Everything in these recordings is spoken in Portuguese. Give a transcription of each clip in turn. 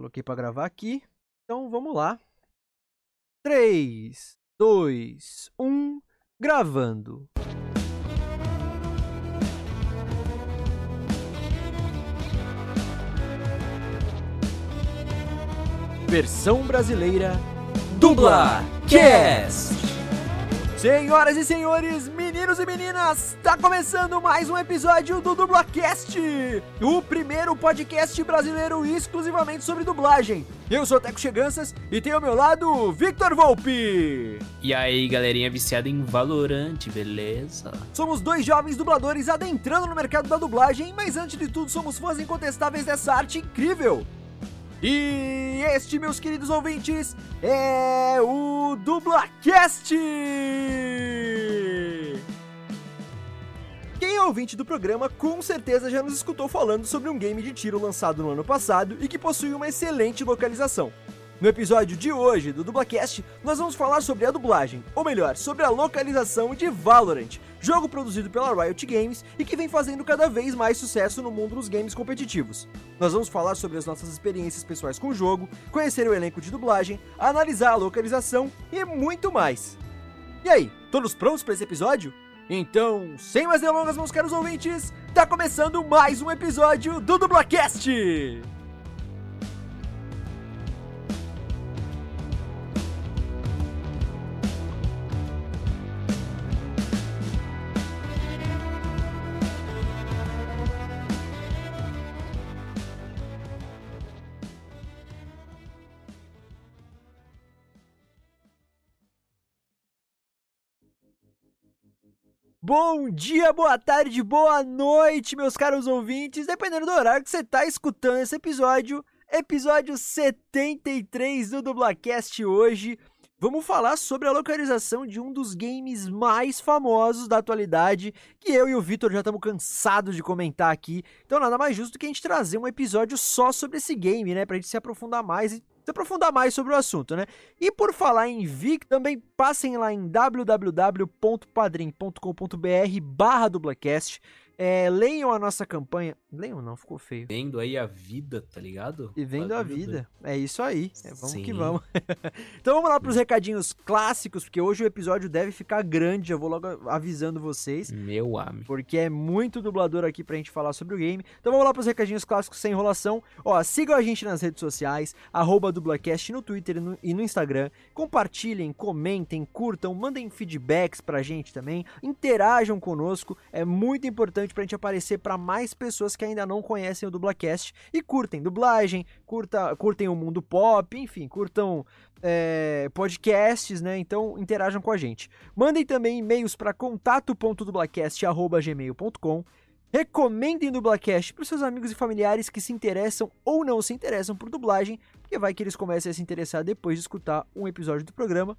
Coloquei para gravar aqui. Então vamos lá. 3, 2, 1, gravando. Versão brasileira Dubla Cast. Senhoras e senhores, meninos e meninas, está começando mais um episódio do Dublacast, o primeiro podcast brasileiro exclusivamente sobre dublagem. Eu sou Teco Cheganças e tenho ao meu lado Victor Volpe. E aí, galerinha viciada em Valorante, beleza? Somos dois jovens dubladores adentrando no mercado da dublagem, mas antes de tudo somos fãs incontestáveis dessa arte incrível. E este, meus queridos ouvintes, é o Dublacast! Quem é ouvinte do programa com certeza já nos escutou falando sobre um game de tiro lançado no ano passado e que possui uma excelente localização. No episódio de hoje do Dublacast, nós vamos falar sobre a dublagem, ou melhor, sobre a localização de Valorant, jogo produzido pela Riot Games e que vem fazendo cada vez mais sucesso no mundo dos games competitivos. Nós vamos falar sobre as nossas experiências pessoais com o jogo, conhecer o elenco de dublagem, analisar a localização e muito mais. E aí, todos prontos para esse episódio? Então, sem mais delongas, meus caros ouvintes, tá começando mais um episódio do Dublacast! Bom dia, boa tarde, boa noite, meus caros ouvintes, dependendo do horário que você está escutando esse episódio, episódio 73 do Dublacast hoje. Vamos falar sobre a localização de um dos games mais famosos da atualidade, que eu e o Vitor já estamos cansados de comentar aqui. Então nada mais justo que a gente trazer um episódio só sobre esse game, né, pra gente se aprofundar mais e se aprofundar mais sobre o assunto, né? E por falar em VIC, também passem lá em www.padrim.com.br barra dublacast. É, leiam a nossa campanha. Leiam não, ficou feio. Vendo aí a vida, tá ligado? E vendo a vida. É isso aí. É, vamos Sim. que vamos. então vamos lá pros recadinhos clássicos, porque hoje o episódio deve ficar grande. Já vou logo avisando vocês. Meu amigo. Porque é muito dublador aqui pra gente falar sobre o game. Então vamos lá pros recadinhos clássicos sem enrolação. Ó, sigam a gente nas redes sociais, arroba dublacast no Twitter e no, e no Instagram. Compartilhem, comentem, curtam, mandem feedbacks pra gente também. Interajam conosco. É muito importante importante pra gente aparecer para mais pessoas que ainda não conhecem o Dublacast e curtem dublagem, curta, curtem o mundo pop, enfim, curtam é, podcasts, né? Então interajam com a gente. Mandem também e-mails para contato.dublacast.gmail.com Recomendem Dublacast para seus amigos e familiares que se interessam ou não se interessam por dublagem, porque vai que eles comecem a se interessar depois de escutar um episódio do programa.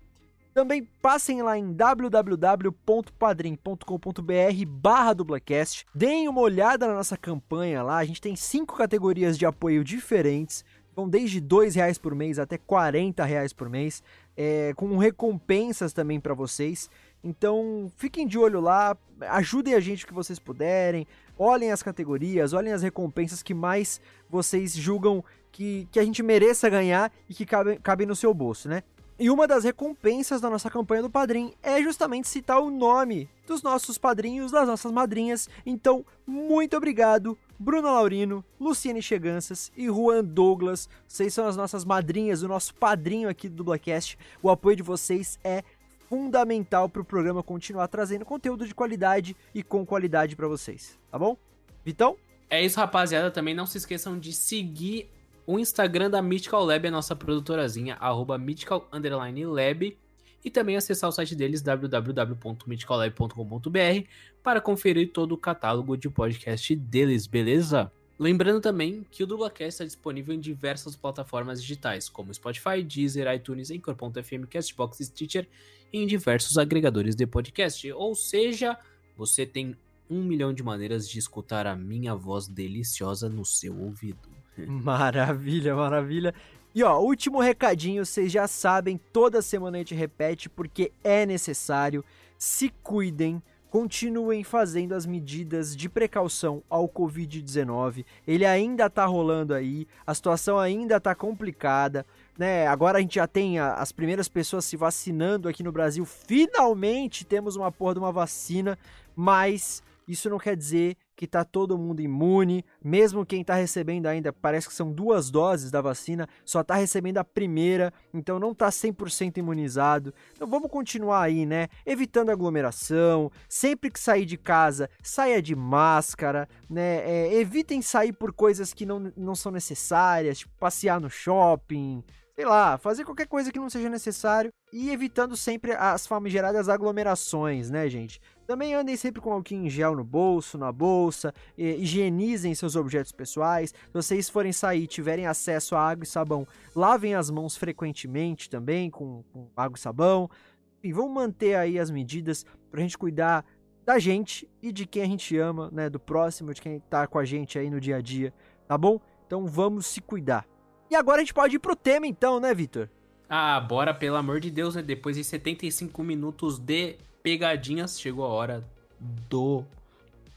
Também passem lá em www.padrim.com.br barra dublacast. Deem uma olhada na nossa campanha lá. A gente tem cinco categorias de apoio diferentes. Vão desde R$ reais por mês até R$ reais por mês. É, com recompensas também para vocês. Então fiquem de olho lá. Ajudem a gente o que vocês puderem. Olhem as categorias, olhem as recompensas que mais vocês julgam que, que a gente mereça ganhar e que cabem, cabem no seu bolso, né? E uma das recompensas da nossa campanha do Padrim é justamente citar o nome dos nossos padrinhos, das nossas madrinhas. Então, muito obrigado, Bruno Laurino, Luciane Cheganças e Juan Douglas. Vocês são as nossas madrinhas, o nosso padrinho aqui do Dublacast. O apoio de vocês é fundamental para o programa continuar trazendo conteúdo de qualidade e com qualidade para vocês, tá bom? Vitão? É isso, rapaziada. Também não se esqueçam de seguir o Instagram da Mythical Lab é nossa produtorazinha, arroba Lab. E também acessar o site deles, www.mythicallab.com.br, para conferir todo o catálogo de podcast deles, beleza? Lembrando também que o Dublacast está disponível em diversas plataformas digitais, como Spotify, Deezer, iTunes, Anchor.fm, Castbox, Stitcher e em diversos agregadores de podcast. Ou seja, você tem um milhão de maneiras de escutar a minha voz deliciosa no seu ouvido. Maravilha, maravilha. E ó, último recadinho, vocês já sabem, toda semana a gente repete porque é necessário. Se cuidem, continuem fazendo as medidas de precaução ao Covid-19. Ele ainda tá rolando aí, a situação ainda tá complicada, né? Agora a gente já tem a, as primeiras pessoas se vacinando aqui no Brasil. Finalmente temos uma porra de uma vacina, mas isso não quer dizer que tá todo mundo imune, mesmo quem tá recebendo ainda, parece que são duas doses da vacina, só tá recebendo a primeira, então não tá 100% imunizado. Então vamos continuar aí, né? Evitando aglomeração, sempre que sair de casa, saia de máscara, né? É, evitem sair por coisas que não, não são necessárias, tipo passear no shopping, sei lá, fazer qualquer coisa que não seja necessário e evitando sempre as famigeradas aglomerações, né, gente? Também andem sempre com álcool em gel no bolso, na bolsa, higienizem seus objetos pessoais. Se vocês forem sair e tiverem acesso a água e sabão, lavem as mãos frequentemente também com, com água e sabão. E vão manter aí as medidas pra gente cuidar da gente e de quem a gente ama, né, do próximo, de quem tá com a gente aí no dia a dia, tá bom? Então vamos se cuidar. E agora a gente pode ir pro tema então, né, Vitor? Ah, bora, pelo amor de Deus, né? Depois de 75 minutos de pegadinhas, chegou a hora do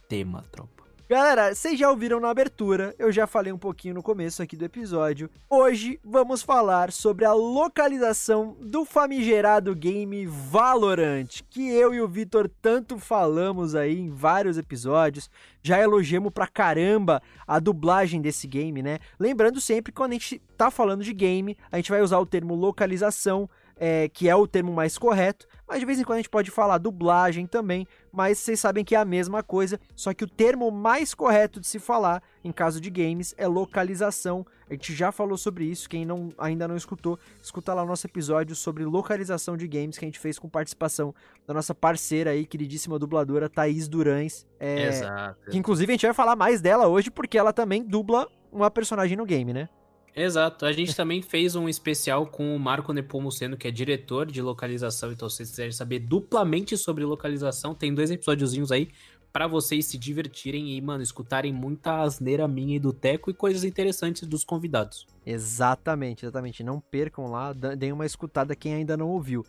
tema, tropa. Galera, vocês já ouviram na abertura, eu já falei um pouquinho no começo aqui do episódio. Hoje vamos falar sobre a localização do famigerado game Valorant, que eu e o Vitor tanto falamos aí em vários episódios. Já elogiamos pra caramba a dublagem desse game, né? Lembrando sempre que quando a gente tá falando de game, a gente vai usar o termo localização é, que é o termo mais correto, mas de vez em quando a gente pode falar dublagem também, mas vocês sabem que é a mesma coisa, só que o termo mais correto de se falar em caso de games é localização. A gente já falou sobre isso, quem não, ainda não escutou, escuta lá o nosso episódio sobre localização de games que a gente fez com participação da nossa parceira aí, queridíssima dubladora Thaís Durães. É, Exato. Que inclusive a gente vai falar mais dela hoje porque ela também dubla uma personagem no game, né? Exato. A gente também fez um especial com o Marco Nepomuceno, que é diretor de localização. Então, se vocês quiserem saber duplamente sobre localização, tem dois episódiozinhos aí para vocês se divertirem e, mano, escutarem muita asneira minha e do Teco e coisas interessantes dos convidados. Exatamente, exatamente. Não percam lá, deem uma escutada quem ainda não ouviu.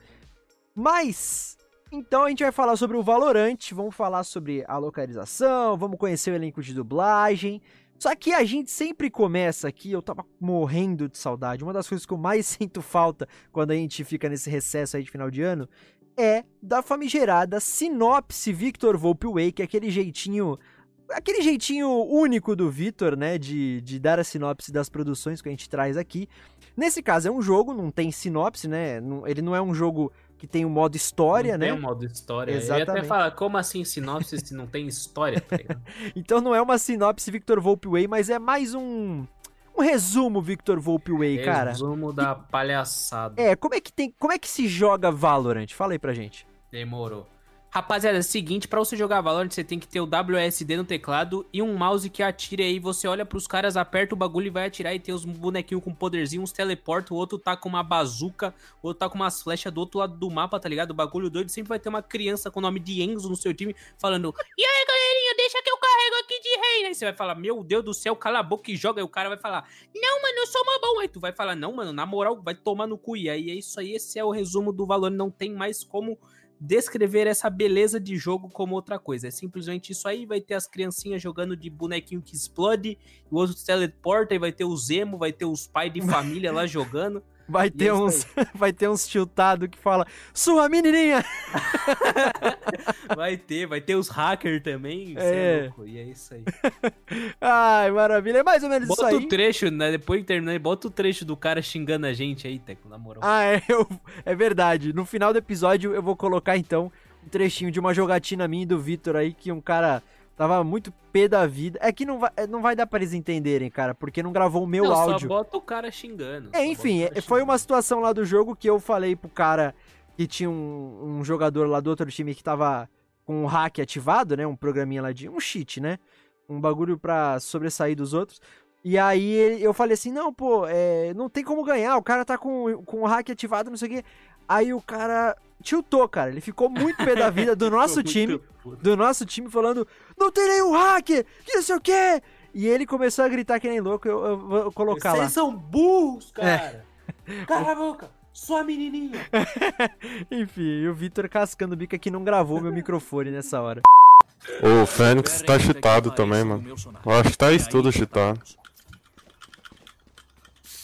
Mas então a gente vai falar sobre o Valorant, vamos falar sobre a localização, vamos conhecer o elenco de dublagem. Só que a gente sempre começa aqui, eu tava morrendo de saudade. Uma das coisas que eu mais sinto falta quando a gente fica nesse recesso aí de final de ano é da famigerada sinopse Victor Volpe Wake, aquele jeitinho aquele jeitinho único do Vitor, né, de, de dar a sinopse das produções que a gente traz aqui. Nesse caso é um jogo, não tem sinopse, né? Ele não é um jogo que tem o um modo história, não né? Tem um modo história. Exatamente. Eu ia até falar, como assim sinopse se não tem história? Tá então não é uma sinopse Victor Volpe Way, mas é mais um um resumo Victor Volpe Way, cara. Resumo da palhaçada. É, como é que tem, como é que se joga Valorant? Fala aí pra gente. Demorou. Rapaziada, é o seguinte, pra você jogar Valorant, você tem que ter o WSD no teclado e um mouse que atire aí. Você olha pros caras, aperta o bagulho e vai atirar. E tem os bonequinhos com poderzinho, uns teleporta, o outro tá com uma bazuca, o outro tá com umas flechas do outro lado do mapa, tá ligado? O bagulho doido. Sempre vai ter uma criança com o nome de Enzo no seu time falando: E aí, galerinha, deixa que eu carrego aqui de rei. Aí você vai falar: Meu Deus do céu, cala a boca e joga. Aí o cara vai falar: Não, mano, eu sou uma bom. Aí tu vai falar: Não, mano, na moral, vai tomar no cu. E aí é isso aí. Esse é o resumo do Valorant. Não tem mais como descrever essa beleza de jogo como outra coisa. É simplesmente isso aí, vai ter as criancinhas jogando de bonequinho que explode, o outro teleporta e vai ter o Zemo, vai ter os pais de família lá jogando. Vai ter, é uns, vai ter uns tiltado que fala, sua menininha! vai ter, vai ter os hackers também, é. é e é isso aí. Ai, maravilha, é mais ou menos bota isso aí. Bota o trecho, né, depois de terminar, bota o trecho do cara xingando a gente aí, Teco, na moral. Ah, é, eu, é verdade, no final do episódio eu vou colocar então um trechinho de uma jogatina minha e do Vitor aí, que um cara Tava muito pé da vida. É que não vai, não vai dar pra eles entenderem, cara, porque não gravou o meu não, áudio. Só bota o cara xingando. É, enfim, é, foi xingando. uma situação lá do jogo que eu falei pro cara que tinha um, um jogador lá do outro time que tava com um hack ativado, né? Um programinha lá de. Um cheat, né? Um bagulho pra sobressair dos outros. E aí eu falei assim: não, pô, é, não tem como ganhar, o cara tá com, com o hack ativado, não sei o quê. Aí o cara tiltou, cara. Ele ficou muito pé da vida do nosso time. Do nosso time falando: Não tem nenhum hacker! Que não sei o quê! E ele começou a gritar que nem louco. Eu, eu vou colocar Vocês lá. são burros, cara! É. Cala a boca! Sua menininha! Enfim, o Vitor cascando o bico aqui não gravou meu microfone nessa hora. O Fênix tá cheatado também, mano. Eu acho que tá isso tudo cheatado.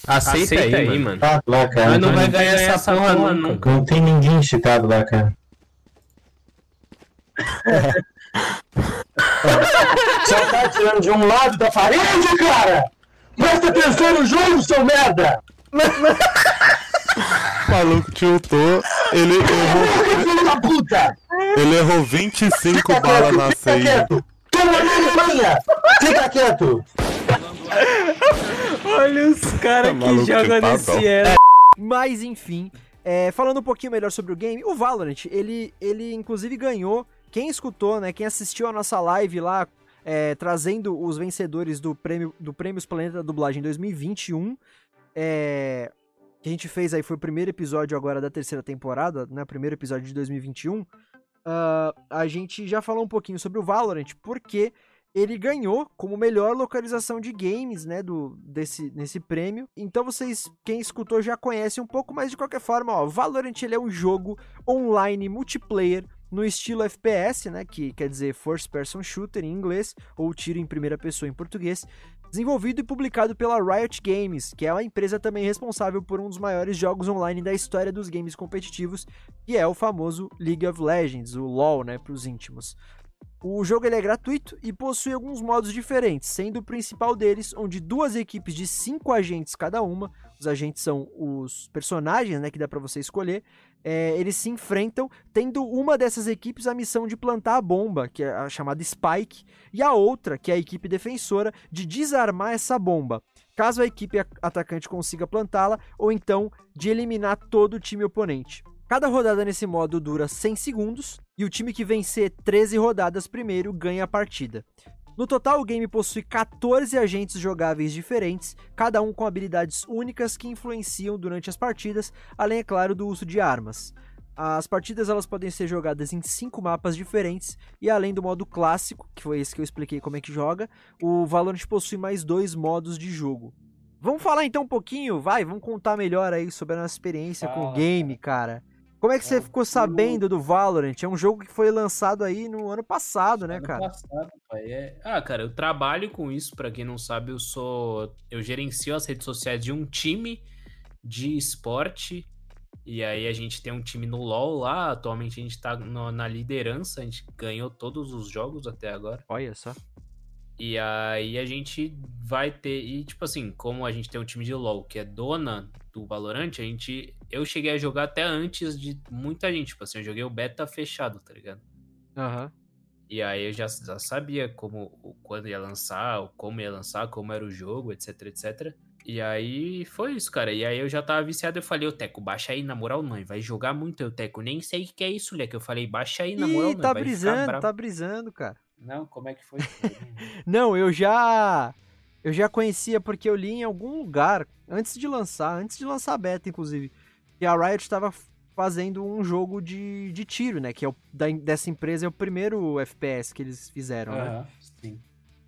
Aceita, Aceita aí, mano. Tá lá, cara. Mas não vai ganhar essa porra nunca. nunca. Não tem ninguém cheatado lá, cara. Só tá tirando de um lado da parede, cara! Presta atenção no jogo, seu merda! O maluco tiltou, ele errou. Filho da puta! Ele errou 25 balas na Fica ceia. quieto! Toma na manha! Fica quieto! Olha os caras que jogam nesse elo. Mas enfim, é, falando um pouquinho melhor sobre o game, o Valorant, ele, ele inclusive ganhou. Quem escutou, né? Quem assistiu a nossa live lá, é, trazendo os vencedores do prêmio do Prêmios Planeta da Dublagem 2021, é, que a gente fez aí, foi o primeiro episódio agora da terceira temporada, né? Primeiro episódio de 2021. ah, a gente já falou um pouquinho sobre o Valorant, porque ele ganhou como melhor localização de games, né, do, desse, nesse prêmio. Então vocês, quem escutou já conhece um pouco, mas de qualquer forma, ó, Valorant ele é um jogo online multiplayer no estilo FPS, né, que quer dizer First Person Shooter em inglês, ou tiro em primeira pessoa em português, desenvolvido e publicado pela Riot Games, que é uma empresa também responsável por um dos maiores jogos online da história dos games competitivos, que é o famoso League of Legends, o LoL, né, para os íntimos. O jogo ele é gratuito e possui alguns modos diferentes, sendo o principal deles onde duas equipes de cinco agentes cada uma, os agentes são os personagens, né, que dá para você escolher, é, eles se enfrentam, tendo uma dessas equipes a missão de plantar a bomba, que é a chamada Spike, e a outra, que é a equipe defensora, de desarmar essa bomba, caso a equipe atacante consiga plantá-la, ou então de eliminar todo o time oponente. Cada rodada nesse modo dura 100 segundos e o time que vencer 13 rodadas primeiro ganha a partida. No total, o game possui 14 agentes jogáveis diferentes, cada um com habilidades únicas que influenciam durante as partidas, além, é claro, do uso de armas. As partidas elas podem ser jogadas em cinco mapas diferentes e além do modo clássico, que foi esse que eu expliquei como é que joga, o Valorant possui mais dois modos de jogo. Vamos falar então um pouquinho, vai, vamos contar melhor aí sobre a nossa experiência com o game, cara. Como é que você É, ficou sabendo do Valorant? É um jogo que foi lançado aí no ano passado, né, Ano cara? passado, pai, é- Ah, cara, eu trabalho com isso, pra quem não sabe, eu sou. Eu gerencio as redes sociais de um time de esporte. E aí a gente tem um time no LoL lá. Atualmente a gente tá no- na liderança, a gente ganhou todos os jogos até agora. Olha só. E aí a gente vai ter. E, tipo assim, como a gente tem um time de LoL que é dona do Valorant, a gente. Eu cheguei a jogar até antes de muita gente. Tipo assim, eu joguei o beta fechado, tá ligado? Aham. E aí eu já, já sabia como, quando ia lançar, como ia lançar, como era o jogo, etc, etc. E aí foi isso, cara. E aí eu já tava viciado, eu falei, ô Teco, baixa aí, na moral, não. Vai jogar muito, eu Teco. Nem sei o que é isso, Leque. Eu falei, baixa aí, na moral, Ih, não. tá brisando, tá brisando, cara. Não, como é que foi? Não, eu já. Eu já conhecia porque eu li em algum lugar, antes de lançar, antes de lançar a beta, inclusive, que a Riot estava fazendo um jogo de, de tiro, né? Que é o, da, dessa empresa é o primeiro FPS que eles fizeram, né? Aham, sim.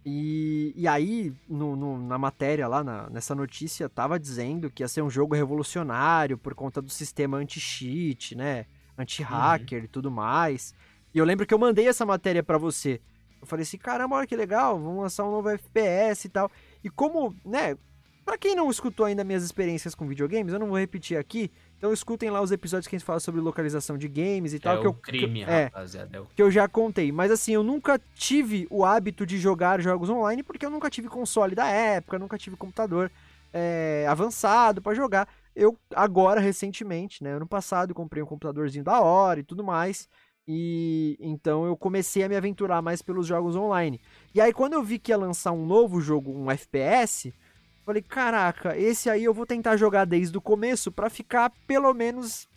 E, e aí, no, no- na matéria lá, na- nessa notícia, tava dizendo que ia ser um jogo revolucionário por conta do sistema anti-cheat, né? Anti-hacker e tudo mais. E eu lembro que eu mandei essa matéria pra você. Eu falei assim, caramba, olha que legal, vamos lançar um novo FPS e tal. E como, né, pra quem não escutou ainda minhas experiências com videogames, eu não vou repetir aqui. Então escutem lá os episódios que a gente fala sobre localização de games e tal. é que o eu, que crime, é, rapaziada. É o... que eu já contei. Mas assim, eu nunca tive o hábito de jogar jogos online porque eu nunca tive console da época, nunca tive computador é, avançado pra jogar. Eu agora, recentemente, né, ano passado, comprei um computadorzinho da hora e tudo mais. E então eu comecei a me aventurar mais pelos jogos online. E aí quando eu vi que ia lançar um novo jogo, um FPS, falei, caraca, esse aí eu vou tentar jogar desde o começo pra ficar pelo menos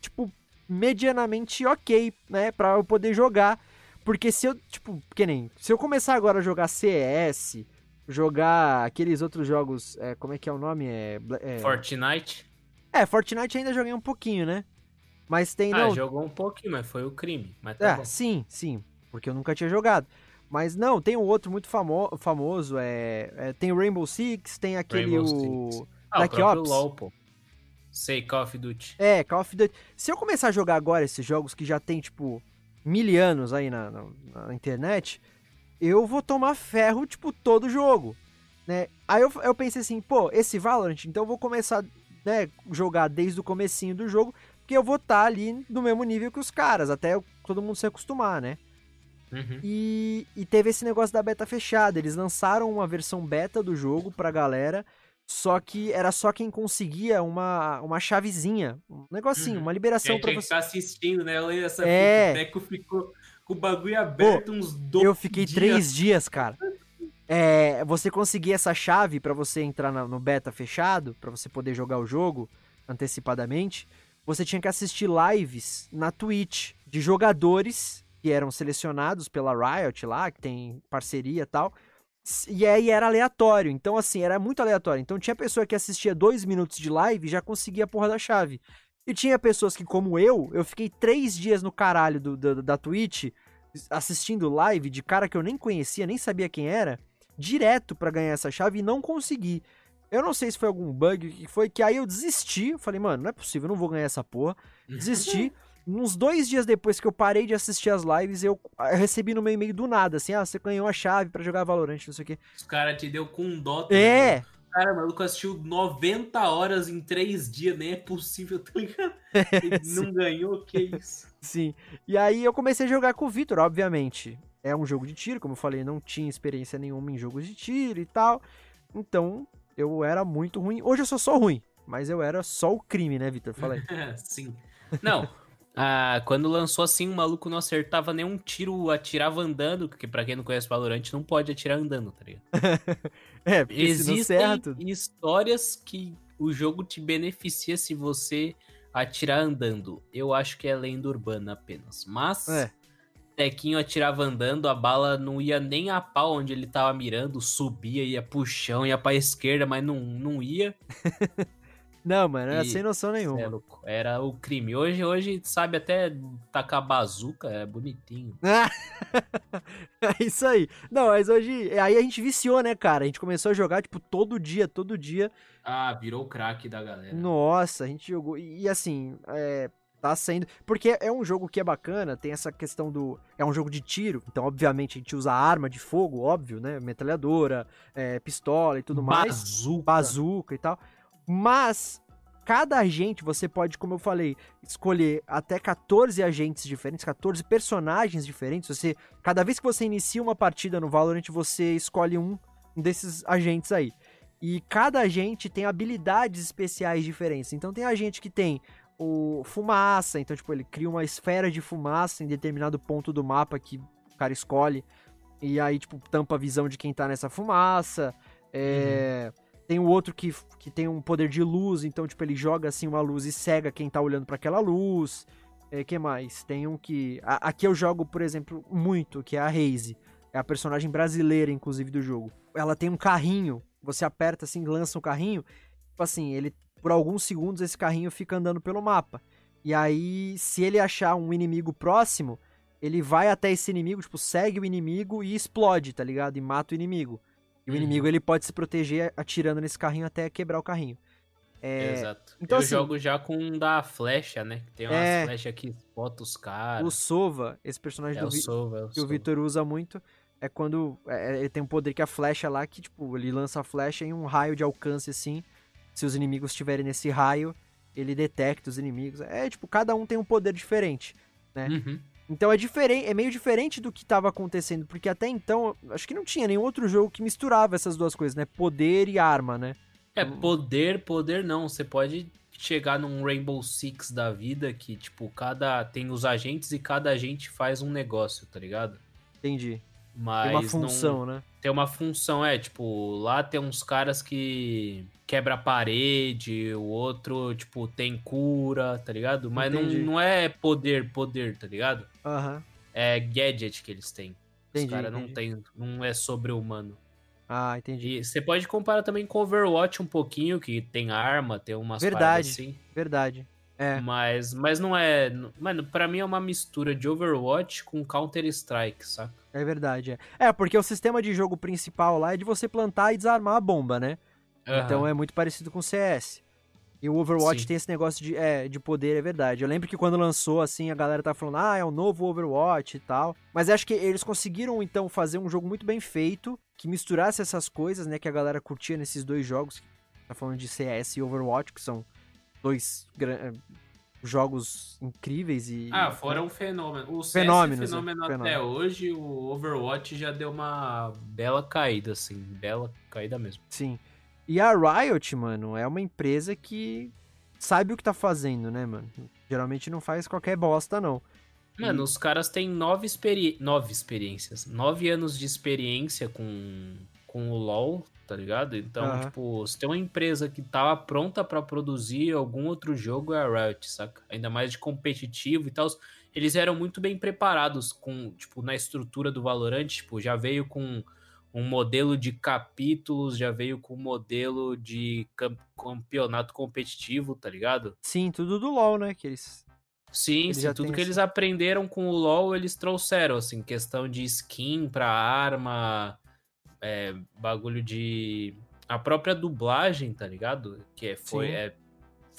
tipo medianamente ok, né, Pra eu poder jogar. Porque se eu, tipo, que nem, se eu começar agora a jogar CS, jogar aqueles outros jogos, é, como é que é o nome? É, é, Fortnite. é, Fortnite ainda joguei um pouquinho, né? Mas tem, Ah, não, jogou um pouquinho, mas foi o crime. Mas tá é, bom. sim, sim, porque eu nunca tinha jogado. Mas não, tem um outro muito famo famoso, é, é, tem o Rainbow Six, tem aquele Rainbow o Six. Ah, Black o Ops. LoL, pô. Sei, Call of Duty. É, Call of Duty. Se eu começar a jogar agora esses jogos que já tem, tipo, mil anos aí na, na, na internet, eu vou tomar ferro, tipo, todo jogo, né? Aí eu, eu pensei assim, pô, esse Valorant, então eu vou começar, né, jogar desde o comecinho do jogo, porque eu vou estar tá ali no mesmo nível que os caras, até todo mundo se acostumar, né? Uhum. E, e teve esse negócio da beta fechada. Eles lançaram uma versão beta do jogo pra galera. Só que era só quem conseguia uma, uma chavezinha. Um negocinho, Uhum. uma liberação Quem pra você. estar assistindo, né? Eu essa É. fita, o Deco ficou com o bagulho aberto uns dois Eu fiquei dias. três dias, cara. É, você conseguia essa chave pra você entrar na- no beta fechado, pra você poder jogar o jogo antecipadamente. Você tinha que assistir lives na Twitch de jogadores que eram selecionados pela Riot lá, que tem parceria e tal. E aí era aleatório. Então, assim, era muito aleatório. Então tinha pessoa que assistia dois minutos de live e já conseguia a porra da chave. E tinha pessoas que, como eu, eu fiquei três dias no caralho do, do- da Twitch assistindo live de cara que eu nem conhecia, nem sabia quem era, direto pra ganhar essa chave e não consegui. Eu não sei se foi algum bug que foi, que aí eu desisti. Falei, mano, não é possível, eu não vou ganhar essa porra. Desisti. Uns dois dias depois que eu parei de assistir as lives, eu, eu recebi no meu e-mail do nada, assim, ah, você ganhou a chave pra jogar Valorant, não sei o quê. Os caras te deu com um dó. É, ligado? Cara, o maluco assistiu 90 horas em 3 dias, nem é possível, tá ligado? Ele não ganhou, que isso? sim. E aí eu comecei a jogar com o Vitor, obviamente. É um jogo de tiro, como eu falei, não tinha experiência nenhuma em jogos de tiro e tal. Então, eu era muito ruim. Hoje eu sou só ruim, mas eu era só o crime, né, Vitor? Falei. Sim. Não. Ah, quando lançou assim, o maluco não acertava nenhum tiro, atirava andando, porque pra quem não conhece Valorant, não pode atirar andando, tá ligado? É, porque Existem tudo. histórias que o jogo te beneficia se você atirar andando. Eu acho que é lenda urbana apenas. Mas É. Tequinho atirava andando, a bala não ia nem a pau onde ele tava mirando, subia, ia pro chão, ia pra esquerda, mas não, não ia. Não, mano, era E- sem noção Cê nenhuma. é louco. Era o crime. Hoje, hoje sabe até tacar bazuca, é bonitinho. é isso aí. Não, mas hoje. Aí a gente viciou, né, cara? A gente começou a jogar, tipo, todo dia, todo dia. Ah, virou o craque da galera. Nossa, a gente jogou. E, e assim, é, tá sendo. Porque é um jogo que é bacana, tem essa questão do. É um jogo de tiro, então, obviamente, a gente usa arma de fogo, óbvio, né? Metralhadora, é, pistola e tudo mais. Bazuca. bazuca e tal. Mas cada agente você pode, como eu falei, escolher até 14 agentes diferentes, 14 personagens diferentes. Você, cada vez que você inicia uma partida no Valorant, você escolhe um desses agentes aí. E cada agente tem habilidades especiais diferentes. Então tem agente que tem o fumaça, então tipo ele cria uma esfera de fumaça em determinado ponto do mapa que o cara escolhe e aí tipo tampa a visão de quem tá nessa fumaça. É, tem o outro que, que tem um poder de luz, então, tipo, ele joga assim uma luz e cega quem tá olhando para aquela luz. É, que mais? Tem um que. a- aqui eu jogo, por exemplo, muito, que é a Raze. É a personagem brasileira, inclusive, do jogo. Ela tem um carrinho. Você aperta assim, lança um carrinho. Tipo assim, ele. Por alguns segundos esse carrinho fica andando pelo mapa. E aí, se ele achar um inimigo próximo, ele vai até esse inimigo, tipo, segue o inimigo e explode, tá ligado? E mata o inimigo. E o Uhum. inimigo ele pode se proteger atirando nesse carrinho até quebrar o carrinho. É, Exato. então, eu assim- jogo já com um da flecha, né? Tem umas É. flechas que bota os caras. o Sova, esse personagem É do o Vi- Sova, é o que o Sova. Victor usa muito, é quando é, ele tem um poder que é a flecha lá, que tipo, ele lança a flecha em um raio de alcance assim. Se os inimigos estiverem nesse raio, ele detecta os inimigos. É tipo, cada um tem um poder diferente. Uhum. Então é diferente, é meio diferente do que estava acontecendo, porque até então acho que não tinha nenhum outro jogo que misturava essas duas coisas, né? Poder e arma, né? É, poder, poder não. Você pode chegar num Rainbow Six da vida que, tipo, cada. Tem os agentes e cada agente faz um negócio, tá ligado? Entendi. Mas Tem uma não- função, né? tem uma função, é, tipo, lá tem uns caras que quebra a parede, o outro, tipo, tem cura, tá ligado? Mas não, Entendi. não é poder, poder, tá ligado? Aham. É gadget que eles têm. Os Entendi, caras não tem, não é sobre-humano. Ah, entendi. E você pode comparar também com Overwatch um pouquinho, que tem arma, tem umas Verdade. assim. Verdade. É. Mas, mas não é. Mano, pra mim é uma mistura de Overwatch com Counter-Strike, saca? É verdade, é. É, porque o sistema de jogo principal lá é de você plantar e desarmar a bomba, né? Então Aham. é muito parecido com o CS. E o Overwatch Sim. tem esse negócio de, é, de poder, é verdade. Eu lembro que quando lançou, assim, a galera tá falando, ah, é o novo Overwatch e tal. Mas acho que eles conseguiram, então, fazer um jogo muito bem feito, que misturasse essas coisas, né, que a galera curtia nesses dois jogos. Tá falando de CS e Overwatch, que são dois eh, jogos incríveis e... Ah, fora um fenômeno. O fenômeno né? até Fenômeno. hoje, o Overwatch já deu uma bela caída, assim. Bela caída mesmo. Sim. E a Riot, mano, é uma empresa que sabe o que tá fazendo, né, mano? Geralmente não faz qualquer bosta, não. Mano, os caras têm nove, experi... nove experiências. Nove anos de experiência com, com o LoL, tá ligado? Então, Aham. tipo, se tem uma empresa que tava pronta pra produzir algum outro jogo, é a Riot, saca? Ainda mais de competitivo e tal. Eles eram muito bem preparados com, tipo, na estrutura do Valorant, tipo, já veio com um modelo de capítulos, já veio com um modelo de cam- campeonato competitivo, tá ligado? Sim, tudo do LoL, né? Que eles... Sim, Eles sim, tudo que eles aprenderam com o LoL, eles trouxeram, assim, questão de skin pra arma, é, bagulho de... A própria dublagem, tá ligado? Que é, foi, Sim. é,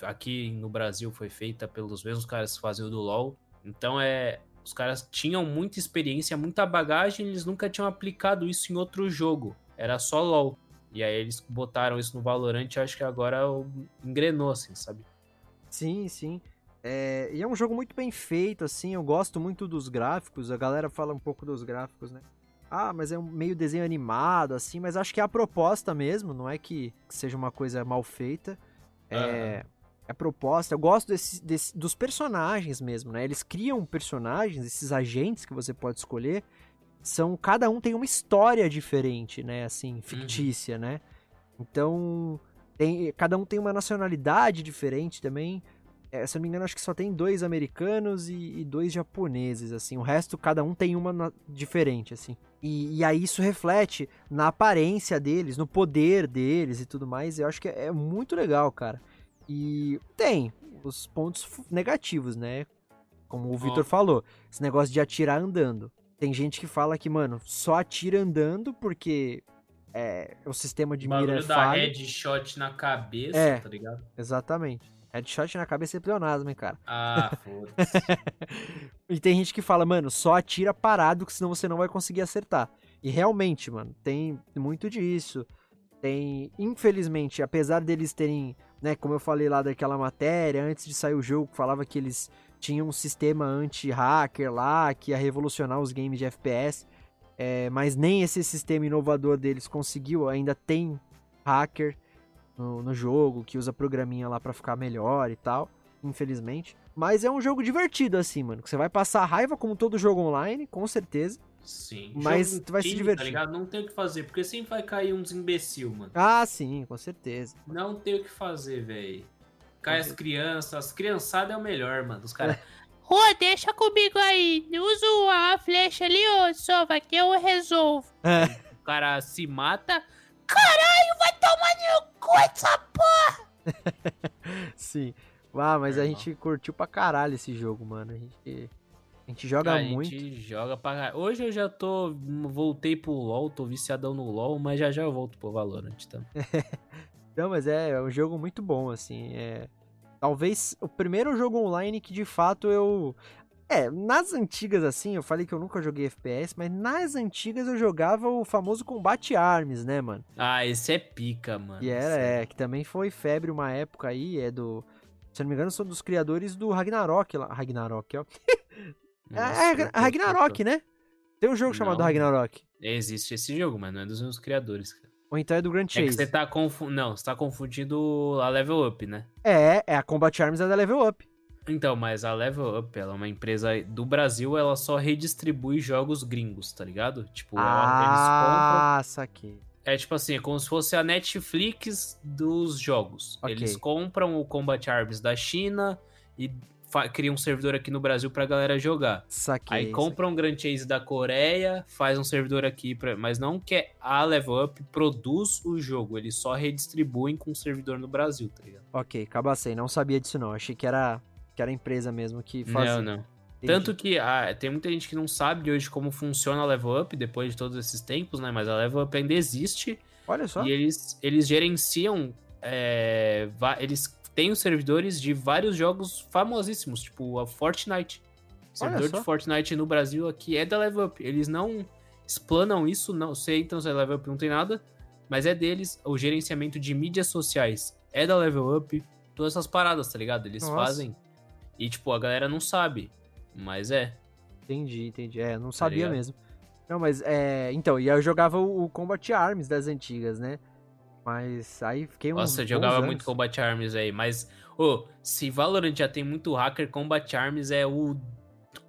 aqui no Brasil foi feita pelos mesmos caras que faziam do LoL. Então, é... Os caras tinham muita experiência, muita bagagem, eles nunca tinham aplicado isso em outro jogo. Era só LoL. E aí eles botaram isso no Valorant, eu acho que agora engrenou, assim, sabe? Sim, sim. É, e é um jogo muito bem feito, assim, eu gosto muito dos gráficos, a galera fala um pouco dos gráficos, né? Ah, mas é um meio desenho animado, assim, mas acho que é a proposta mesmo, não é que seja uma coisa mal feita. É, é a proposta. Eu gosto desse, desse- dos personagens mesmo, né? Eles criam personagens, esses agentes que você pode escolher, são cada um tem uma história diferente, né? Assim, fictícia, né? Então, tem, cada um tem uma nacionalidade diferente também. É, se eu não me engano, acho que só tem dois americanos e, e dois japoneses, assim. O resto, cada um tem uma na- diferente, assim. E, e aí isso reflete na aparência deles, no poder deles e tudo mais. Eu acho que é, é muito legal, cara. E tem os pontos negativos, né? Como o Victor falou, esse negócio de atirar andando. Tem gente que fala que, mano, só atira andando porque é, o sistema de O mira é bagulho da falho. headshot na cabeça, É. tá ligado? Exatamente. Headshot na cabeça é pleonasmo, hein, cara. Ah, foda-se. E tem gente que fala, mano, só atira parado, que senão você não vai conseguir acertar. E realmente, mano, tem muito disso. Tem, infelizmente, apesar deles terem, né, como eu falei lá daquela matéria, antes de sair o jogo, falava que eles tinham um sistema anti-hacker lá, que ia revolucionar os games de FPS. é, mas nem esse sistema inovador deles conseguiu, ainda tem hacker no, no jogo, que usa programinha lá pra ficar melhor e tal, infelizmente. Mas é um jogo divertido, assim, mano. Que você vai passar raiva como todo jogo online, com certeza. Sim. Mas Jogo tu vai se divertir. Tá? Não tem o que fazer, porque sempre vai cair uns imbecil, mano. Ah, sim, com certeza. Não tem o que fazer, velho. Cai as crianças, as criançadas é o melhor, mano. Os caras. Ô, deixa comigo aí. Usa a flecha ali, ô, Sova, que eu resolvo. O cara se mata. Caralho, vai tomar no cu essa porra. Sim. Ah, mas a gente curtiu pra caralho esse jogo, mano. A gente, a gente joga a muito. gente joga pra caralho. Hoje eu já tô. Voltei pro LOL, tô viciadão no LOL, mas já já eu volto pro Valorant, tá? Não, mas é, é um jogo muito bom, assim. É, talvez o primeiro jogo online que de fato eu. É, nas antigas, assim, eu falei que eu nunca joguei FPS, mas nas antigas eu jogava o famoso Combate Arms, né, mano? Ah, esse é pica, mano. E era, Esse é, que também foi febre uma época aí, é do. Se eu não me engano, são dos criadores do Ragnarok lá. Ragnarok, ó. Nossa, é, é Ragnarok, né? Tem um jogo chamado Não. Ragnarok. Existe esse jogo, mas não é dos meus criadores, cara. Ou então é do Grand É que Chase. você tá confundindo. Não, você tá confundindo a Level Up, né? É, é a Combat Arms é da Level Up. Então, mas a Level Up, ela é uma empresa do Brasil, ela só redistribui jogos gringos, tá ligado? Tipo, ela- eles compram. Ah, saquei. É tipo assim, é como se fosse a Netflix dos jogos. Ok. Eles compram o Combat Arms da China e criam um servidor aqui no Brasil pra galera jogar. Saquei. Aí compram um Grand Chase da Coreia, faz um servidor aqui, pra... mas não que a Level Up produz o jogo, eles só redistribuem com o servidor no Brasil, tá ligado? Ok, cabacei. Não sabia disso não. Achei que era, que era a empresa mesmo que fazia. Não, não. Entendi. Tanto que ah, tem muita gente que não sabe de hoje como funciona a Level Up depois de todos esses tempos, né? Mas a Level Up ainda existe Olha só. e eles, eles gerenciam. é, eles tem os servidores de vários jogos famosíssimos, tipo a Fortnite. O servidor de Fortnite no Brasil aqui é da Level Up. Eles não explanam isso, não sei, então se é Level Up não tem nada, mas é deles. O gerenciamento de mídias sociais é da Level Up. Todas essas paradas, tá ligado? Eles Nossa. fazem. E, tipo, a galera não sabe. Mas é. Entendi, entendi. É, não sabia ligado? mesmo. Não, mas é. Então, e aí eu jogava o, o Combat Arms das antigas, né? Mas aí fiquei uns. Nossa, eu jogava anos. muito Combat Arms aí, mas, ô, se Valorant já tem muito hacker, Combat Arms é o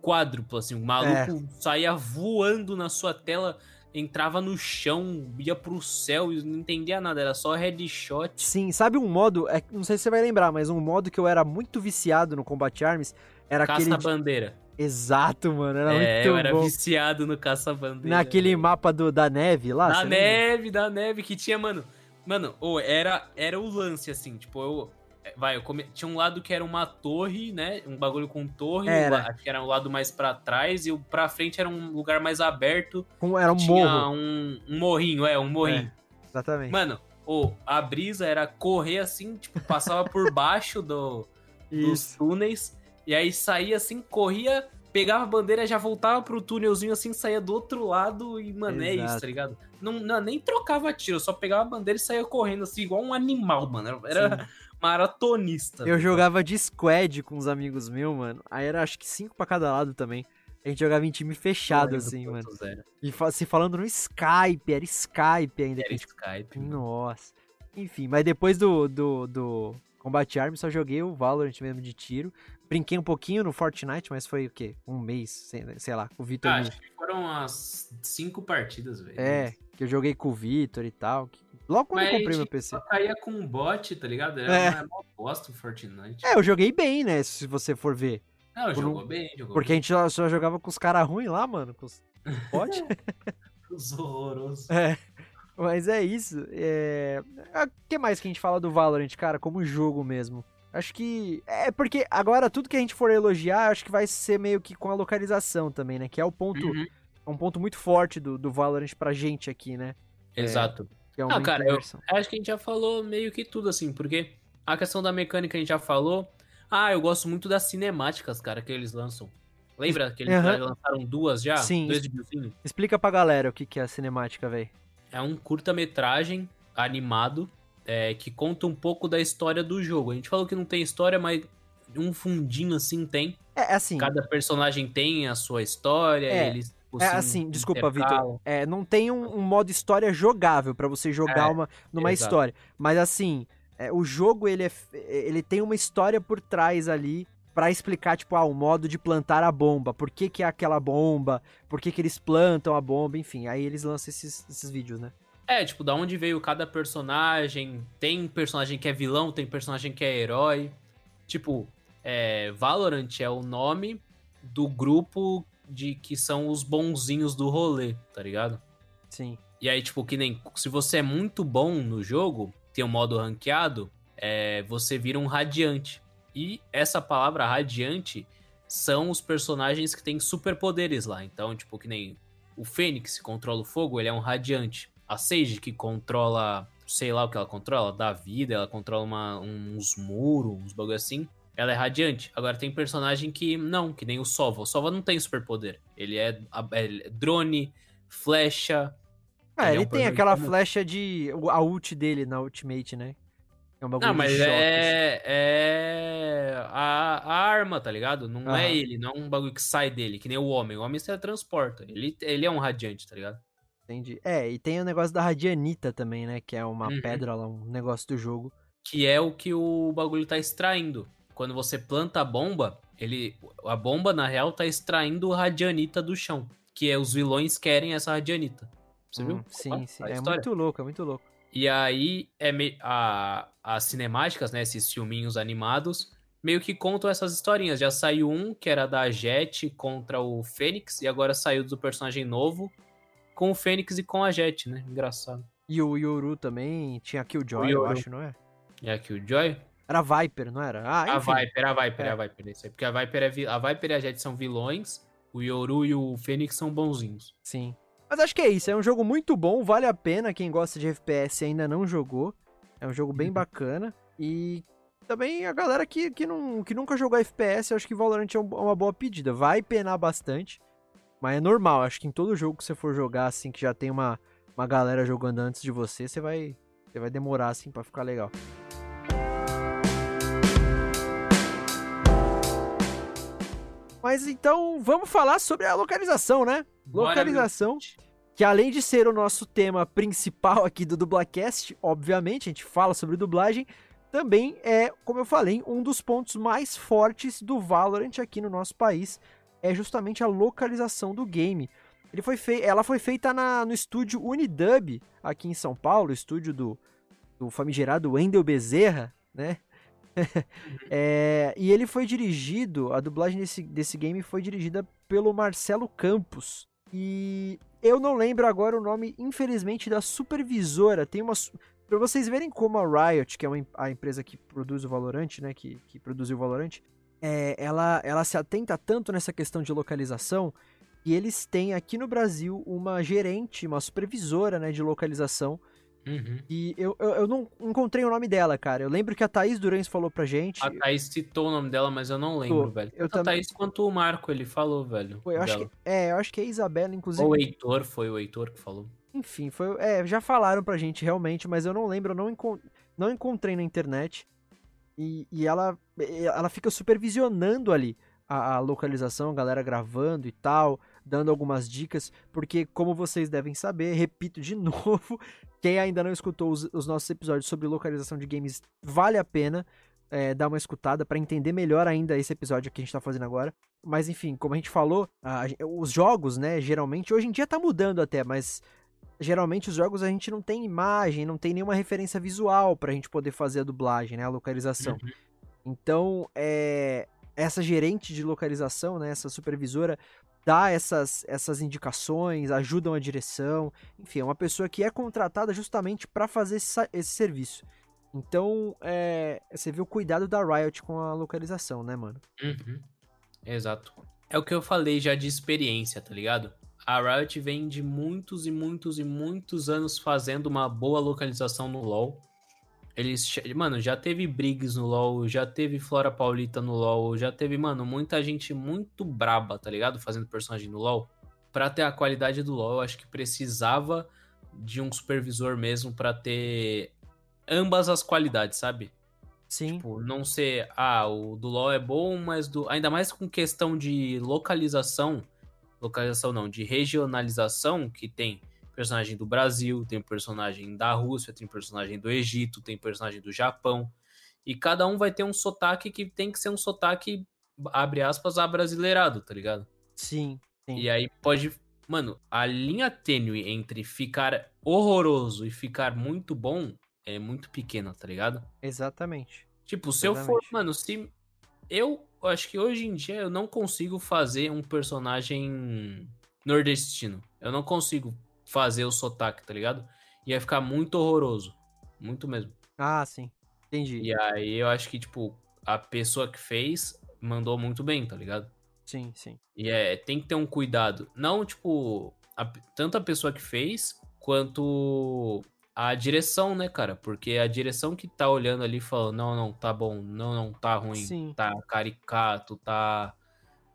quádruplo, assim, o maluco É. saía voando na sua tela, entrava no chão, ia pro céu e não entendia nada, era só headshot. Sim, sabe um modo, é, não sei se você vai lembrar, mas um modo que eu era muito viciado no Combat Arms era aquele. de- Caça-bandeira. Exato, mano, era É, muito eu era bom. viciado no caça-bandeira. Naquele mapa do, da neve lá. Da você lembra? neve, da neve, que tinha, mano. Mano, ô, era, era o lance, assim, tipo, eu. É, Vai, eu come- tinha um lado que era uma torre, né? Um bagulho com torre, Era. que era o lado mais pra trás, e o pra frente era um lugar mais aberto. Era um tinha morro. Um, um morrinho, é, um morrinho. Exatamente. Mano, ô, a brisa era correr assim, tipo, passava por baixo do, dos túneis, e aí saía assim, corria, pegava a bandeira, já voltava pro túnelzinho assim, saía do outro lado e, mano, é isso, Exato. tá ligado? Não, não, nem trocava tiro, só pegava a bandeira e saía correndo assim, igual um animal, mano. Era, era maratonista. Eu jogava de squad com os amigos meus, mano. Aí era acho que cinco pra cada lado também. A gente jogava em time fechado, assim, mano. Era, E se falando no Skype, era Skype ainda. era gente Skype. mano. Nossa. Enfim, mas depois do, do, do Combat Arms só joguei o Valorant mesmo de tiro. Brinquei um pouquinho no Fortnite, mas foi o quê? Um mês, sei, sei lá, com o Vitor. Ah, acho que foram umas cinco partidas, velho. é, que eu joguei com o Vitor e tal. que- Logo quando eu Mas comprei meu PC. Só caía com um bot, tá ligado? Era É. uma bosta o Fortnite. É, eu joguei bem, né? Se você for ver. Não, por jogou bem, jogou Porque a gente só, só jogava com os caras ruins lá, mano. Com os bot. bem. Os horrorosos. É. Mas é isso. É... O que mais que a gente fala do Valorant, cara, como jogo mesmo? Acho que. É porque agora tudo que a gente for elogiar, acho que vai ser meio que com a localização também, né? Que é o ponto. Uhum, é um ponto muito forte do, do Valorant pra gente aqui, né? Exato. Que é Ah, uma cara, eu-. Acho que a gente já falou meio que tudo, assim, porque a questão da mecânica a gente já falou. Ah, eu gosto muito das cinemáticas, cara, que eles lançam. Lembra que eles Aham. lançaram duas já? Sim. Dois videozinhos? Explica pra galera o que, que é a cinemática, velho. É um curta-metragem animado é, que conta um pouco da história do jogo. A gente falou que não tem história, mas um fundinho assim tem. É assim. Cada personagem tem a sua história, É, eles. É assim, desculpa, intercalam. Vitor. É, não tem um, um modo história jogável pra você jogar É, uma, numa exato. história. Mas assim, é, o jogo ele, é ele tem uma história por trás ali pra explicar, tipo, ah, o modo de plantar a bomba. Por que, que é aquela bomba? Por que, que eles plantam a bomba? Enfim, aí eles lançam esses, esses vídeos, né? É, tipo, da onde veio cada personagem. Tem personagem que é vilão, tem personagem que é herói. Tipo, é, Valorant é o nome do grupo de que são os bonzinhos do rolê, tá ligado? Sim. E aí, tipo, que nem. Se você é muito bom no jogo, tem um modo ranqueado, é, você vira um radiante. E essa palavra radiante são os personagens que têm superpoderes lá. Então, tipo, que nem o Fênix que controla o fogo, ele é um radiante. A Sage que controla, sei lá o que ela controla, da vida, ela controla uma- uns muros, uns bagulho assim. Ela é radiante. Agora tem personagem que não, que nem o Sova. O Sova não tem superpoder. Ele é, é drone, flecha, Ah, Ele é ele um tem aquela comum. flecha de. A ult dele na Ultimate, né? É um bagulho Não, de mas choque, assim. é, é a, a arma, tá ligado? Não Aham. é ele, não é um bagulho que sai dele, que nem o homem. O homem se transporta. Ele, ele é um radiante, tá ligado? Entendi. É, e tem o negócio da Radianita também, né? Que é uma Uhum. pedra lá, um negócio do jogo. Que é o que o bagulho tá extraindo. Quando você planta a bomba, ele. A bomba, na real, tá extraindo radianita do chão. Que é os vilões querem essa radianita. Você Hum, viu? Sim, Ah, sim. a É muito louco, é muito louco. E aí, é me... a... as cinemáticas, né? Esses filminhos animados, meio que contam essas historinhas. Já saiu um, que era da Jet contra o Fênix, e agora saiu do personagem novo com o Fênix e com a Jet, né? Engraçado. E o Yoru também tinha Killjoy, O eu Yoru. acho, não é? E aqui o Era Viper, não era? Ah, A. Viper, a Viper, É. a Viper. Isso aí. Porque a Viper, é vi- a Viper e a Jet são vilões, o Yoru e o Fênix são bonzinhos. Sim. Mas acho que é isso, é um jogo muito bom, vale a pena quem gosta de FPS e ainda não jogou. É um jogo bem Uhum. bacana. E também a galera que, que, não, que nunca jogou FPS, acho que Valorant é um- uma boa pedida. Vai penar bastante, mas é normal. Acho que em todo jogo que você for jogar, assim, que já tem uma, uma galera jogando antes de você, você vai, você vai demorar, assim, pra ficar legal. Mas então, vamos falar sobre a localização, né? Bora, Localização, que além de ser o nosso tema principal aqui do Dublacast, obviamente, a gente fala sobre dublagem, também é, como eu falei, um dos pontos mais fortes do Valorant aqui no nosso país, é justamente a localização do game. Ele foi fei ela foi feita na, no estúdio Unidub, aqui em São Paulo, estúdio do, do famigerado Wendel Bezerra, né? É, e ele foi dirigido, a dublagem desse, desse game foi dirigida pelo Marcelo Campos. E eu não lembro agora o nome, infelizmente, da supervisora. Tem uma. Pra vocês verem como a Riot, que é uma a empresa que produz o Valorant, né? Que, que produziu o Valorant, é, ela, ela se atenta tanto nessa questão de localização que eles têm aqui no Brasil uma gerente, uma supervisora né, de localização. Uhum. E eu, eu, eu não encontrei o nome dela, cara. Eu lembro que a Thaís Durães falou pra gente. A Thaís citou o nome dela, mas eu não lembro, Pô, velho. eu Tanto a também- Thaís quanto o Marco, ele falou, velho. Pô, eu acho que, é, eu acho que é a Isabela, inclusive. Ou o Heitor, foi o Heitor que falou. Enfim, foi, é, já falaram pra gente realmente, mas eu não lembro, eu não, encon- não encontrei na internet. E, e ela, ela fica supervisionando ali a, a localização, a galera gravando e tal, dando algumas dicas, porque como vocês devem saber, repito de novo, quem ainda não escutou os, os nossos episódios sobre localização de games, vale a pena é, dar uma escutada pra entender melhor ainda esse episódio que a gente tá fazendo agora. Mas enfim, como a gente falou, a os jogos, né, geralmente, hoje em dia tá mudando até, mas geralmente os jogos a gente não tem imagem, não tem nenhuma referência visual pra gente poder fazer a dublagem, né, a localização. Então, é, essa gerente de localização, né, essa supervisora, dá essas, essas indicações, ajudam a direção, enfim, é uma pessoa que é contratada justamente para fazer esse, esse serviço. Então, é, você vê o cuidado da Riot com a localização, né, mano? Uhum. Exato. É o que eu falei já de experiência, tá ligado? A Riot vem de muitos e muitos e muitos anos fazendo uma boa localização no LoL. Eles, mano, já teve Briggs no LoL, já teve Flora Paulita no LoL, já teve, mano, muita gente muito braba, tá ligado? Fazendo personagem no LoL. Pra ter a qualidade do LoL, eu acho que precisava de um supervisor mesmo pra ter ambas as qualidades, sabe? Sim, Tipo, não ser, ah, o do LoL é bom, mas do. Ainda mais com questão de localização. Localização não, de regionalização, que tem personagem do Brasil, tem personagem da Rússia, tem personagem do Egito, tem personagem do Japão. E cada um vai ter um sotaque que tem que ser um sotaque, abre aspas, abrasileirado, tá ligado? sim, sim. E aí pode. Mano, a linha tênue entre ficar horroroso e ficar muito bom é muito pequena, tá ligado? Exatamente. Tipo, se eu for, Exatamente. mano, se eu acho que hoje em dia eu não consigo fazer um personagem nordestino. Eu não consigo fazer o sotaque, tá ligado? Ia ficar muito horroroso, muito mesmo. Ah, sim. Entendi. E aí eu acho que tipo a pessoa que fez mandou muito bem, tá ligado? Sim, sim. E é, tem que ter um cuidado. Não, tipo, a- tanto a pessoa que fez, quanto a direção, né, cara? Porque a direção que tá olhando ali falando, não, não, tá bom, não, não, tá ruim, Sim. tá caricato, tá,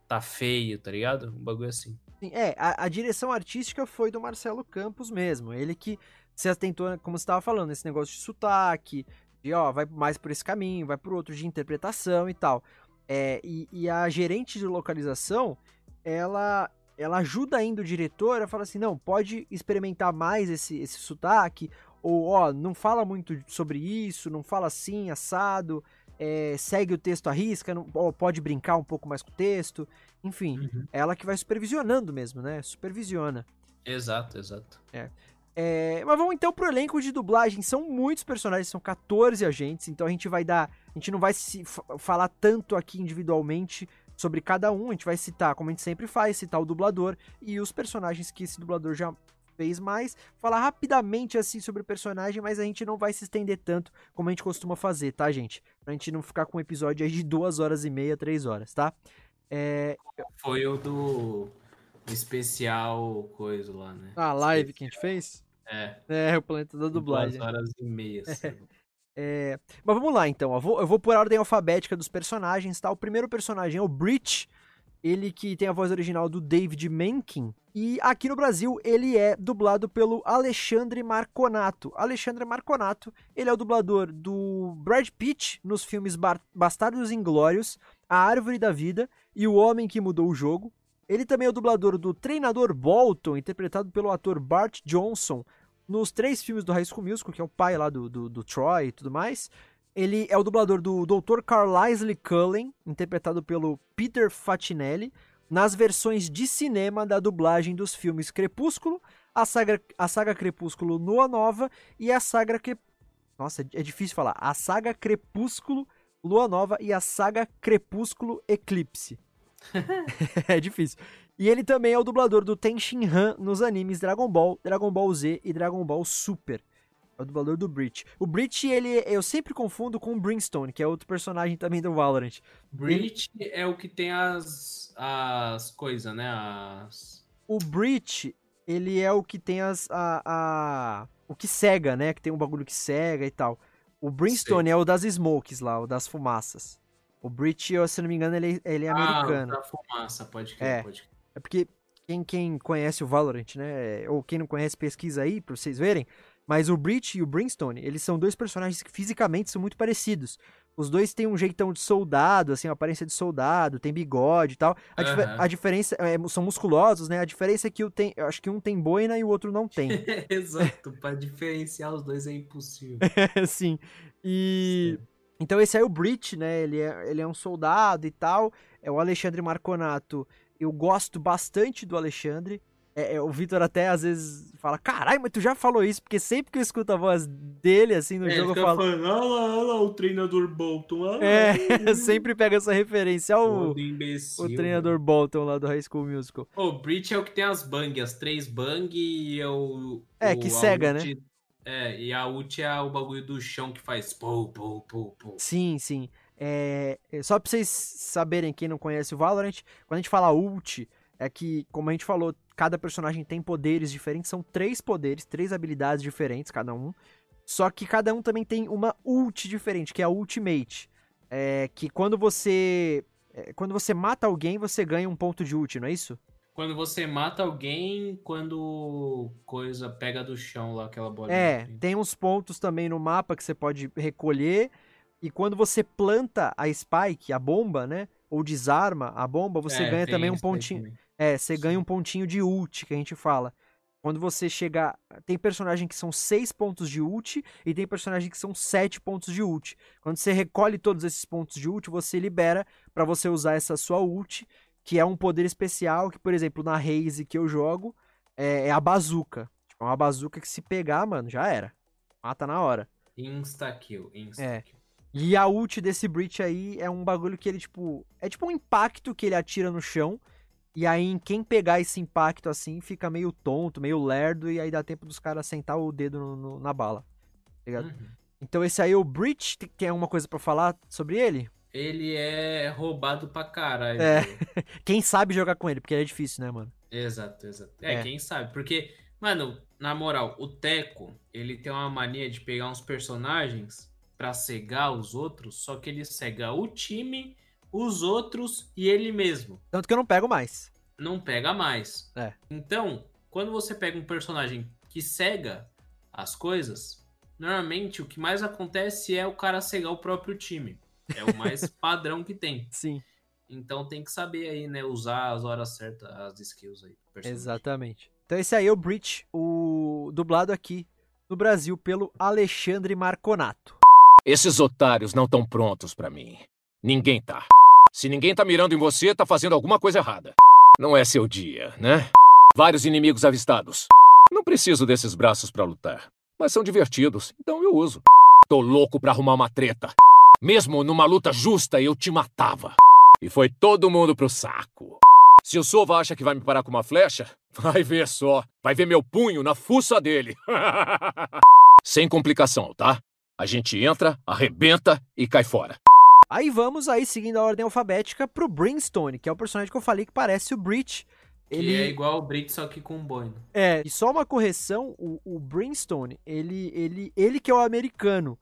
tá feio, tá ligado? Um bagulho assim. É, a, a direção artística foi do Marcelo Campos mesmo. Ele que se atentou, como você estava falando, esse negócio de sotaque, de ó, vai mais por esse caminho, vai por outro de interpretação e tal. É, e, e a gerente de localização, ela, ela ajuda ainda o diretor a falar assim: não, pode experimentar mais esse, esse sotaque, ou ó, não fala muito sobre isso, não fala assim, assado, é, segue o texto à risca, não, pode brincar um pouco mais com o texto, enfim. É ela que vai supervisionando mesmo, né? Supervisiona. Exato, exato. É, mas vamos então pro elenco de dublagem. São muitos personagens, são 14 agentes, então a gente vai dar. A gente não vai se fa- falar tanto aqui individualmente sobre cada um. A gente vai citar, como a gente sempre faz, citar o dublador e os personagens que esse dublador já fez mais. Falar rapidamente assim sobre o personagem, mas a gente não vai se estender tanto como a gente costuma fazer, tá, gente? Pra gente não ficar com um episódio aí de duas horas e meia, três horas, tá? É, Foi o do especial coisa lá, né? a live que a gente fez. É. É, o planeta da dublagem. Duas horas e meia. assim. É, Mas vamos lá, então. Eu vou, eu vou por ordem alfabética dos personagens, tá? O primeiro personagem é o Breach, ele que tem a voz original do David Menken. E aqui no Brasil, ele é dublado pelo Alexandre Marconato. Alexandre Marconato, ele é o dublador do Brad Pitt nos filmes Bastardos Inglórios, A Árvore da Vida e O Homem que Mudou o Jogo. Ele também é o dublador do treinador Bolton, interpretado pelo ator Bart Johnson, nos três filmes do High School Musical, que é o pai lá do, do, do Troy e tudo mais. Ele é o dublador do Dr. Carlisle Cullen, interpretado pelo Peter Fatinelli, nas versões de cinema da dublagem dos filmes Crepúsculo, a saga, a saga Crepúsculo Lua Nova e a saga. Nossa, é difícil falar. A saga Crepúsculo Lua Nova e a saga Crepúsculo Eclipse. é difícil. E ele também é o dublador do Ten Shin Han nos animes Dragon Ball, Dragon Ball Z e Dragon Ball Super. É o dublador do Breach. O Breach, ele, eu sempre confundo com o Brimstone, que é outro personagem também do Valorant. Breach é o que tem as, as coisas, né? As... O Breach, ele é o que tem as. A, a- o que cega, né? Que tem um bagulho que cega e tal. O Brimstone é o das smokes lá, o das fumaças. O Breach, eu, se não me engano, ele, ele é americano. Ah, fumaça, pode crer, É. pode crer. É porque quem, quem conhece o Valorant, né? Ou quem não conhece, pesquisa aí pra vocês verem. Mas o Breach e o Brimstone, eles são dois personagens que fisicamente são muito parecidos. Os dois têm um jeitão de soldado, assim, uma aparência de soldado, tem bigode e tal. A, dife- Aham. a diferença é, são musculosos, né? A diferença é que o tem, eu acho que um tem boina e o outro não tem. Exato, pra diferenciar os dois é impossível. Sim. E. Então esse aí é o Breach, né? Ele é, ele é um soldado e tal. É o Alexandre Marconato. Eu gosto bastante do Alexandre. É, é, o Vitor até às vezes fala: Caralho, mas tu já falou isso? Porque sempre que eu escuto a voz dele assim no É, jogo, eu falo. falando, olha lá, olha lá o treinador Bolton. olha lá, É, sempre pega essa referência ao imbecil. o treinador Bolton lá do High School Musical. O Breach é o que tem as bang, as três bang e é o. É, o- que cega, ult- É, e a ult é o bagulho do chão que faz pou, pou, pou, pou. Sim, sim. É, é, só pra vocês saberem, quem não conhece o Valorant, quando a gente fala ult, é que, como a gente falou, cada personagem tem poderes diferentes, são três poderes, três habilidades diferentes cada um. Só que cada um também tem uma ult diferente, que é a ultimate. É, que quando você. é, quando você mata alguém, você ganha um ponto de ult, não é isso? Quando você mata alguém, quando coisa pega do chão lá, aquela bolinha. É, tem uns pontos também no mapa que você pode recolher. E quando você planta a spike, a bomba, né? Ou desarma a bomba, você É, ganha também um pontinho. também. É, você ganha Sim. um pontinho de ult, que a gente fala. Quando você chegar. Tem personagem que são 6 pontos de ult e tem personagem que são 7 pontos de ult. Quando você recolhe todos esses pontos de ult, você libera pra você usar essa sua ult, que é um poder especial, que, por exemplo, na Raze que eu jogo, é, é a bazuca. Tipo, é uma bazuca que se pegar, mano, já era. Mata na hora. Insta-kill, insta É. kill. E a ult desse Breach aí é um bagulho que ele, tipo. É tipo um impacto que ele atira no chão. E aí, em quem pegar esse impacto assim, fica meio tonto, meio lerdo. E aí dá tempo dos caras sentar o dedo no- no- na bala. Tá ligado? Uhum. Então esse aí, o Breach, tem- alguma coisa pra falar sobre ele? Ele é roubado pra caralho. É. Quem sabe jogar com ele, porque ele é difícil, né, mano? Exato, exato. É, É. quem sabe? Porque, mano, na moral, o Teco, ele tem uma mania de pegar uns personagens pra cegar os outros, só que ele cega o time, os outros e ele mesmo. Tanto que eu não pego mais. Não pega mais. É. Então, quando você pega um personagem que cega as coisas, normalmente o que mais acontece é o cara cegar o próprio time. É o mais padrão que tem. Sim, Então tem que saber aí, né? Usar as horas certas, as skills aí. exatamente. Então esse aí é o Breach, o dublado aqui no Brasil pelo Alexandre Marconato. Esses otários não estão prontos pra mim. Ninguém tá. Se ninguém tá mirando em você, tá fazendo alguma coisa errada. Não é seu dia, né? Vários inimigos avistados. Não preciso desses braços pra lutar, mas são divertidos, então eu uso. Tô louco pra arrumar uma treta. Mesmo numa luta justa, eu te matava. E foi todo mundo pro saco. Se o Sova acha que vai me parar com uma flecha, vai ver só. Vai ver meu punho na fuça dele. Sem complicação, tá? A gente entra, arrebenta e cai fora. Aí vamos aí, seguindo a ordem alfabética, pro Brimstone, que é o personagem que eu falei que parece o Breach. Que Ele é igual o Brit, só que com boina. é, e só uma correção, o, o Brimstone, ele, ele, ele que é o americano.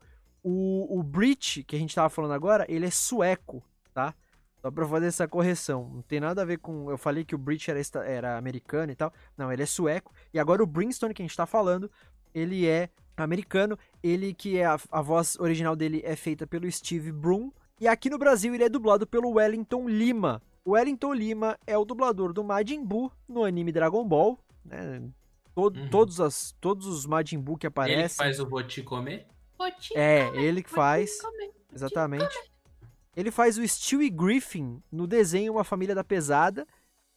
O, o Breach, que a gente tava falando agora, ele é sueco, tá? Só pra fazer essa correção. Não tem nada a ver com. Eu falei que o Breach era, era americano e tal. Não, ele é sueco. E agora o Brimstone, que a gente tá falando, ele é americano. Ele que é a, a voz original dele é feita pelo Steve Broom. E aqui no Brasil ele é dublado pelo Wellington Lima. O Wellington Lima é o dublador do Majin Buu no anime Dragon Ball. Né? Todo- Uhum. todos, as, todos os Majin Buu que Ele aparecem. faz o Vou Te Comer? É, ele que faz. Exatamente. Ele faz o Stewie Griffin no desenho Uma Família da Pesada.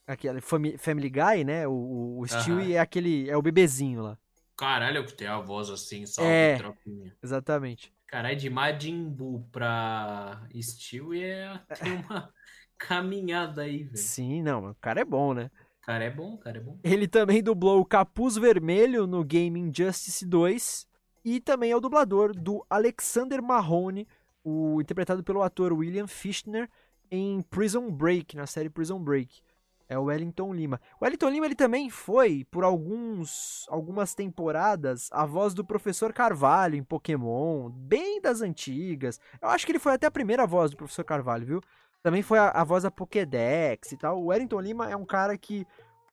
Aquele Fami- Family Guy, né? O, o, o Stewie é aquele. É o bebezinho lá. Caralho, que tem a voz assim, salve É. tropinha. Exatamente. Caralho, de Majin Buu pra Steel é tem uma caminhada aí, velho. Sim, não, o cara é bom, né? Cara, é bom, cara, é bom. Ele também dublou o Capuz Vermelho no game Injustice 2 e também é o dublador do Alexander Mahone, o interpretado pelo ator William Fichtner em Prison Break, na série Prison Break. É o Wellington Lima. O Wellington Lima ele também foi por alguns algumas temporadas a voz do Professor Carvalho em Pokémon, bem das antigas. Eu acho que ele foi até a primeira voz do Professor Carvalho, viu? Também foi a, a voz da Pokédex e tal. O Wellington Lima é um cara que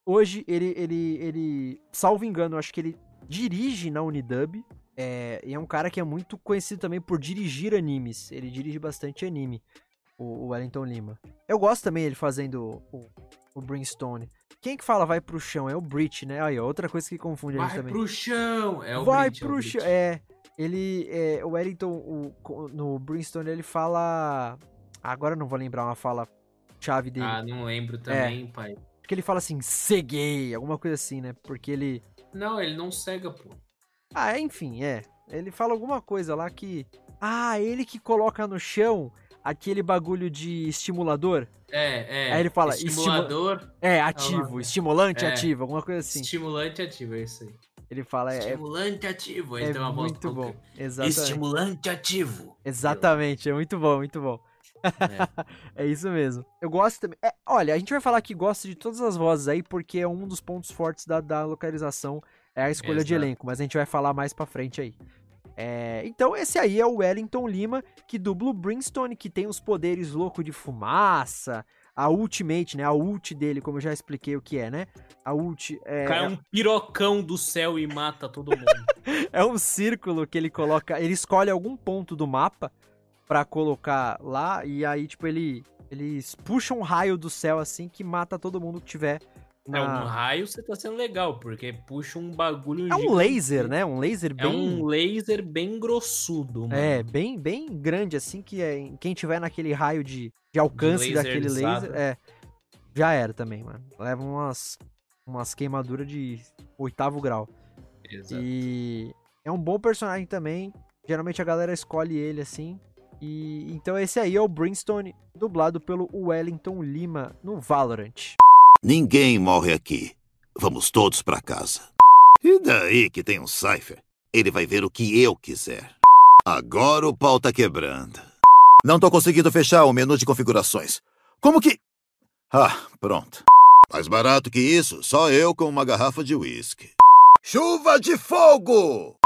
Hoje ele, ele, ele, salvo engano, acho que ele dirige na Unidub. É, e é um cara que é muito conhecido também por dirigir animes. Ele dirige bastante anime, o, o Wellington Lima. Eu gosto também ele fazendo o, o Brimstone. Quem que fala vai pro chão? É o Breach, né? Aí, outra coisa que confunde a gente Vai também. pro chão! É o vai Breach, é o pro Breach. chão. É, ele, é, o Wellington, o- no Brimstone, ele fala... Agora eu não vou lembrar uma fala chave dele. Ah, não lembro também, pai. Acho que ele fala assim, ceguei, alguma coisa assim, né? Porque ele... Não, ele não cega, pô. Ah, enfim, é. Ele fala alguma coisa lá que. Ah, ele que coloca no chão aquele bagulho de estimulador. É, é. Aí ele fala, Estimulador, É, ativo, estimulante É. ativo, alguma coisa assim. estimulante ativo, é isso aí. Ele fala, é, Estimulante ativo. Ele é tem uma voz muito bom. Exatamente. Estimulante ativo. Exatamente, é muito bom, muito bom. É. É isso mesmo. Eu gosto também. é, olha, a gente vai falar que gosta de todas as vozes aí, porque é um dos pontos fortes da, da localização, é a escolha de Exato. elenco, mas a gente vai falar mais pra frente aí. É, então, esse aí é o Wellington Lima, que dubla o Brimstone, que tem os poderes louco de fumaça, a Ultimate, né? A ult dele, como eu já expliquei o que é, né? A ult é, Cai um pirocão do céu e mata todo mundo. é um círculo que ele coloca. Ele escolhe algum ponto do mapa pra colocar lá. E aí, tipo, ele. Eles puxam um raio do céu assim que mata todo mundo que tiver. É um raio, você tá sendo legal, porque puxa um bagulho É um gigante. laser, né? Um laser É bem. um laser bem grossudo, mano. É, bem, bem grande, assim, que é, quem tiver naquele raio de, de alcance daquele laser. É. Já era também, mano. Leva umas, umas queimaduras de oitavo grau. Exato. E é um bom personagem também. Geralmente a galera escolhe ele assim. E então esse aí é o Brimstone, dublado pelo Wellington Lima no Valorant. Ninguém morre aqui. Vamos todos pra casa. E daí que tem um Cypher? Ele vai ver o que eu quiser. Agora o pau tá quebrando. Não tô conseguindo fechar o menu de configurações. Como que. Ah, pronto. Mais barato que isso, só eu com uma garrafa de uísque. Chuva de fogo!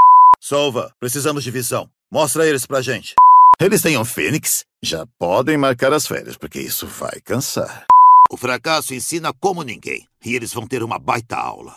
Solva, precisamos de visão. Mostra eles pra gente. Eles têm um Fênix? Já podem marcar as férias, porque isso vai cansar. O fracasso ensina como ninguém, e eles vão ter uma baita aula.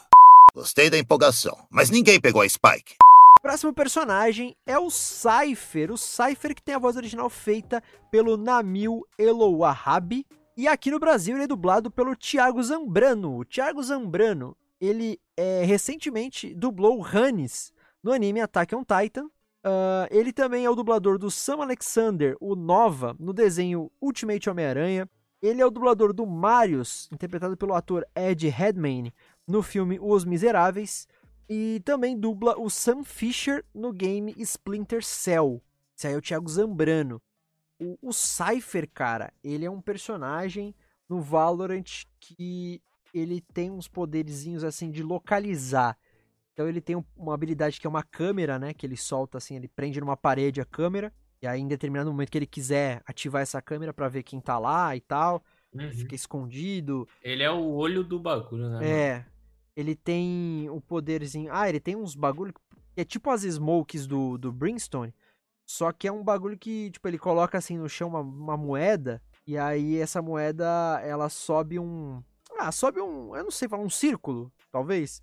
Gostei da empolgação, mas ninguém pegou a Spike. Próximo personagem é o Cypher. O Cypher que tem a voz original feita pelo Namil Elowahabi. E aqui no Brasil ele é dublado pelo Thiago Zambrano. O Thiago Zambrano, ele é, recentemente dublou o Hannes no anime Attack on Titan. Ah, ele também é o dublador do Sam Alexander, o Nova, no desenho Ultimate Homem-Aranha. Ele é o dublador do Marius, interpretado pelo ator Ed Redmayne, no filme Os Miseráveis. E também dubla o Sam Fisher no game Splinter Cell. Esse aí é o Thiago Zambrano. O, o Cypher, cara, ele é um personagem no Valorant que ele tem uns poderzinhos assim de localizar. Então ele tem um- uma habilidade que é uma câmera, né? Que ele solta assim, ele prende numa parede a câmera. E aí, em determinado momento que ele quiser ativar essa câmera pra ver quem tá lá e tal, Uhum. fica escondido. Ele é o olho do bagulho, né? mano? É. Ele tem o poderzinho. Ah, ele tem uns bagulho que é tipo as smokes do, do Brimstone. Só que é um bagulho que, tipo, ele coloca assim no chão uma, uma moeda. E aí essa moeda, ela sobe um. Ah, sobe um. Eu não sei falar, um círculo, talvez.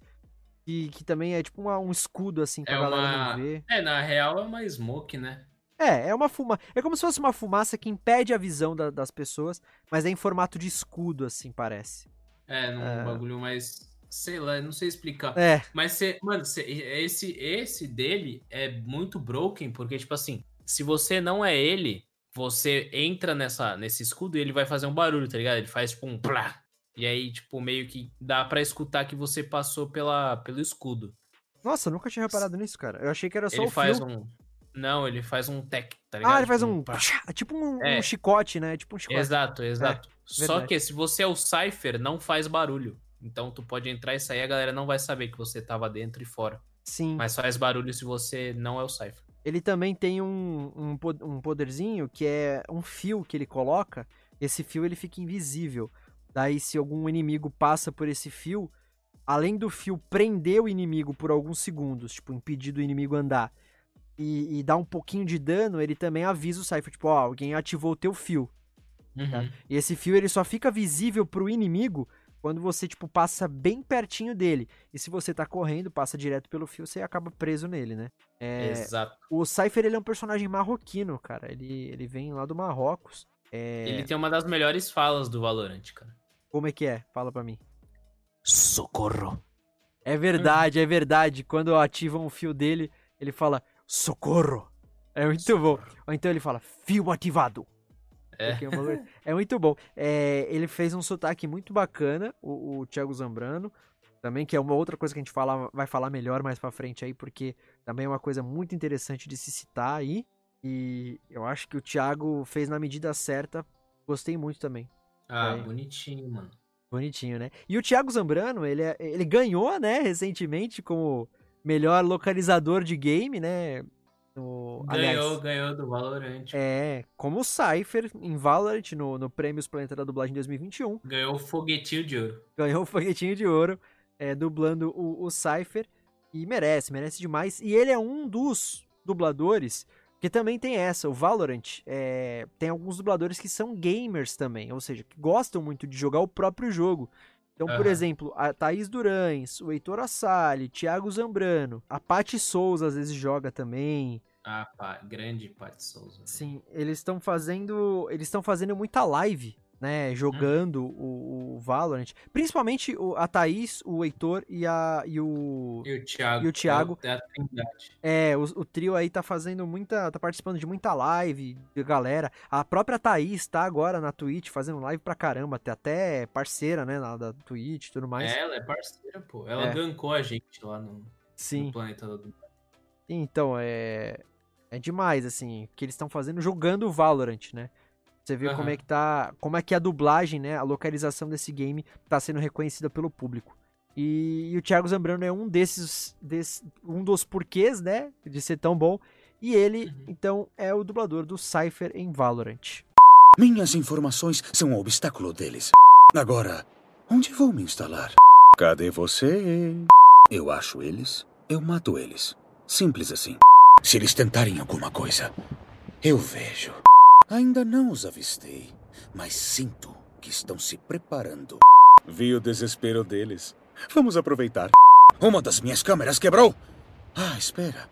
Que, que também é tipo uma- um escudo, assim, pra É galera uma. não ver. É, na real é uma smoke, né? É, é uma fumaça. É como se fosse uma fumaça que impede a visão da- das pessoas, mas é em formato de escudo, assim, parece. É, num É. bagulho mais. Sei lá, não sei explicar. É, Mas, cê, mano, cê- esse, esse dele é muito broken, porque, tipo assim, se você não é ele, você entra nessa, nesse escudo e ele vai fazer um barulho, tá ligado? Ele faz, tipo, um plá. E aí, tipo, meio que dá pra escutar que você passou pela, pelo escudo. Nossa, eu nunca tinha reparado nisso, cara. Eu achei que era só Ele o faz fio. um. Não, ele faz um tech, tá ligado? Ah, ele faz Tipo, um. Tipo um, É. um chicote, né? Tipo um chicote. Exato, exato. Só verdade. que se você é o Cypher, não faz barulho. Então tu pode entrar e sair, a galera não vai saber que você tava dentro e fora. Sim. Mas faz barulho se você não é o Cypher. Ele também tem um, um, um poderzinho que é um fio que ele coloca. Esse fio ele fica invisível. Daí, se algum inimigo passa por esse fio, além do fio prender o inimigo por alguns segundos, tipo, impedir do inimigo andar, e, e dar um pouquinho de dano, ele também avisa o Cypher, tipo, ó, alguém ativou o teu fio. Uhum. E esse fio ele só fica visível pro inimigo quando você, tipo, passa bem pertinho dele. E se você tá correndo, passa direto pelo fio, você acaba preso nele, né? É, Exato. o Cypher, ele é um personagem marroquino, cara. Ele, ele vem lá do Marrocos. É... Ele tem uma das melhores falas do Valorant, cara. Como é que é? Fala pra mim. Socorro. É verdade, é verdade. Quando ativam o fio dele, ele fala socorro. É muito bom. Ou então ele fala fio ativado. É. Valor- É muito bom. É, ele fez um sotaque muito bacana, o, o Thiago Zambrano. Também, que é uma outra coisa que a gente fala, vai falar melhor mais pra frente aí, porque também é uma coisa muito interessante de se citar aí. E eu acho que o Thiago fez na medida certa. Gostei muito também. Ah, É. bonitinho, mano. Bonitinho, né? E o Thiago Zambrano, ele, é- ele ganhou, né, recentemente, como melhor localizador de game, né? No, Ganhou, aliás, ganhou do Valorant. é, como o Cypher em Valorant no, no Prêmios Planeta da Dublagem 2021. Ganhou o foguetinho de ouro. Ganhou o foguetinho de ouro, é, dublando o, o Cypher. E merece, merece demais. E ele é um dos dubladores que também tem essa. O Valorant é, tem alguns dubladores que são gamers também, ou seja, que gostam muito de jogar o próprio jogo. Então, por Aham. exemplo, a Thaís Durães, o Heitor Assali, Thiago Zambrano, a Paty Souza às vezes joga também. Ah, pá, grande Paty Souza. Sim, eles estão fazendo. Eles estão fazendo muita live, né? Jogando o, o Valorant. Principalmente o- a Thaís, o Heitor e, a, e o. E o Thiago. E o Thiago. É Trindade. É, o, o trio aí tá fazendo muita. tá participando de muita live de galera. A própria Thaís tá agora na Twitch fazendo live pra caramba. Tem até parceira, né? Na, da Twitch e tudo mais. Ela é parceira, pô. Ela É. gankou a gente lá no, Sim. no planeta do. Então, é. É demais, assim, que eles estão fazendo jogando o Valorant, né? Você vê como Aham. é que tá. Como é que a dublagem, né? A localização desse game tá sendo reconhecida pelo público. E, e o Thiago Zambrano é um desses, desse- um dos porquês, né? De ser tão bom. E ele, Uhum. então, é o dublador do Cypher em Valorant. Minhas informações são um obstáculo deles. Agora, onde vou me instalar? Cadê você? Eu acho eles, eu mato eles. Simples assim. Se eles tentarem alguma coisa, eu vejo. Ainda não os avistei, mas sinto que estão se preparando. Vi o desespero deles. Vamos aproveitar. Uma das minhas câmeras quebrou. Ah, espera.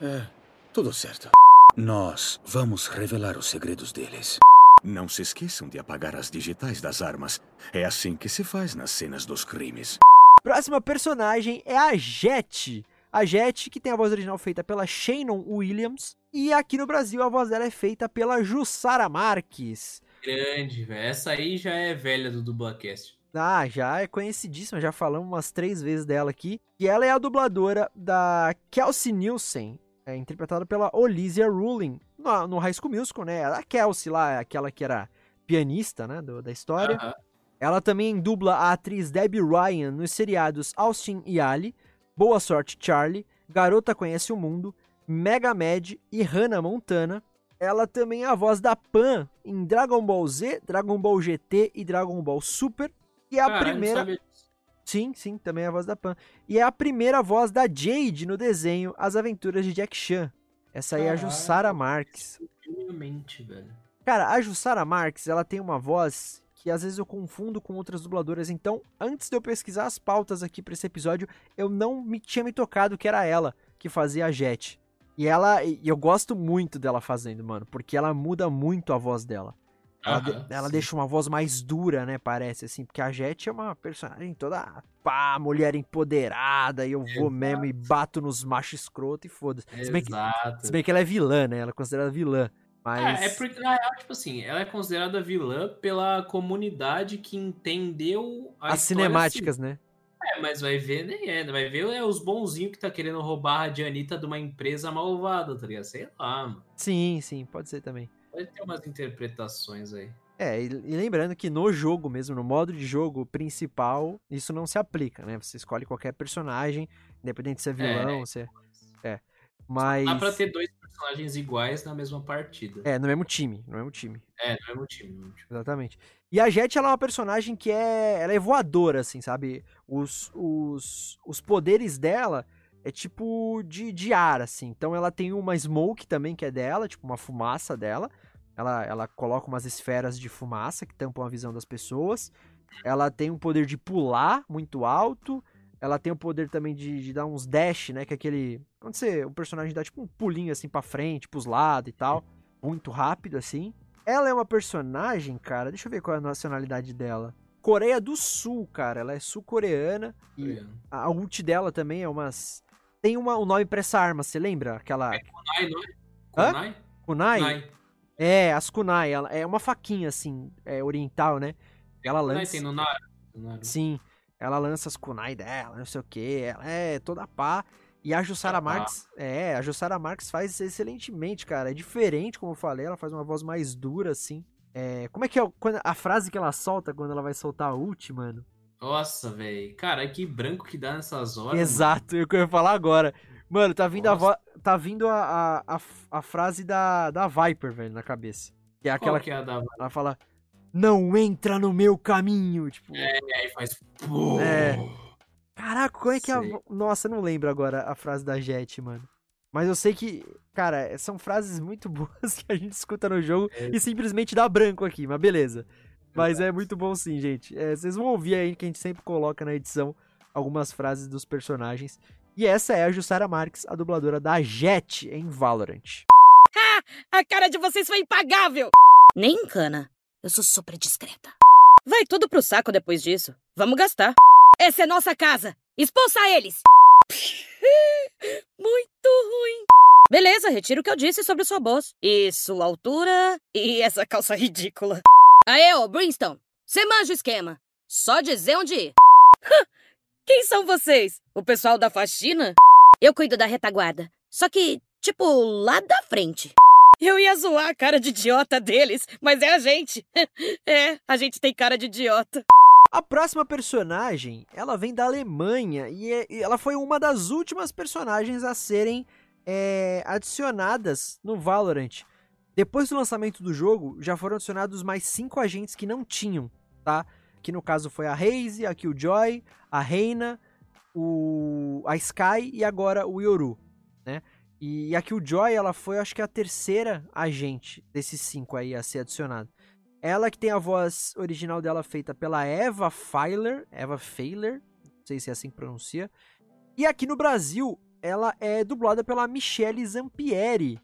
É, tudo certo. Nós vamos revelar os segredos deles. Não se esqueçam de apagar as digitais das armas. É assim que se faz nas cenas dos crimes. Próxima personagem é a Jet. A Jet, que tem a voz original feita pela Shannon Williams. E aqui no Brasil a voz dela é feita pela Jussara Marques. Grande, velho. Essa aí já é velha do Dublacast. Ah, já é conhecidíssima, já falamos umas três vezes dela aqui. E ela é a dubladora da Kelsey Nielsen, é, interpretada pela Olivia Ruling no, no High School Musical, né? A Kelsey lá, aquela que era pianista, né, do- da história. Aham. Ela também dubla a atriz Debbie Ryan nos seriados Austin e Ali, Boa Sorte Charlie, Garota Conhece o Mundo, Mega Mad e Hannah Montana. Ela também é a voz da Pan em Dragon Ball Z, Dragon Ball GT e Dragon Ball Super. E é a não primeira. Sim, sim, também é a voz da Pan. E é a primeira voz da Jade no desenho As Aventuras de Jack Chan. Essa aí é a Jussara Marques. Minha velho. Cara, a Jussara Marques, ela tem uma voz que às vezes eu confundo com outras dubladoras. Então, antes de eu pesquisar as pautas aqui para esse episódio, eu não me tinha me tocado que era ela que fazia a Jet. E ela, e eu gosto muito dela fazendo, mano, porque ela muda muito a voz dela. Ela, de- ela deixa uma voz mais dura, né? Parece assim, porque a Jet é uma personagem toda pá, mulher empoderada, e eu vou mesmo e bato nos machos escroto e foda-se. Se bem, que, Exato. se bem que ela é vilã, né? Ela é considerada vilã. Mas. É, é porque, na real, tipo assim, ela é considerada vilã pela comunidade que entendeu As cinemáticas, né? assim. É, mas vai ver, nem é. né? Vai ver é os bonzinhos que tá querendo roubar a Radianita de uma empresa malvada, tá ligado? Sei lá, mano. Sim, sim, pode ser também. Pode ter umas interpretações aí. É, e, lembrando que no jogo mesmo, no modo de jogo principal, isso não se aplica, né? Você escolhe qualquer personagem, independente se é vilão, se é. Mas. Dá pra ter dois personagens iguais na mesma partida. É, no mesmo time, no mesmo time. É, no mesmo time. no mesmo time. Exatamente. E a Jet, ela é uma personagem que é. Ela é voadora, assim, sabe? Os, os, os poderes dela é tipo de, de ar, assim. Então ela tem uma smoke também que é dela, tipo uma fumaça dela. Ela, ela coloca umas esferas de fumaça que tampam a visão das pessoas. Ela tem um poder de pular muito alto. Ela tem o poder também de, de dar uns dash, né? Que é aquele. Quando você, o personagem dá tipo um pulinho assim pra frente, pros lados e tal. Muito rápido, assim. Ela é uma personagem, cara. Deixa eu ver qual é a nacionalidade dela. Coreia do Sul, cara. Ela é sul-coreana. E a ult dela também é umas. Tem uma, um nome pra essa arma, você lembra? Aquela. Kunai, não é? Hã? Kunai? Kunai? Kunai. É, as Kunai. Ela é uma faquinha, assim, é, oriental, né? Ela Kunai lança. tem no Naruto. Sim, ela lança as kunai dela, não sei o que, ela é toda pá. E a Jussara pá. Marques, é, a Jussara Marques faz excelentemente, cara. É diferente, como eu falei, ela faz uma voz mais dura, assim. É, como é que é quando- a frase que ela solta quando ela vai soltar a ult, mano? Nossa, velho. Cara, que branco que dá nessas horas. Exato, é o que eu ia falar agora. Mano, tá vindo, a, vo- tá vindo a, a, a, a frase da, da Viper, velho, na cabeça. Que é Mano. aquela Qual que é a da... ela fala: Não entra no meu caminho. Tipo, É, aí faz... É. Caraca, como é que é a. Nossa, eu não lembro agora a frase da Jet, mano. Mas eu sei que, cara, são frases muito boas que a gente escuta no jogo É. e simplesmente dá branco aqui, mas beleza. Mas é muito bom sim, gente. É, vocês vão ouvir aí que a gente sempre coloca na edição algumas frases dos personagens. E essa é a Jussara Marques, a dubladora da Jet em Valorant. A cara de vocês foi impagável! Nem encana. Eu sou super discreta. Vai tudo pro saco depois disso. Vamos gastar. Essa é nossa casa. Expulsa eles! Muito ruim. Beleza, retiro o que eu disse sobre sua voz. E sua altura. E essa calça ridícula. Aê, ô, Brimstone. Você manja o esquema. Só dizer onde ir. Quem são vocês? O pessoal da faxina? Eu cuido da retaguarda. Só que, tipo, lá da frente. Eu ia zoar a cara de idiota deles, mas é a gente. É, a gente tem cara de idiota. A próxima personagem, ela vem da Alemanha e, é- e ela foi uma das últimas personagens a serem é, adicionadas no Valorant. Depois do lançamento do jogo, já foram adicionados mais cinco agentes que não tinham, tá? Que no caso foi a Raze, a Killjoy, a Reina, o, a Sky e agora o Yoru, né? E a Killjoy, ela foi, acho que, a terceira agente desses cinco aí a ser adicionado. Ela que tem a voz original dela feita pela Eva Feiler, Eva Feiler, não sei se é assim que pronuncia. E aqui no Brasil, ela é dublada pela Michelle Zampieri.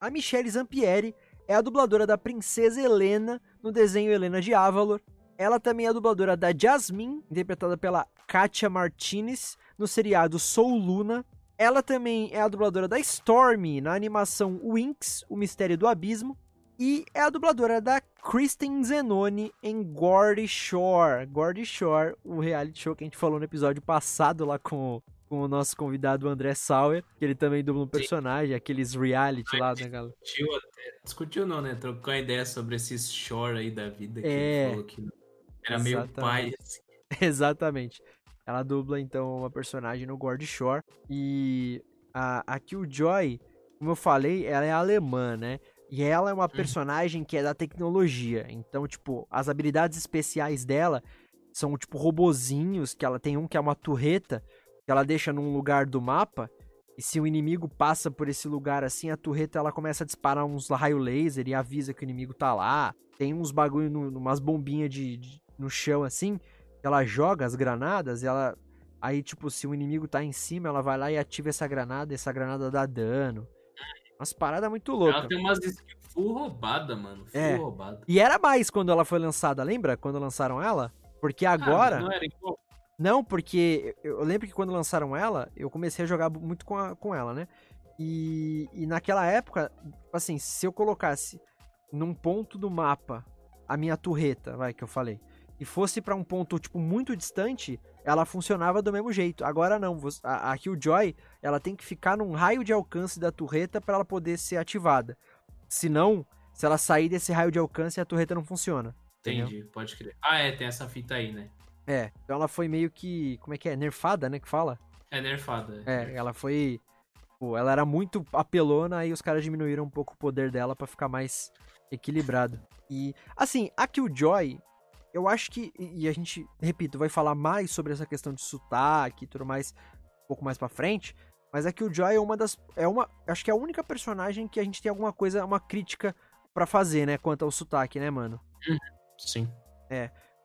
A Michelle Zampieri é a dubladora da Princesa Helena no desenho Helena de Avalor. Ela também é a dubladora da Jasmine, interpretada pela Katia Martinez, no seriado Sou Luna. Ela também é a dubladora da Stormy na animação Winx, O Mistério do Abismo. E é a dubladora da Kristen Zenoni em Gordy Shore. Gordy Shore, o reality show que a gente falou no episódio passado lá com, com o nosso convidado André Sauer, que ele também dubla um personagem, aqueles reality lá, né, galera? Discutiu. Discutiu não, né? Trocou uma ideia sobre esses shore aí da vida que É. ele falou que era meio Exatamente. pai, assim. Exatamente. Ela dubla, então, uma personagem no Gordy Shore. E a, a Killjoy, como eu falei, ela é alemã, né? E ela é uma personagem que é da tecnologia. Então, tipo, as habilidades especiais dela são, tipo, robozinhos, que ela tem um que é uma turreta, que ela deixa num lugar do mapa. E se o inimigo passa por esse lugar assim, a turreta ela começa a disparar uns raio laser e avisa que o inimigo tá lá. Tem uns bagulho, no, umas bombinhas de, de, no chão assim, ela joga as granadas e ela. Aí, tipo, se o inimigo tá em cima, ela vai lá e ativa essa granada e essa granada dá dano. Umas paradas muito loucas. Ela tem umas skills full roubada, mano. Full É. roubada. E era mais quando ela foi lançada, lembra? Quando lançaram ela? Porque agora. Ah, não era igual. Não, porque eu lembro que quando lançaram ela, eu comecei a jogar muito com, a- com ela, né? E, e naquela época, assim, se eu colocasse num ponto do mapa a minha turreta, vai, que eu falei, e fosse pra um ponto, tipo, muito distante, ela funcionava do mesmo jeito. Agora não, a, a Killjoy, ela tem que ficar num raio de alcance da turreta pra ela poder ser ativada. Senão, se ela sair desse raio de alcance, a turreta não funciona. entendeu? Entendi, pode crer. Ah, é, tem essa fita aí, né? É, então ela foi meio que, como é que é, nerfada, né, que fala? É nerfada. É, ela foi. Pô, ela era muito apelona, aí os caras diminuíram um pouco o poder dela pra ficar mais equilibrado. E, assim, a Killjoy, eu acho que. E a gente, repito, vai falar mais sobre essa questão de sotaque e tudo mais um pouco mais pra frente. Mas a Killjoy é uma das. É uma. Acho que é a única personagem que a gente tem alguma coisa, uma crítica pra fazer, né? Quanto ao sotaque, né, mano? Sim.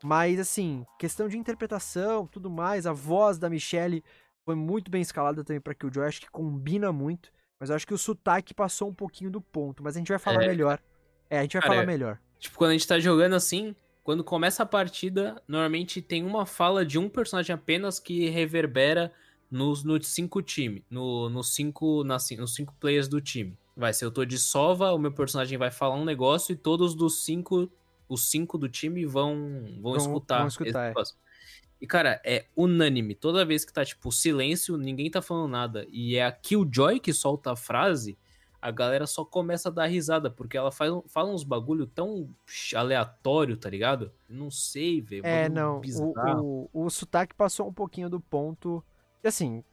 Mas, assim, questão de interpretação, tudo mais, a voz da Michelle foi muito bem escalada também pra Killjoy, acho que combina muito, mas eu acho que o sotaque passou um pouquinho do ponto, mas a gente vai falar É. melhor. É, a gente vai Cara, falar é- melhor. Tipo, quando a gente tá jogando assim, quando começa a partida, normalmente tem uma fala de um personagem apenas que reverbera nos, nos cinco times. No, nos, cinco, nas, nos cinco players do time. Vai, se eu tô de sova, o meu personagem vai falar um negócio e todos dos cinco. Os cinco do time vão, vão, Vão- escutar. vão escutar, é. E, cara, é unânime. Toda vez que tá, tipo, silêncio, ninguém tá falando nada. E é a Killjoy que solta a frase a galera só começa a dar risada, porque ela faz, fala uns bagulho tão aleatório, tá ligado? Não sei, velho. É, não, o, o, o sotaque passou um pouquinho do ponto. E assim,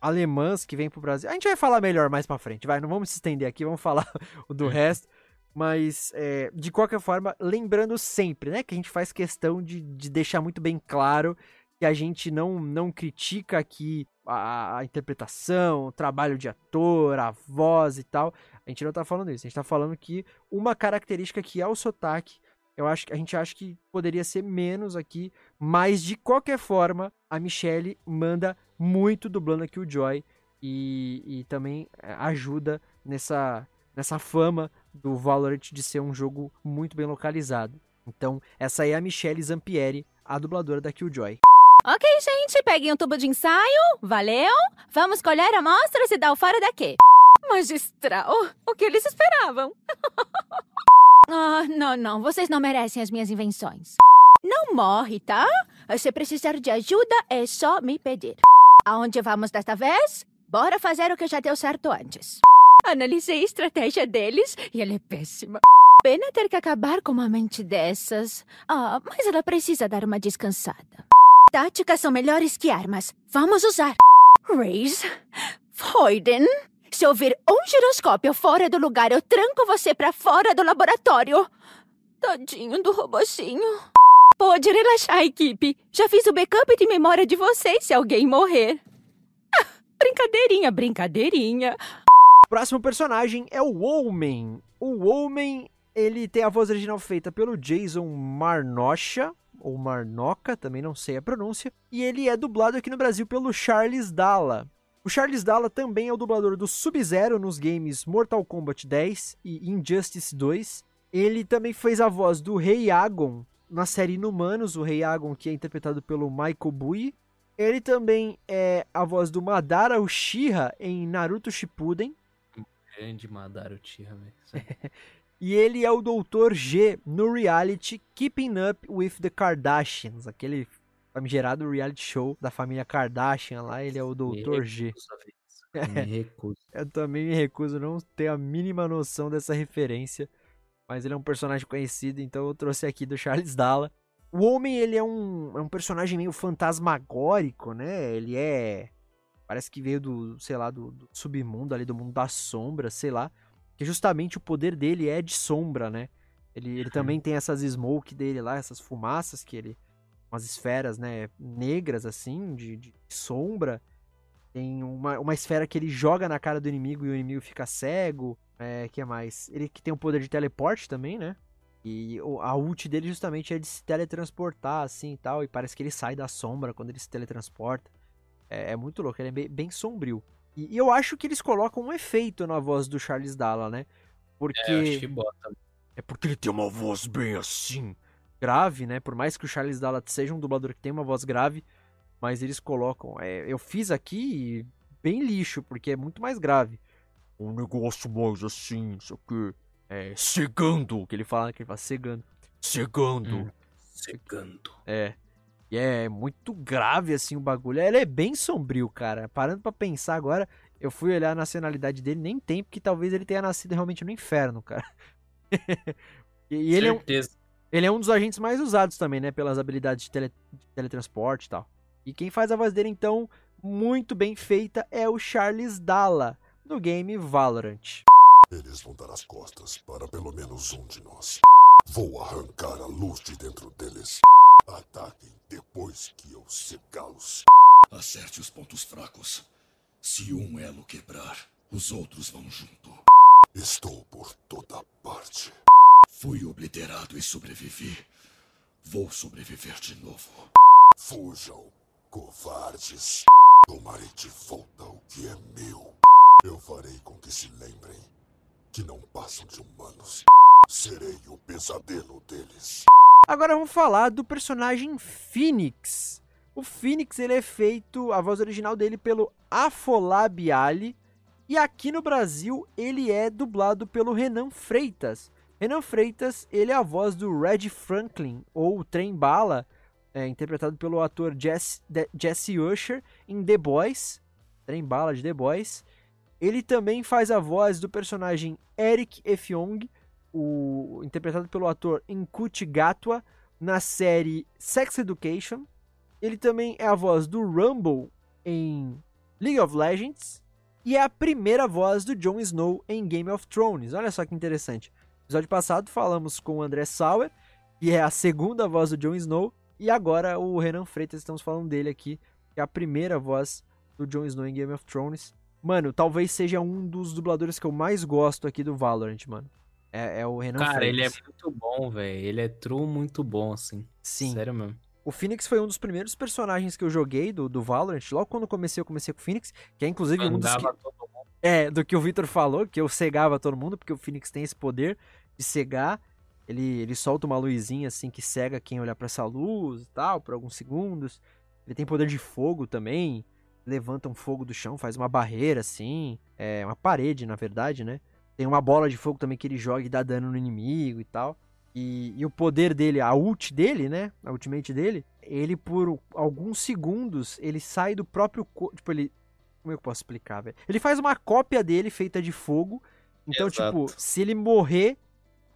alemãs que vêm pro Brasil. A gente vai falar melhor mais pra frente, vai. Não vamos se estender aqui, vamos falar o do resto. Mas, é, de qualquer forma, lembrando sempre, né, que a gente faz questão de, de deixar muito bem claro que a gente não, não critica aqui a, a interpretação, o trabalho de ator, a voz e tal. A gente não tá falando isso. A gente tá falando que uma característica que é o sotaque, eu acho que a gente acha que poderia ser menos aqui, mas de qualquer forma, a Michelle manda muito dublando aqui o Joy e, e também é, ajuda nessa, nessa fama do Valorant de ser um jogo muito bem localizado. Então, essa é a Michelle Zampieri, a dubladora da Killjoy. Ok, gente, peguem um tubo de ensaio. Valeu? Vamos colher amostras e dar o fora daqui. Magistral, o que eles esperavam? Ah, não, não, vocês não merecem as minhas invenções. Não morre, tá? Se precisar de ajuda, é só me pedir. Aonde vamos desta vez? Bora fazer o que já deu certo antes. Analisei a estratégia deles e ela é péssima. Pena ter que acabar com uma mente dessas. Ah, mas ela precisa dar uma descansada. Táticas são melhores que armas. Vamos usar. Raze. Foyden. Se ouvir um giroscópio fora do lugar, eu tranco você pra fora do laboratório. Tadinho do robocinho. Pode relaxar, equipe. Já fiz o backup de memória de vocês se alguém morrer. Ah, brincadeirinha, brincadeirinha. Próximo personagem é o Omen. O Omen, ele tem a voz original feita pelo Jason Marnocha, ou Marnoca, também não sei a pronúncia, e ele é dublado aqui no Brasil pelo Charles Dalla. O Charles Dalla também é o dublador do Sub-Zero nos games Mortal Kombat 10 e Injustice 2. Ele também fez a voz do Rei Agon na série Inumanos, o Rei Agon que é interpretado pelo Michael Bui. Ele também é a voz do Madara Uchiha em Naruto Shippuden. Grande Madara Uchiha, velho. E ele é o Dr. G no reality Keeping Up with the Kardashians, aquele famigerado reality show da família Kardashian lá, ele é o Dr. G. Me recuso. Eu também me recuso, não tenho a mínima noção dessa referência, mas ele é um personagem conhecido, então eu trouxe aqui do Charles Dalla. O Homem, ele é um, é um personagem meio fantasmagórico, né? Ele é... Parece que veio do, sei lá, do, do submundo ali, do mundo das sombras, sei lá. Que justamente o poder dele é de sombra, né? Ele, ele também tem essas smoke dele lá, essas fumaças que ele... Umas esferas, né? Negras, assim, de, de sombra. Tem uma, uma esfera que ele joga na cara do inimigo e o inimigo fica cego. É, que é mais? Ele que tem o poder de teleporte também, né? E a ult dele justamente é de se teletransportar, assim e tal. E parece que ele sai da sombra quando ele se teletransporta. É, é muito louco, ele é bem, bem sombrio. E, e eu acho que eles colocam um efeito na voz do Charles Dalla, né? Porque. É, acho que bota. É porque ele tem uma voz bem assim, grave, né? Por mais que o Charles Dalla seja um dublador que tem uma voz grave, mas eles colocam. é, eu fiz aqui bem lixo, porque é muito mais grave. Um negócio mais assim, isso aqui. É, cegando, que ele fala, que ele fala cegando. Cegando. Hum. Cegando. É. E é muito grave, assim, o bagulho. Ele é bem sombrio, cara. Parando pra pensar agora, eu fui olhar a nacionalidade dele, nem tem, porque talvez ele tenha nascido realmente no inferno, cara. e ele é, um, ele é um dos agentes mais usados também, né? Pelas habilidades de, tele- de teletransporte e tal. E quem faz a voz dele, então, muito bem feita, é o Charles Dalla, do game Valorant. Eles vão dar as costas para pelo menos um de nós. Vou arrancar a luz de dentro deles. Ataquem depois que eu cegá-los. Acerte os pontos fracos. Se um elo quebrar, os outros vão junto. Estou por toda parte. Fui obliterado e sobrevivi. Vou sobreviver de novo. Fujam, covardes. Tomarei de volta o que é meu. Eu farei com que se lembrem que não passam de humanos. Serei o pesadelo deles. Agora vamos falar do personagem Phoenix. O Phoenix ele é feito, a voz original dele pelo Afolab Ali, e aqui no Brasil ele é dublado pelo Renan Freitas. Renan Freitas, ele é a voz do Red Franklin, ou Trem Bala, é, interpretado pelo ator Jesse, Jesse Usher em The Boys, Trem Bala de The Boys. Ele também faz a voz do personagem Eric Efyong, o, interpretado pelo ator Nkuti Gatwa, na série Sex Education. Ele também é a voz do Rumble em League of Legends. E é a primeira voz do Jon Snow em Game of Thrones. Olha só que interessante. No episódio passado falamos com o André Sauer, que é a segunda voz do Jon Snow. E agora o Renan Freitas, estamos falando dele aqui, que é a primeira voz do Jon Snow em Game of Thrones. Mano, talvez seja um dos dubladores que eu mais gosto aqui do Valorant, mano. É, é o Renan Cara, Freitas. ele é muito bom, velho. Ele é true muito bom, assim. Sim. Sério mesmo. O Phoenix foi um dos primeiros personagens que eu joguei do, do Valorant. Logo quando eu comecei, eu comecei com o Phoenix, que é inclusive um dos que, todo mundo. é, do que o Victor falou, que eu cegava todo mundo, porque o Phoenix tem esse poder de cegar. Ele, ele solta uma luzinha assim que cega quem olhar pra essa luz e tal, por alguns segundos. Ele tem poder de fogo também. Levanta um fogo do chão, faz uma barreira assim. É uma parede, na verdade, né? Tem uma bola de fogo também que ele joga e dá dano no inimigo e tal. E, e o poder dele, a ult dele, né? A ultimate dele, ele por alguns segundos, ele sai do próprio corpo. Tipo, ele. Como é eu posso explicar, velho? Ele faz uma cópia dele feita de fogo. Então, Exato. tipo, se ele morrer,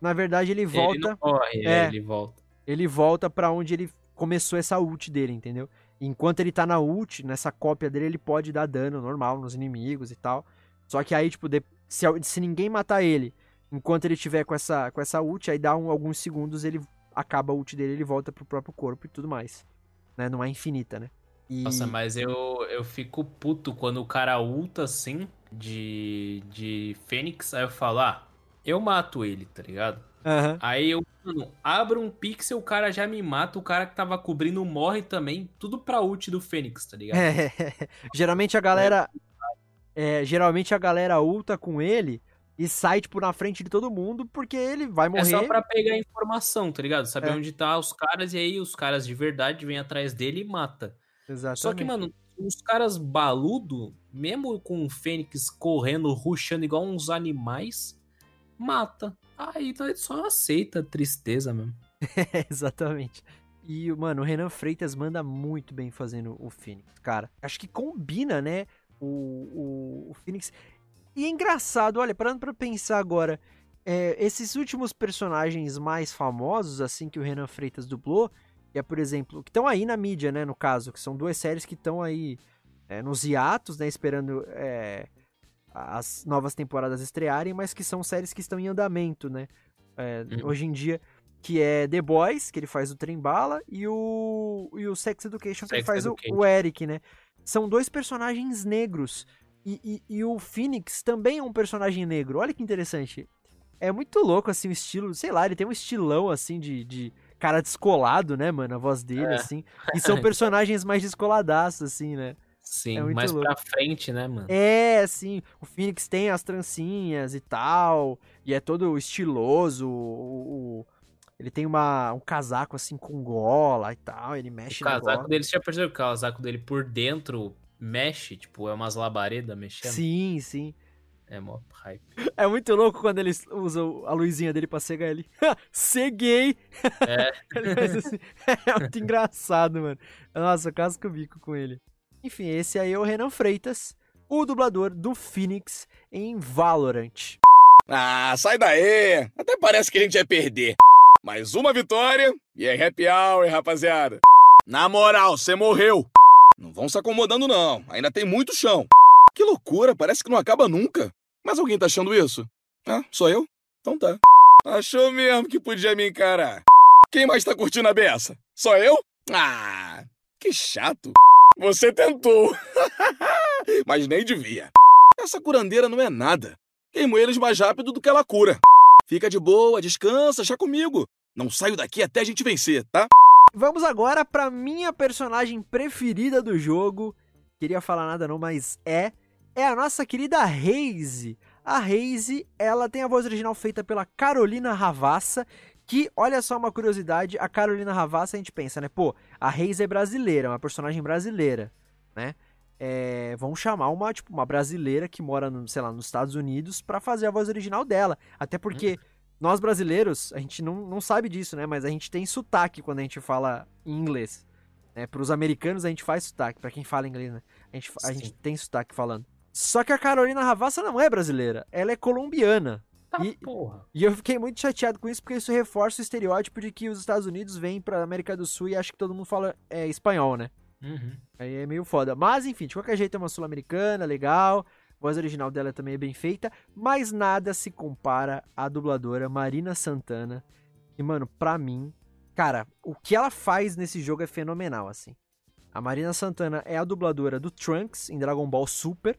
na verdade ele volta. Ele não morre, É. é, ele volta. Ele volta pra onde ele começou essa ult dele, entendeu? Enquanto ele tá na ult, nessa cópia dele, ele pode dar dano normal nos inimigos e tal. Só que aí, tipo, de- se, se ninguém matar ele, enquanto ele tiver com essa, com essa ult, aí dá um- alguns segundos, ele acaba a ult dele, ele volta pro próprio corpo e tudo mais. Né? Não é infinita, né? E... Nossa, mas eu, eu fico puto quando o cara ulta assim de, de Fênix, aí eu falo, ah, eu mato ele, tá ligado? Aham. Aí eu, mano, abro um pixel, o cara já me mata, o cara que tava cobrindo morre também, tudo pra ult do Fênix, tá ligado? É, geralmente a galera. é, geralmente a galera ulta com ele e sai, tipo, na frente de todo mundo, porque ele vai morrer. É só pra pegar informação, tá ligado? Saber É. onde tá os caras e aí os caras de verdade vêm atrás dele e mata. Exatamente. Só que, mano, os caras baludo, mesmo com o Fênix correndo, ruxando igual uns animais, mata. Aí então, ele só aceita a tristeza mesmo. É, exatamente. E, mano, o Renan Freitas manda muito bem fazendo o Phoenix, cara. Acho que combina, né? O, o, o Phoenix. E é engraçado, olha, parando pra pensar agora, é, esses últimos personagens mais famosos, assim, que o Renan Freitas dublou, é, por exemplo, que estão aí na mídia, né, no caso, que são duas séries que estão aí é, nos hiatos, né, esperando é, as novas temporadas estrearem, mas que são séries que estão em andamento, né, é, Uhum. hoje em dia, que é The Boys, que ele faz o Trem Bala, e o, e o Sex Education, que ele faz o, o Eric, né. são dois personagens negros. E, e, e o Phoenix também é um personagem negro. Olha que interessante. É muito louco, assim, o estilo. Sei lá, ele tem um estilão, assim, de, de cara descolado, né, mano? A voz dele, É. assim. E são personagens mais descoladaços, assim, né? Sim, É mais louco. pra frente, né, mano? É, assim, o Phoenix tem as trancinhas e tal, e é todo estiloso, o, o- ele tem uma, um casaco assim com gola e tal, ele mexe O na casaco gola. dele, você já percebeu que o casaco dele por dentro mexe? Tipo, é umas labaredas mexendo? Sim, sim. É mó hype. É muito louco quando eles usam a luzinha dele pra cegar ele. Ceguei! É. Assim. É muito engraçado, mano. Nossa, eu casco o bico com ele. Enfim, esse aí é o Renan Freitas, o dublador do Phoenix em Valorant. Ah, sai daí! Até parece que a gente ia perder. Mais uma vitória e é happy hour, rapaziada. Na moral, você morreu. Não vão se acomodando, não. Ainda tem muito chão. Que loucura, parece que não acaba nunca. Mas alguém tá achando isso? Ah, sou eu? Então tá. Achou mesmo que podia me encarar. Quem mais tá curtindo a beça? Só eu? Ah, que chato. Você tentou. Mas nem devia. Essa curandeira não é nada. Queimo eles mais rápido do que ela cura. Fica de boa, descansa, chá comigo. Não saio daqui até a gente vencer, tá? Vamos agora pra minha personagem preferida do jogo. Queria falar nada não, mas é é a nossa querida Raze. A Raze, ela tem a voz original feita pela Carolina Ravassa, que, olha só uma curiosidade, a Carolina Ravassa a gente pensa, né? Pô, a Raze é brasileira, é uma personagem brasileira, né? É, vão chamar uma, tipo, uma brasileira que mora, no, sei lá, nos Estados Unidos pra fazer a voz original dela. Até porque nós brasileiros, a gente não, não sabe disso, né? Mas a gente tem sotaque quando a gente fala em inglês. Né? Para os americanos a gente faz sotaque, pra quem fala inglês, né? A gente, a Sim. gente tem sotaque falando. Só que a Carolina Ravassa não é brasileira, ela é colombiana. E, porra. e eu fiquei muito chateado com isso porque isso reforça o estereótipo de que os Estados Unidos vêm pra América do Sul e acha que todo mundo fala é, espanhol, né? Uhum. Aí é meio foda. Mas, enfim, de qualquer jeito é uma sul-americana, legal. A voz original dela também é bem feita. Mas nada se compara à dubladora Marina Santana. E, mano, pra mim, cara, o que ela faz nesse jogo é fenomenal, assim. A Marina Santana é a dubladora do Trunks em Dragon Ball Super.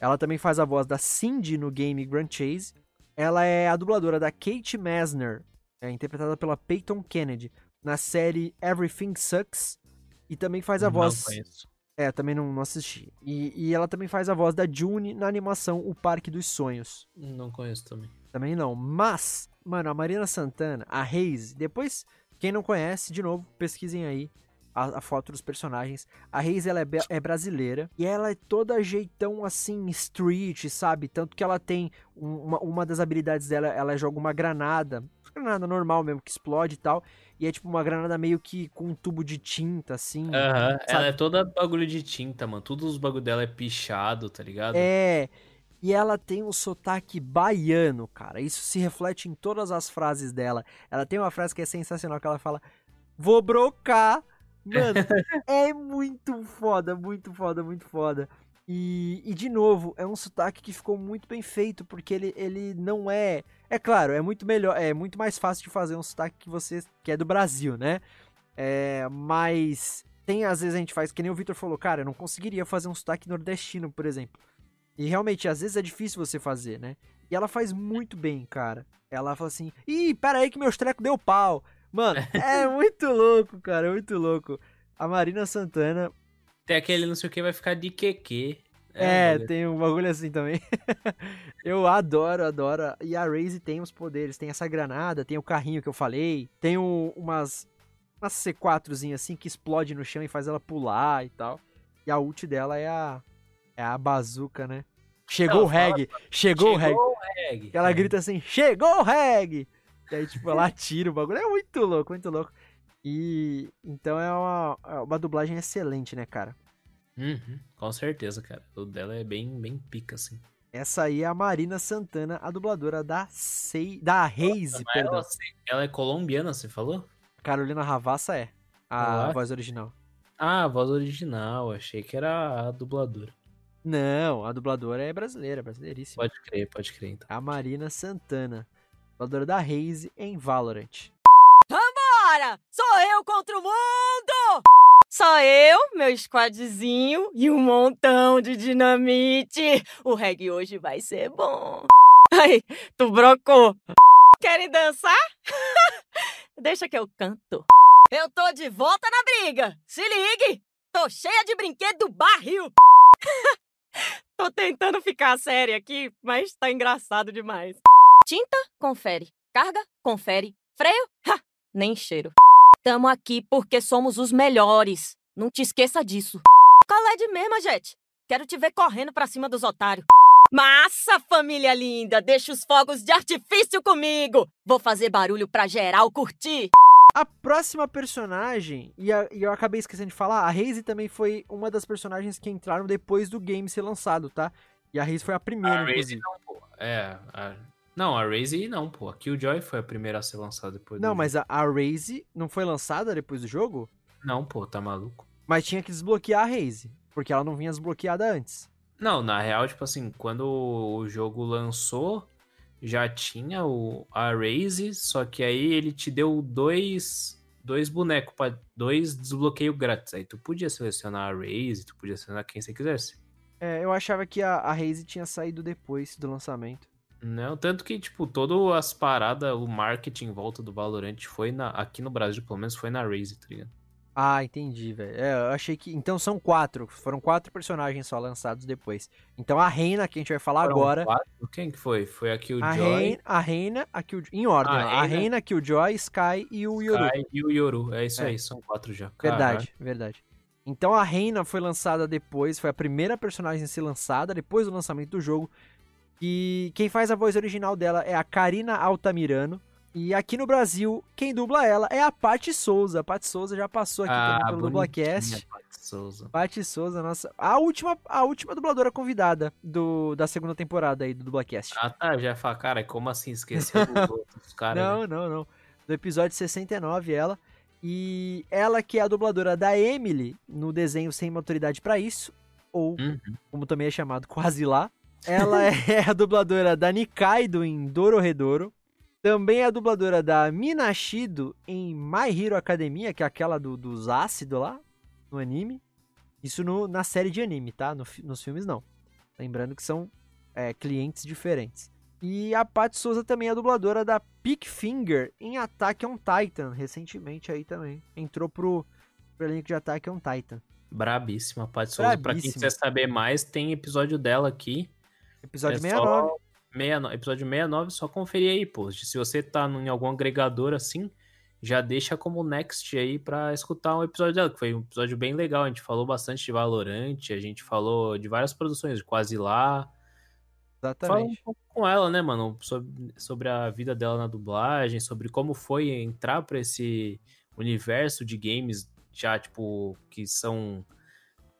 Ela também faz a voz da Cindy no game Grand Chase. Ela é a dubladora da Kate Masner, é, interpretada pela Peyton Kennedy, na série Everything Sucks. E também faz a Não voz. conheço. É, também não, não assisti. E, e ela também faz a voz da June na animação O Parque dos Sonhos. Não conheço também. Também não. Mas, mano, a Marina Santana, a Reise, depois, quem não conhece, de novo, pesquisem aí a, a foto dos personagens. A Reise, ela é, é brasileira e ela é toda jeitão assim, street, sabe? Tanto que ela tem um- uma, uma das habilidades dela, ela joga uma granada, granada normal mesmo, que explode e tal. E é tipo uma granada meio que com um tubo de tinta, assim. Aham, sabe? ela é toda bagulho de tinta, mano. Todos os bagulho dela é pichado, tá ligado? É. E ela tem um sotaque baiano, cara. Isso se reflete em todas as frases dela. Ela tem uma frase que é sensacional, que ela fala: Vou brocar. Mano, é muito foda, muito foda, muito foda. E, e, de novo, é um sotaque que ficou muito bem feito, porque ele, ele não é. É claro, é muito melhor, é muito mais fácil de fazer um sotaque que você que é do Brasil, né? É, mas tem às vezes a gente faz, que nem o Victor falou, cara, eu não conseguiria fazer um sotaque nordestino, por exemplo. E realmente, às vezes é difícil você fazer, né? E ela faz muito bem, cara. Ela fala assim: ih, pera aí que meus trecos deu pau. Mano, é muito louco, cara, é muito louco. A Marina Santana. Tem aquele não sei o que vai ficar de QQ. É, bagulho. tem um bagulho assim também. eu adoro, adoro. E a Raze tem os poderes. Tem essa granada, tem o carrinho que eu falei. Tem um- umas, umas C4zinha assim que explode no chão e faz ela pular e tal. E a ult dela é a, é a bazuca, né? Chegou Ela o fala, reg! Chegou o reg! Chegou o reg. Ela É. grita assim, chegou o reg! E aí, tipo, ela atira o bagulho. É muito louco, muito louco. E então é uma, é uma dublagem excelente, né, cara? Uhum, com certeza, cara. O dela é bem, bem pica, assim. Essa aí é a Marina Santana, a dubladora da Sei, da Mas perdão. ela, ela é colombiana, você falou? Carolina Ravassa é a Ah. voz original. Ah, a voz original. Achei que era a dubladora. Não, a dubladora é brasileira, brasileiríssima. Pode crer, pode crer, então. A Marina Santana, dubladora da Raze em Valorant. Vambora! Sou eu contra o mundo! Só eu, meu squadzinho e um montão de dinamite. O reggae hoje vai ser bom. Aí, tu brocou. Querem dançar? Deixa que eu canto. Eu tô de volta na briga. Se ligue. Tô cheia de brinquedo do barril. tô tentando ficar séria aqui, mas tá engraçado demais. Tinta, confere. Carga, confere. Freio, ha, nem cheiro. Tamo aqui porque somos os melhores. Não te esqueça disso. Qual é de mesmo, gente? Quero te ver correndo pra cima dos otários. Massa, família linda! Deixa os fogos de artifício comigo! Vou fazer barulho pra geral curtir! A próxima personagem, e, a- e eu acabei esquecendo de falar, a Raze também foi uma das personagens que entraram depois do game ser lançado, tá? E a Raze foi a primeira, A Raze não, pô. É, a- não, a Raze não, pô. A Killjoy foi a primeira a ser lançada depois Não, do mas a, a Raze não foi lançada depois do jogo? jogo. Não, pô, tá maluco. Mas tinha que desbloquear a Raze, porque ela não vinha desbloqueada antes. Não, na real, tipo assim, quando o jogo lançou, já tinha o, a Raze, só que aí ele te deu dois, dois bonecos, pra, dois desbloqueios grátis. Aí tu podia selecionar a Raze, tu podia selecionar quem você quisesse. É, eu achava que a, a Raze tinha saído depois do lançamento. Não, tanto que, tipo, todas as paradas, o marketing em volta do Valorant foi na, aqui no Brasil, pelo menos, foi na Raze, tá ligado? Ah, entendi, velho. É, eu achei que. Então são quatro. Foram quatro personagens só lançados depois. Então a Reina, que a gente vai falar Foram agora. quatro? Quem que foi? Foi a A Killjoy, Reina, a Reina, a Kill... em ordem, A ó. a Reina- a Killjoy, Sky e o Yoru. Sky e o Yoru. É isso É. aí, são quatro já. Verdade, verdade. Então a Reina foi lançada depois, foi a primeira personagem a ser lançada depois do lançamento do jogo. E quem faz a voz original dela é a Karina Altamirano. E aqui no Brasil, quem dubla ela é a Paty Souza. A Paty Souza já passou aqui Ah, também pelo Dublacast. Paty Souza. Paty Souza, nossa. A última, a última dubladora convidada do, da segunda temporada aí do Dublacast. Ah, tá, já fala, cara, como assim esqueceu dos outros caras? Não, né? não, não. Do episódio 69, ela. E ela que é a dubladora da Emily no desenho Sem Maturidade pra Isso, ou Uhum. como também é chamado, Quase Lá. Ela é a dubladora da Nikaido em Dororedoro. Também é a dubladora da Minashido em My Hero Academia, que é aquela do, dos ácidos lá, no anime. Isso no- na série de anime, tá? No nos filmes não. Lembrando que são é, clientes diferentes. E a Paty Souza também é a dubladora da Pick Finger em Attack on Titan, recentemente aí também. Entrou pro, pro elenco de Attack on Titan. Brabíssima, Paty Souza. Pra quem quiser saber mais, tem episódio dela aqui. Episódio É 69. Só 69. Episódio 69, só conferir aí, pô. Se você tá em algum agregador assim, já deixa como next aí pra escutar um episódio dela, que foi um episódio bem legal. A gente falou bastante de Valorant, a gente falou de várias produções, de Quase Lá. Fala um Exatamente. pouco com ela, né, mano? Sobre, sobre a vida dela na dublagem, sobre como foi entrar pra esse universo de games já, tipo, que são.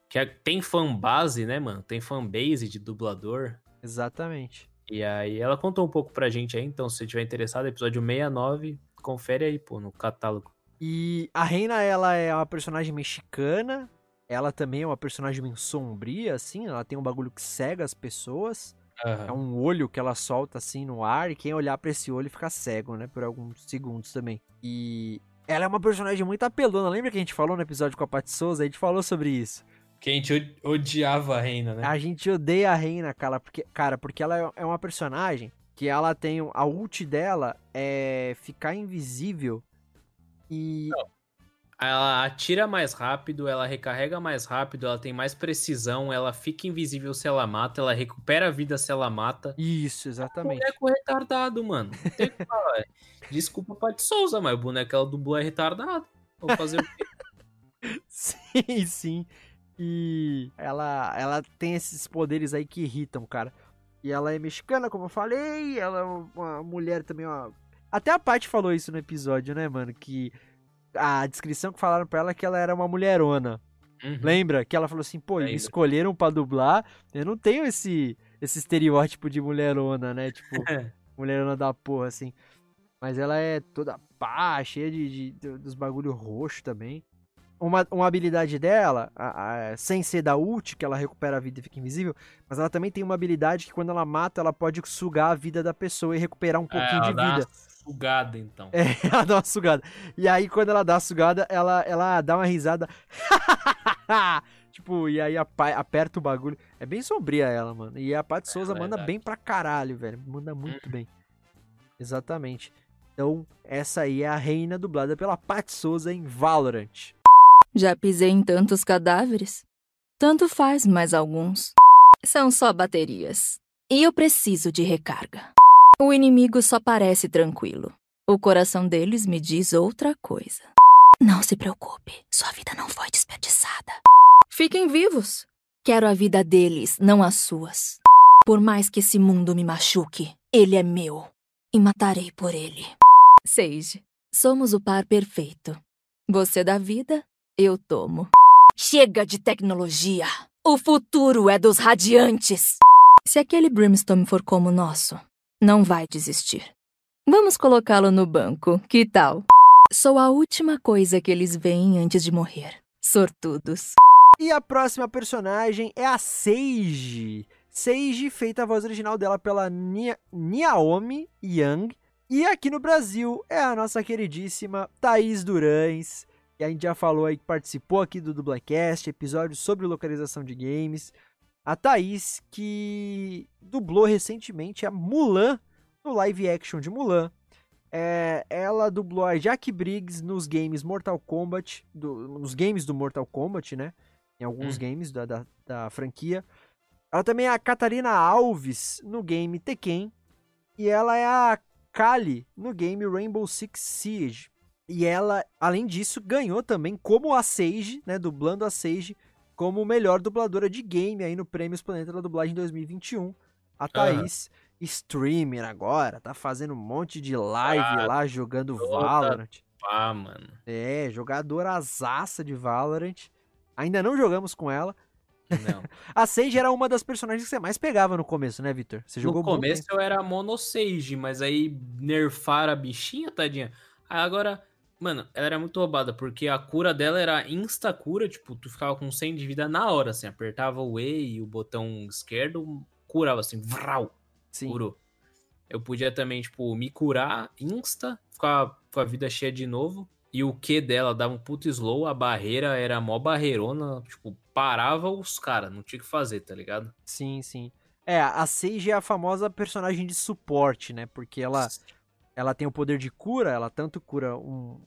que é- tem fanbase, né, mano? Tem fanbase de dublador. Exatamente. E aí ela contou um pouco pra gente aí, então se você tiver interessado, episódio 69, confere aí, pô, no catálogo. E a Reina, ela é uma personagem mexicana. Ela também é uma personagem bem sombria, assim. Ela tem um bagulho que cega as pessoas. É um olho que ela solta assim no ar. E quem olhar pra esse olho fica cego, né? Por alguns segundos também. E ela é uma personagem muito apelona. Lembra que a gente falou no episódio com a Paty Souza? A gente falou sobre isso. Que a gente odiava a Reina, né? A gente odeia a Reina, cara, porque, cara, porque ela é- é uma personagem que ela tem. A ult dela é ficar invisível. E. Ela atira mais rápido, ela recarrega mais rápido, ela tem mais precisão, ela fica invisível se ela mata, ela recupera a vida se ela mata. Isso, exatamente. Boneco retardado, mano. Não tem o que falar. Desculpa, Paty Souza, mas o boneco que ela dublou é retardado. Vou fazer o quê? Sim, sim. E ela, ela tem esses poderes aí que irritam, cara. E ela é mexicana, como eu falei. Ela é uma mulher também, ó. Até a Paty falou isso no episódio, né, mano? Que a descrição que falaram pra ela é que ela era uma mulherona. Uhum. Lembra? Que ela falou assim, pô, me Lembro. escolheram pra dublar. Eu não tenho esse, esse estereótipo de mulherona, né? Tipo, mulherona da porra, assim. Mas ela é toda pá, cheia de, de- de- dos bagulho roxo também. Uma, uma habilidade dela, a- a- sem ser da ult, que ela recupera a vida e fica invisível, mas ela também tem uma habilidade que quando ela mata, ela pode sugar a vida da pessoa e recuperar um pouquinho É, de vida. sugada, então. É, ela dá uma sugada. E aí, quando ela dá a sugada, ela, ela dá uma risada. tipo, e aí aperta o bagulho. É bem sombria ela, mano. E a Paty Souza ela é manda bem pra caralho, velho. Manda muito bem. Exatamente. Então, essa aí é a reina dublada pela Paty Souza em Valorant. Já pisei em tantos cadáveres. Tanto faz mais alguns. São só baterias. E eu preciso de recarga. O inimigo só parece tranquilo. O coração deles me diz outra coisa. Não se preocupe, sua vida não foi desperdiçada. Fiquem vivos. Quero a vida deles, não as suas. Por mais que esse mundo me machuque, ele é meu. E matarei por ele. Sage, somos o par perfeito. Você dá vida, eu tomo. Chega de tecnologia. O futuro é dos radiantes. Se aquele Brimstone for como o nosso, não vai desistir. Vamos colocá-lo no banco, que tal? Sou a última coisa que eles veem antes de morrer. Sortudos. E a próxima personagem é a Sage. Sage, feita a voz original dela pela Nia- Naomi Young. E aqui no Brasil é a nossa queridíssima Thaís Durães. Que a gente já falou aí que participou aqui do Dublacast, episódio sobre localização de games. A Thaís, que dublou recentemente a Mulan no live action de Mulan. É, ela dublou a Jack Briggs nos games Mortal Kombat, do- nos games do Mortal Kombat, né? Em alguns Hum. games da, da, da franquia. Ela também é a Catarina Alves no game Tekken. E ela é a Kali no game Rainbow Six Siege. E ela, além disso, ganhou também como a Sage, né? Dublando a Sage como melhor dubladora de game aí no Prêmios Planeta da Dublagem 2021. A Thaís, streamer agora, tá fazendo um monte de live Ah, lá jogando Valorant. Ah, mano. É, jogadora azaça de Valorant. Ainda não jogamos com ela. Não. A Sage era uma das personagens que você mais pegava no começo, né, Victor? Você jogou no começo eu era Mono Sage, mas aí nerfaram a bichinha, tadinha. Aí agora, mano, ela era muito roubada, porque a cura dela era insta-cura, tipo, tu ficava com 100 de vida na hora, assim, apertava o E e o botão esquerdo, curava assim, vral, Sim. curou. Eu podia também, tipo, me curar insta, ficar com a vida cheia de novo, e o Q dela dava um puto slow, a barreira era mó barreirona, tipo, parava os caras, não tinha o que fazer, tá ligado? Sim, sim. É, a Sage é a famosa personagem de suporte, né? Porque ela, ela tem o poder de cura, ela tanto cura um,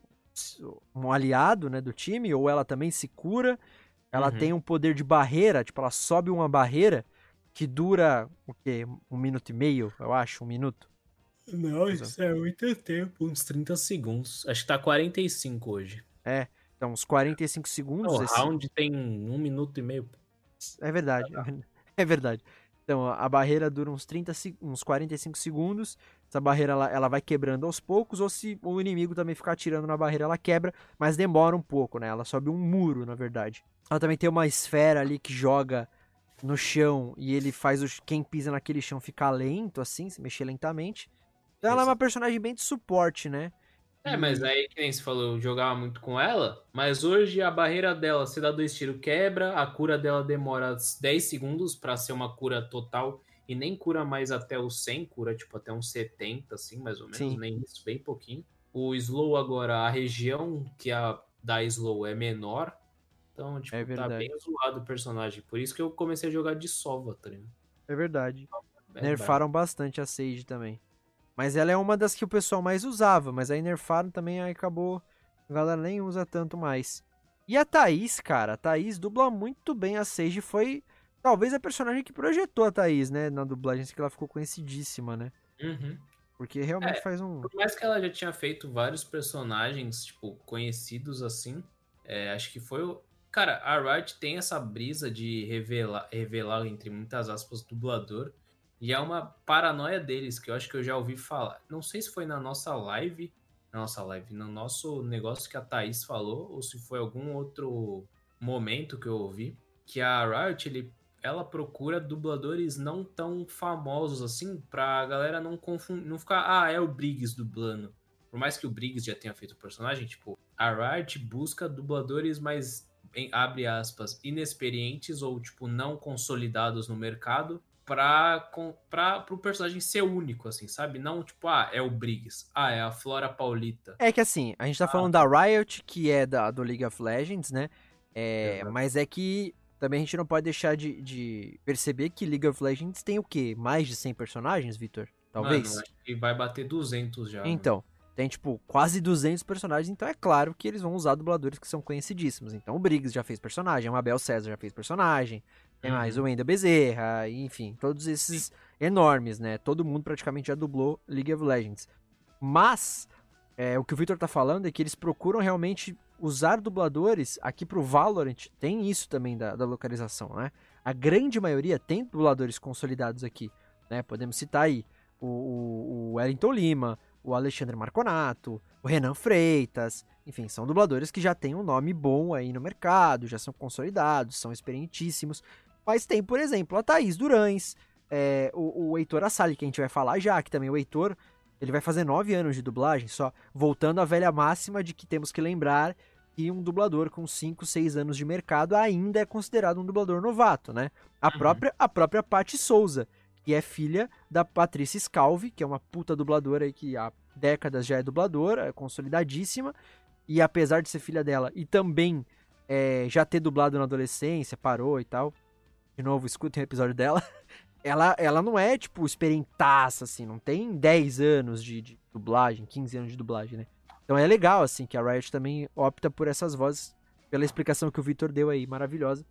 um aliado, né, do time, ou ela também se cura. Ela Uhum. tem um poder de barreira, tipo, ela sobe uma barreira que dura, o quê? Um minuto e meio, eu acho, um minuto. Não, isso é muito tempo. Uns 30 segundos. Acho que tá 45 hoje. É, então uns 45 segundos. O esse- round tem um minuto e meio. É verdade, é verdade. Então, a barreira dura uns 30, se- uns 45 segundos. Essa barreira ela, ela vai quebrando aos poucos, ou se o inimigo também ficar atirando na barreira, ela quebra, mas demora um pouco, né? Ela sobe um muro, na verdade. Ela também tem uma esfera ali que joga no chão e ele faz os, quem pisa naquele chão ficar lento, assim, se mexer lentamente. Então ela é uma personagem bem de suporte, né? É, mas aí, que nem você falou, eu jogava muito com ela, mas hoje a barreira dela, se dá dois tiros, quebra, a cura dela demora 10 segundos pra ser uma cura total, e nem cura mais até o 100, cura tipo até uns 70, assim, mais ou menos, Sim. nem isso, bem pouquinho. O slow agora, a região que a da slow é menor, então, tipo, tá verdade. bem zoado o personagem, por isso que eu comecei a jogar de sova, tá ligado? É verdade. É nerfaram bastante a Sage também. Mas ela é uma das que o pessoal mais usava, mas aí nerfaram também, aí acabou. A galera nem usa tanto mais. E a Thaís, cara, a Thaís dubla muito bem a Sage. Foi talvez a personagem que projetou a Thaís, né? Na dublagem, que ela ficou conhecidíssima, né? Uhum. Porque realmente É, faz um. Por mais que ela já tinha feito vários personagens, tipo, conhecidos assim, é, acho que foi o. Cara, a Riot tem essa brisa de revelar, revelar, entre muitas aspas, dublador. E é uma paranoia deles, que eu acho que eu já ouvi falar. Não sei se foi na nossa live. Na nossa live, no nosso negócio que a Thaís falou, ou se foi algum outro momento que eu ouvi. Que a Riot, ele, ela procura dubladores não tão famosos assim, pra galera não confundir, não ficar, ah, é o Briggs dublando. por mais que o Briggs já tenha feito o personagem, tipo, a Riot busca dubladores mais, em, abre aspas, inexperientes ou, tipo, não consolidados no mercado pra, com, pra, pro personagem ser único, assim, sabe? Não, tipo, ah, é o Briggs, ah, é a Flora Paulita. É que assim, a gente tá Ah. falando da Riot, que é da, do League of Legends, né? É, Exato. mas é que também a gente não pode deixar de, de perceber que League of Legends tem o quê? Mais de 100 personagens, Vitor? Talvez? Mano, que vai bater 200 já. mano. Então, tem tipo quase 200 personagens, então é claro que eles vão usar dubladores que são conhecidíssimos. Então o Briggs já fez personagem, a Mabel César já fez personagem, tem Uhum. mais o Wendel Bezerra, enfim, todos esses enormes, né? Todo mundo praticamente já dublou League of Legends. Mas é, o que o Victor tá falando é que eles procuram realmente usar dubladores aqui pro Valorant, tem isso também da, da localização, né? A grande maioria tem dubladores consolidados aqui, né? Podemos citar aí o, o, o Wellington Lima, o Alexandre Marconato, o Renan Freitas, enfim, são dubladores que já têm um nome bom aí no mercado, já são consolidados, são experientíssimos. Mas tem, por exemplo, a Thaís Durães, é, o, o Heitor Assali, que a gente vai falar já, que também o Heitor, ele vai fazer nove anos de dublagem, só voltando à velha máxima de que temos que lembrar que um dublador com 5, 6 anos de mercado ainda é considerado um dublador novato, né? A própria a própria Paty Souza, que é filha da Patrícia Scalvi, que é uma puta dubladora aí que há décadas já é dubladora, é consolidadíssima, e apesar de ser filha dela e também é, já ter dublado na adolescência, parou e tal, de novo, escutem o episódio dela, ela, ela não é, tipo, experientaça, assim, não tem 10 anos de, de dublagem, 15 anos de dublagem, né? Então é legal, assim, que a Riot também opta por essas vozes, pela explicação que o Victor deu aí, maravilhosa.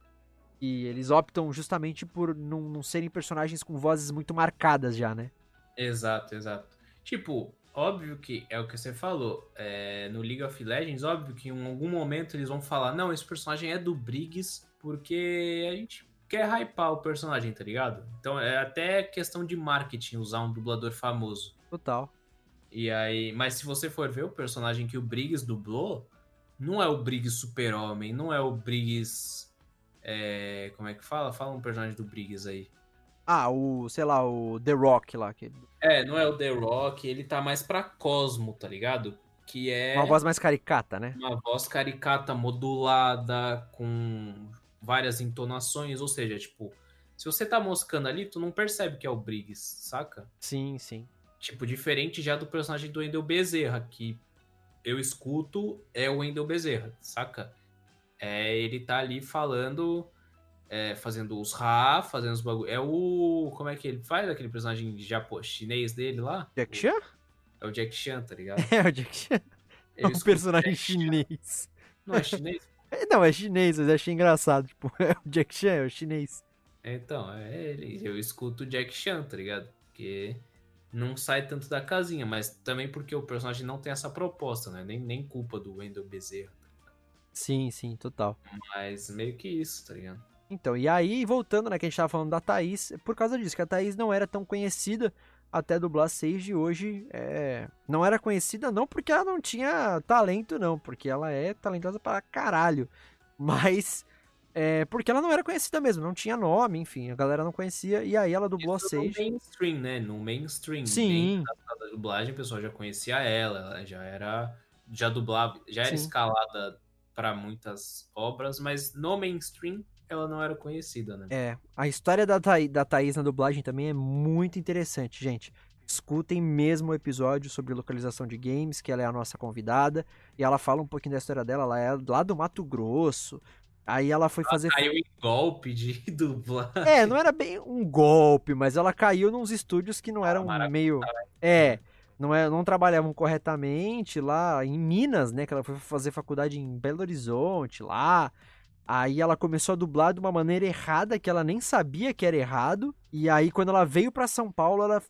E eles optam justamente por não, não serem personagens com vozes muito marcadas já, né? Exato, exato. Tipo, óbvio que é o que você falou. é, no League of Legends, óbvio que em algum momento eles vão falar: não, esse personagem é do Briggs, porque a gente quer hypar o personagem, tá ligado? Então é até questão de marketing usar um dublador famoso. Total. E aí, mas se você for ver o personagem que o Briggs dublou, não é o Briggs Super-Homem, não é o Briggs. é, como é que fala? Fala um personagem do Briggs aí. Ah, o, sei lá, o The Rock lá, que É, não é o The Rock, ele tá mais pra Cosmo, tá ligado? Que é uma voz mais caricata, né? uma voz caricata, modulada, com várias entonações, ou seja, tipo, se você tá moscando ali, tu não percebe que é o Briggs, saca? Sim, sim. Tipo, diferente já do personagem do Wendel Bezerra, que eu escuto é o Wendel Bezerra, saca? É, ele tá ali falando, é, fazendo os Ra, fazendo os bagulho. É o. Como é que ele faz aquele personagem japo, chinês dele lá? Jack Chan? É o Jack Chan, tá ligado? É, o Jack Chan. É um personagem chinês. Não é chinês? É, Não, é chinês, mas eu achei engraçado. Tipo, é o Jack Chan, é o chinês. Então, é ele. Eu escuto o Jack Chan, tá ligado? Porque não sai tanto da casinha, mas também porque o personagem não tem essa proposta, né? Nem, nem culpa do Wendel Bezerra. Sim, sim, total. Mas meio que isso, tá ligado? Então, e aí, voltando, né, que a gente tava falando da Thaís, é por causa disso, que a Thaís não era tão conhecida até dublar Sage hoje. É... Não era conhecida não porque ela não tinha talento, não, porque ela é talentosa pra caralho. Mas é porque ela não era conhecida mesmo, não tinha nome, enfim, a galera não conhecia, e aí ela dublou a Isso no Sage. mainstream, né? No mainstream. Sim. Da dublagem, o pessoal já conhecia ela, ela já era. Já dublava, já era Sim. escalada pra muitas obras, mas no mainstream ela não era conhecida, né? É, a história da, Thaí, da Thaís na dublagem também é muito interessante, gente. Escutem mesmo o episódio sobre localização de games, que ela é a nossa convidada, e ela fala um pouquinho da história dela, ela é lá do Mato Grosso. Aí ela foi fazer. Caiu em golpe de dublar. É, não era bem um golpe, mas ela caiu nos estúdios que não eram meio. É, não, é, não trabalhavam corretamente lá em Minas, né? Que ela foi fazer faculdade em Belo Horizonte lá. Aí ela começou a dublar de uma maneira errada, que ela nem sabia que era errado. E aí, quando ela veio pra São Paulo, ela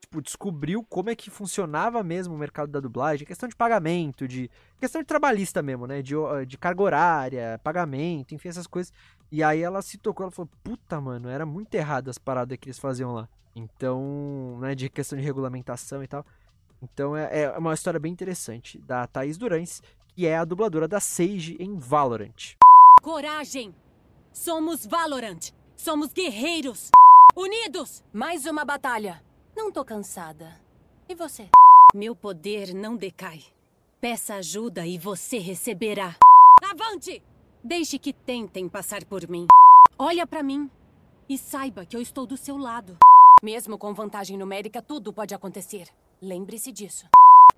tipo, descobriu como é que funcionava mesmo o mercado da dublagem, questão de pagamento, de questão de trabalhista mesmo, né, de, ho- de carga horária, pagamento, enfim, essas coisas. E aí ela se tocou, ela falou, puta, mano, era muito errado as paradas que eles faziam lá. Então, né, de questão de regulamentação e tal. Então é, é uma história bem interessante da Thaís Durães, que é a dubladora da Sage em Valorant. Coragem! Somos Valorant! Somos guerreiros! Unidos! Mais uma batalha. Não tô cansada. E você? Meu poder não decai. Peça ajuda e você receberá. Avante! Deixe que tentem passar por mim. Olha pra mim e saiba que eu estou do seu lado. Mesmo com vantagem numérica, tudo pode acontecer. Lembre-se disso.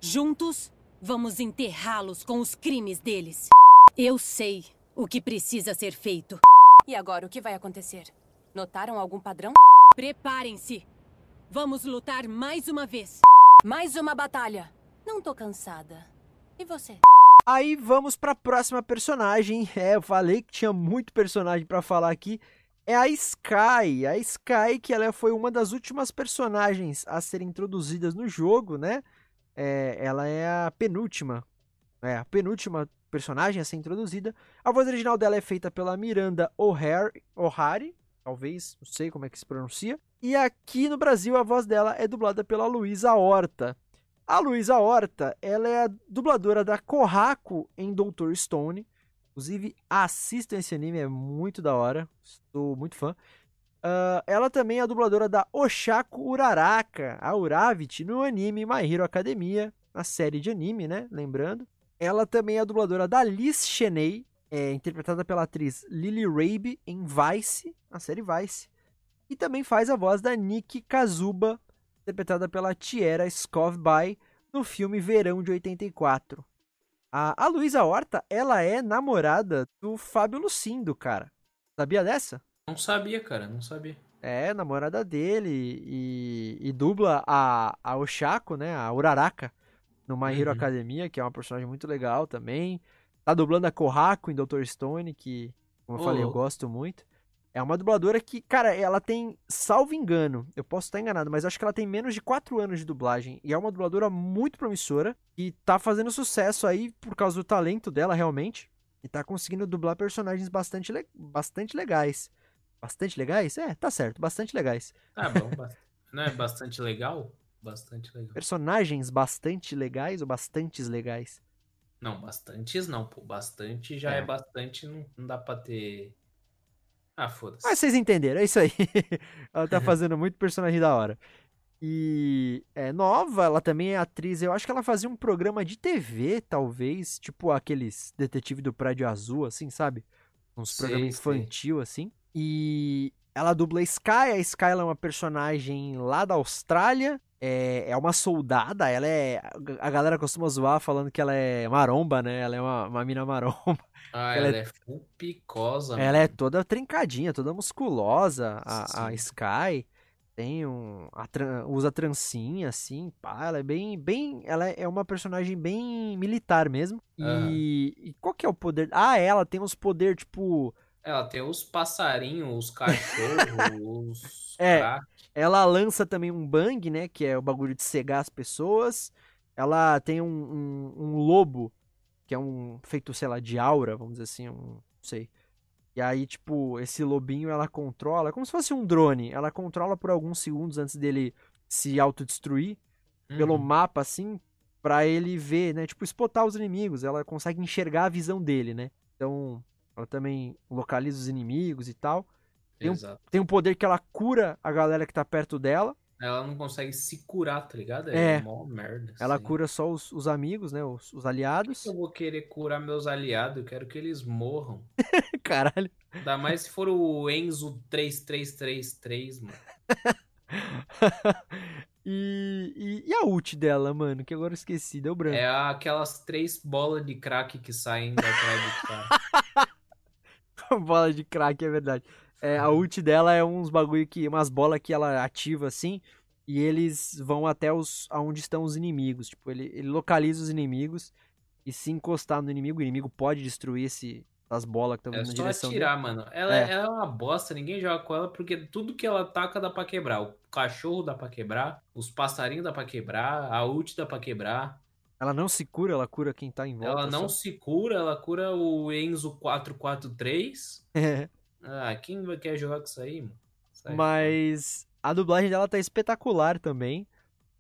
Juntos, vamos enterrá-los com os crimes deles. Eu sei o que precisa ser feito. E agora o que vai acontecer? Notaram algum padrão? Preparem-se. Vamos lutar mais uma vez. Mais uma batalha. Não tô cansada. E você? Aí vamos pra próxima personagem. É, eu falei que tinha muito personagem pra falar aqui. É a Sky. A Sky, que ela foi uma das últimas personagens a serem introduzidas no jogo, né? É, ela é a penúltima. É, a penúltima personagem a ser introduzida. A voz original dela é feita pela Miranda O'Hare, O'Hare, talvez, não sei como é que se pronuncia. E aqui no Brasil a voz dela é dublada pela Luísa Horta. A Luísa Horta, ela é a dubladora da Kohaku em Doutor Stone. Inclusive, assistam esse anime, é muito da hora. Estou muito fã. Uh, ela também é a dubladora da Oshaku Uraraka, a Uravit, no anime My Hero Academia, na série de anime, né? Lembrando. Ela também é a dubladora da Liz Cheney, é, interpretada pela atriz Lily Rabe em Vice, a série Vice. E também faz a voz da Nikki Kazuba, interpretada pela Tiera Skovby, no filme Verão de 84. A, a Luísa Horta, ela é namorada do Fábio Lucindo, cara. Sabia dessa? Não sabia, cara, não sabia. É, namorada dele e, e dubla a, a Oshako, né, a Uraraka, no My Hero uhum. Academia, que é uma personagem muito legal também. Tá dublando a Kohaku em Dr. Stone, que, como eu oh. falei, eu gosto muito. É uma dubladora que, cara, ela tem, salvo engano, eu posso estar enganado, mas acho que ela tem menos de 4 anos de dublagem. E é uma dubladora muito promissora e tá fazendo sucesso aí por causa do talento dela, realmente. E tá conseguindo dublar personagens bastante, le bastante legais. Bastante legais? É, tá certo, bastante legais. Tá bom, não é bastante legal? Bastante legal. Personagens bastante legais ou bastantes legais? Não, bastantes não, pô. Bastante já é, é bastante, não, não dá pra ter. Ah, foda-se. Mas vocês entenderam, é isso aí. ela tá fazendo muito personagem da hora. E é nova, ela também é atriz. Eu acho que ela fazia um programa de TV, talvez, tipo aqueles detetive do Prédio Azul, assim, sabe? Uns programas infantil, assim. E ela dubla Sky. A Sky é uma personagem lá da Austrália. É, é uma soldada, ela é. A galera costuma zoar falando que ela é maromba, né? Ela é uma, uma mina maromba. Ah, ela, ela é, é full picosa. Ela mano. é toda trincadinha, toda musculosa, a, a Sky. Tem um. A, usa trancinha, assim, pá. Ela é bem. bem ela é uma personagem bem militar mesmo. E, uhum. e qual que é o poder? Ah, ela tem uns poderes, tipo ela tem os passarinhos, os cachorros, os é, Ela lança também um bang, né? Que é o bagulho de cegar as pessoas. Ela tem um, um, um lobo, que é um feito, sei lá, de aura, vamos dizer assim, um, não sei. E aí, tipo, esse lobinho ela controla, é como se fosse um drone. Ela controla por alguns segundos antes dele se autodestruir uhum. pelo mapa, assim, para ele ver, né? Tipo, spotar os inimigos. Ela consegue enxergar a visão dele, né? Então, ela também localiza os inimigos e tal. Tem um, tem um poder que ela cura a galera que tá perto dela. Ela não consegue se curar, tá ligado? É, é mó merda. Ela assim. cura só os, os, amigos, né? Os, os aliados. eu vou querer curar meus aliados? Eu quero que eles morram. Caralho. Ainda mais se for o Enzo 3333, mano. e, e, e, a ult dela, mano? Que agora eu esqueci, deu branco. É aquelas três bolas de crack que saem da trás do cara. bola de crack, é verdade. É, a ult dela é uns bagulho que. umas bolas que ela ativa assim. E eles vão até os aonde estão os inimigos. Tipo, ele, ele localiza os inimigos. E se encostar no inimigo, o inimigo pode destruir esse, as bolas que estão é na direção atirar, dele. mano. Ela é. ela é uma bosta, ninguém joga com ela, porque tudo que ela ataca dá pra quebrar. O cachorro dá pra quebrar, os passarinhos dá pra quebrar, a ult dá pra quebrar. Ela não se cura, ela cura quem tá em volta. Ela não só. se cura, ela cura o Enzo 443. É. Ah, quem quer jogar com isso aí, mano? Sai Mas fora. a dublagem dela tá espetacular também.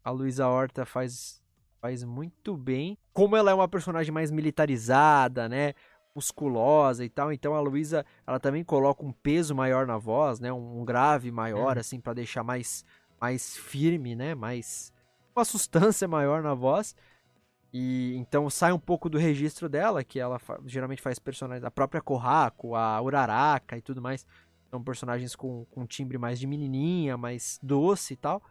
A Luísa Horta faz, faz muito bem. Como ela é uma personagem mais militarizada, né? musculosa e tal, então a Luísa, ela também coloca um peso maior na voz, né, um grave maior, hum. assim, para deixar mais, mais firme, né, mais uma sustância maior na voz. E então sai um pouco do registro dela, que ela fa geralmente faz personagens, a própria Korrako, a Uraraka e tudo mais. São personagens com, com timbre mais de menininha, mais doce e tal.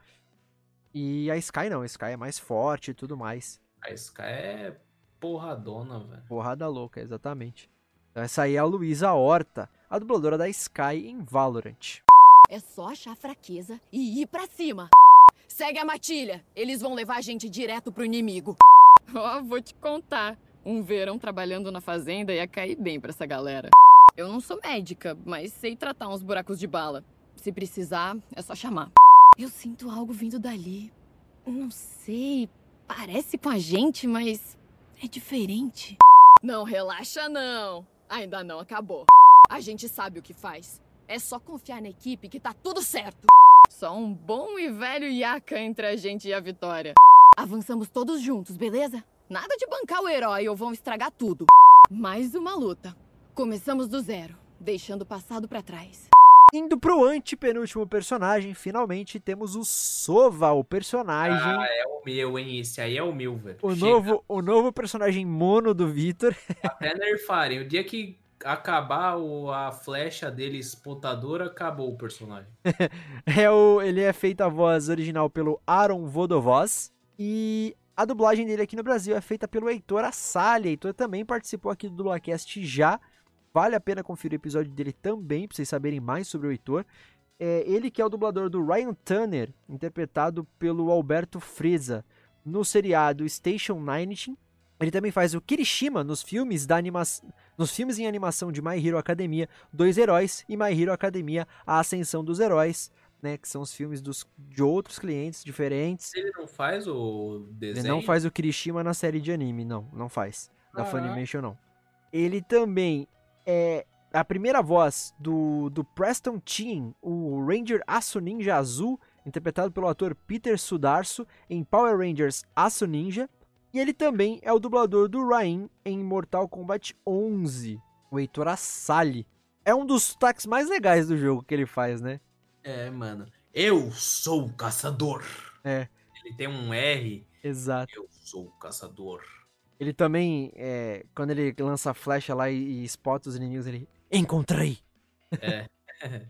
E a Sky não, a Sky é mais forte e tudo mais. A Sky é porradona, velho. Porrada louca, exatamente. Então essa aí é a Luísa Horta, a dubladora da Sky em Valorant. É só achar fraqueza e ir pra cima. Segue a matilha. Eles vão levar a gente direto pro inimigo. Ó, oh, vou te contar. Um verão trabalhando na fazenda ia cair bem pra essa galera. Eu não sou médica, mas sei tratar uns buracos de bala. Se precisar, é só chamar. Eu sinto algo vindo dali. Não sei, parece com a gente, mas é diferente. Não relaxa não. Ainda não acabou. A gente sabe o que faz. É só confiar na equipe que tá tudo certo. Só um bom e velho iaca entre a gente e a vitória. Avançamos todos juntos, beleza? Nada de bancar o herói ou vão estragar tudo. Mais uma luta. Começamos do zero, deixando o passado para trás. Indo pro antepenúltimo personagem, finalmente temos o Sova, o personagem. Ah, é o meu, hein? Esse aí é o meu, velho. O novo, o novo personagem mono do Victor. Até nerfarem. O dia que acabar o, a flecha dele exportadora, acabou o personagem. é o, ele é feito a voz original pelo Aaron Vodovoz. E a dublagem dele aqui no Brasil é feita pelo Heitor Assali. Heitor também participou aqui do Dublacast já. Vale a pena conferir o episódio dele também, pra vocês saberem mais sobre o Heitor. É ele que é o dublador do Ryan Tanner, interpretado pelo Alberto Freza, no seriado Station 19. Ele também faz o Kirishima nos filmes da anima... nos filmes em animação de My Hero Academia, Dois Heróis e My Hero Academia, A Ascensão dos Heróis né? Que são os filmes dos, de outros clientes diferentes. Ele não faz o desenho? Ele não faz o Kirishima na série de anime, não. Não faz. Da ah. Funimation, não. Ele também é a primeira voz do, do Preston Teen, o Ranger Aço Ninja Azul, interpretado pelo ator Peter Sudarso em Power Rangers Aço Ninja. E ele também é o dublador do Rain em Mortal Kombat 11, o Heitor Assali. É um dos sotaques mais legais do jogo que ele faz, né? É, mano. Eu sou o caçador. É. Ele tem um R. Exato. Eu sou o caçador. Ele também, é, quando ele lança a flecha lá e, e spota os inimigos, ele. Encontrei! É.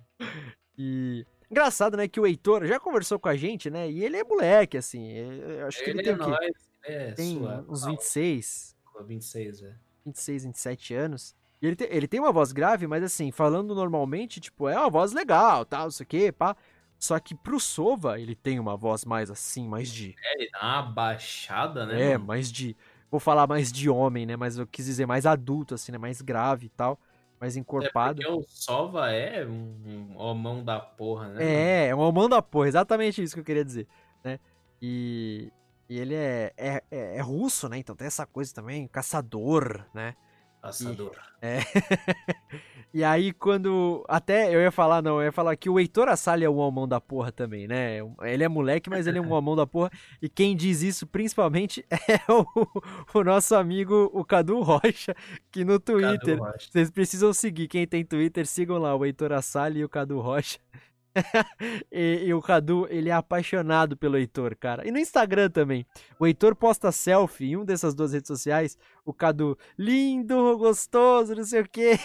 e. Engraçado, né? Que o Heitor já conversou com a gente, né? E ele é moleque, assim. Eu acho que ele, ele tem é o quê? Nóis, é tem sua... uns 26. 26, é. 26, 27 anos. E ele, te, ele tem uma voz grave, mas assim, falando normalmente, tipo, é uma voz legal, tal, não sei o quê, pá. Só que pro Sova, ele tem uma voz mais assim, mais de. É, ele dá uma baixada, né? É, mano? mais de. Vou falar mais de homem, né? Mas eu quis dizer mais adulto, assim, né? Mais grave e tal. Mais encorpado. É porque o Sova é um, um homão da porra, né? É, é um homão da porra, exatamente isso que eu queria dizer, né? E, e ele é, é, é, é russo, né? Então tem essa coisa também, caçador, né? Passador. E, é. e aí, quando. Até eu ia falar, não, eu ia falar que o Heitor Assali é um homão da porra também, né? Ele é moleque, mas ele é um homão da porra. E quem diz isso principalmente é o, o nosso amigo, o Cadu Rocha, que no Twitter. Vocês precisam seguir. Quem tem Twitter, sigam lá o Heitor Assali e o Cadu Rocha. e, e, o Cadu, ele é apaixonado pelo Heitor, cara. E no Instagram também. O Heitor posta selfie em um dessas duas redes sociais. O Cadu, lindo, gostoso, não sei o quê.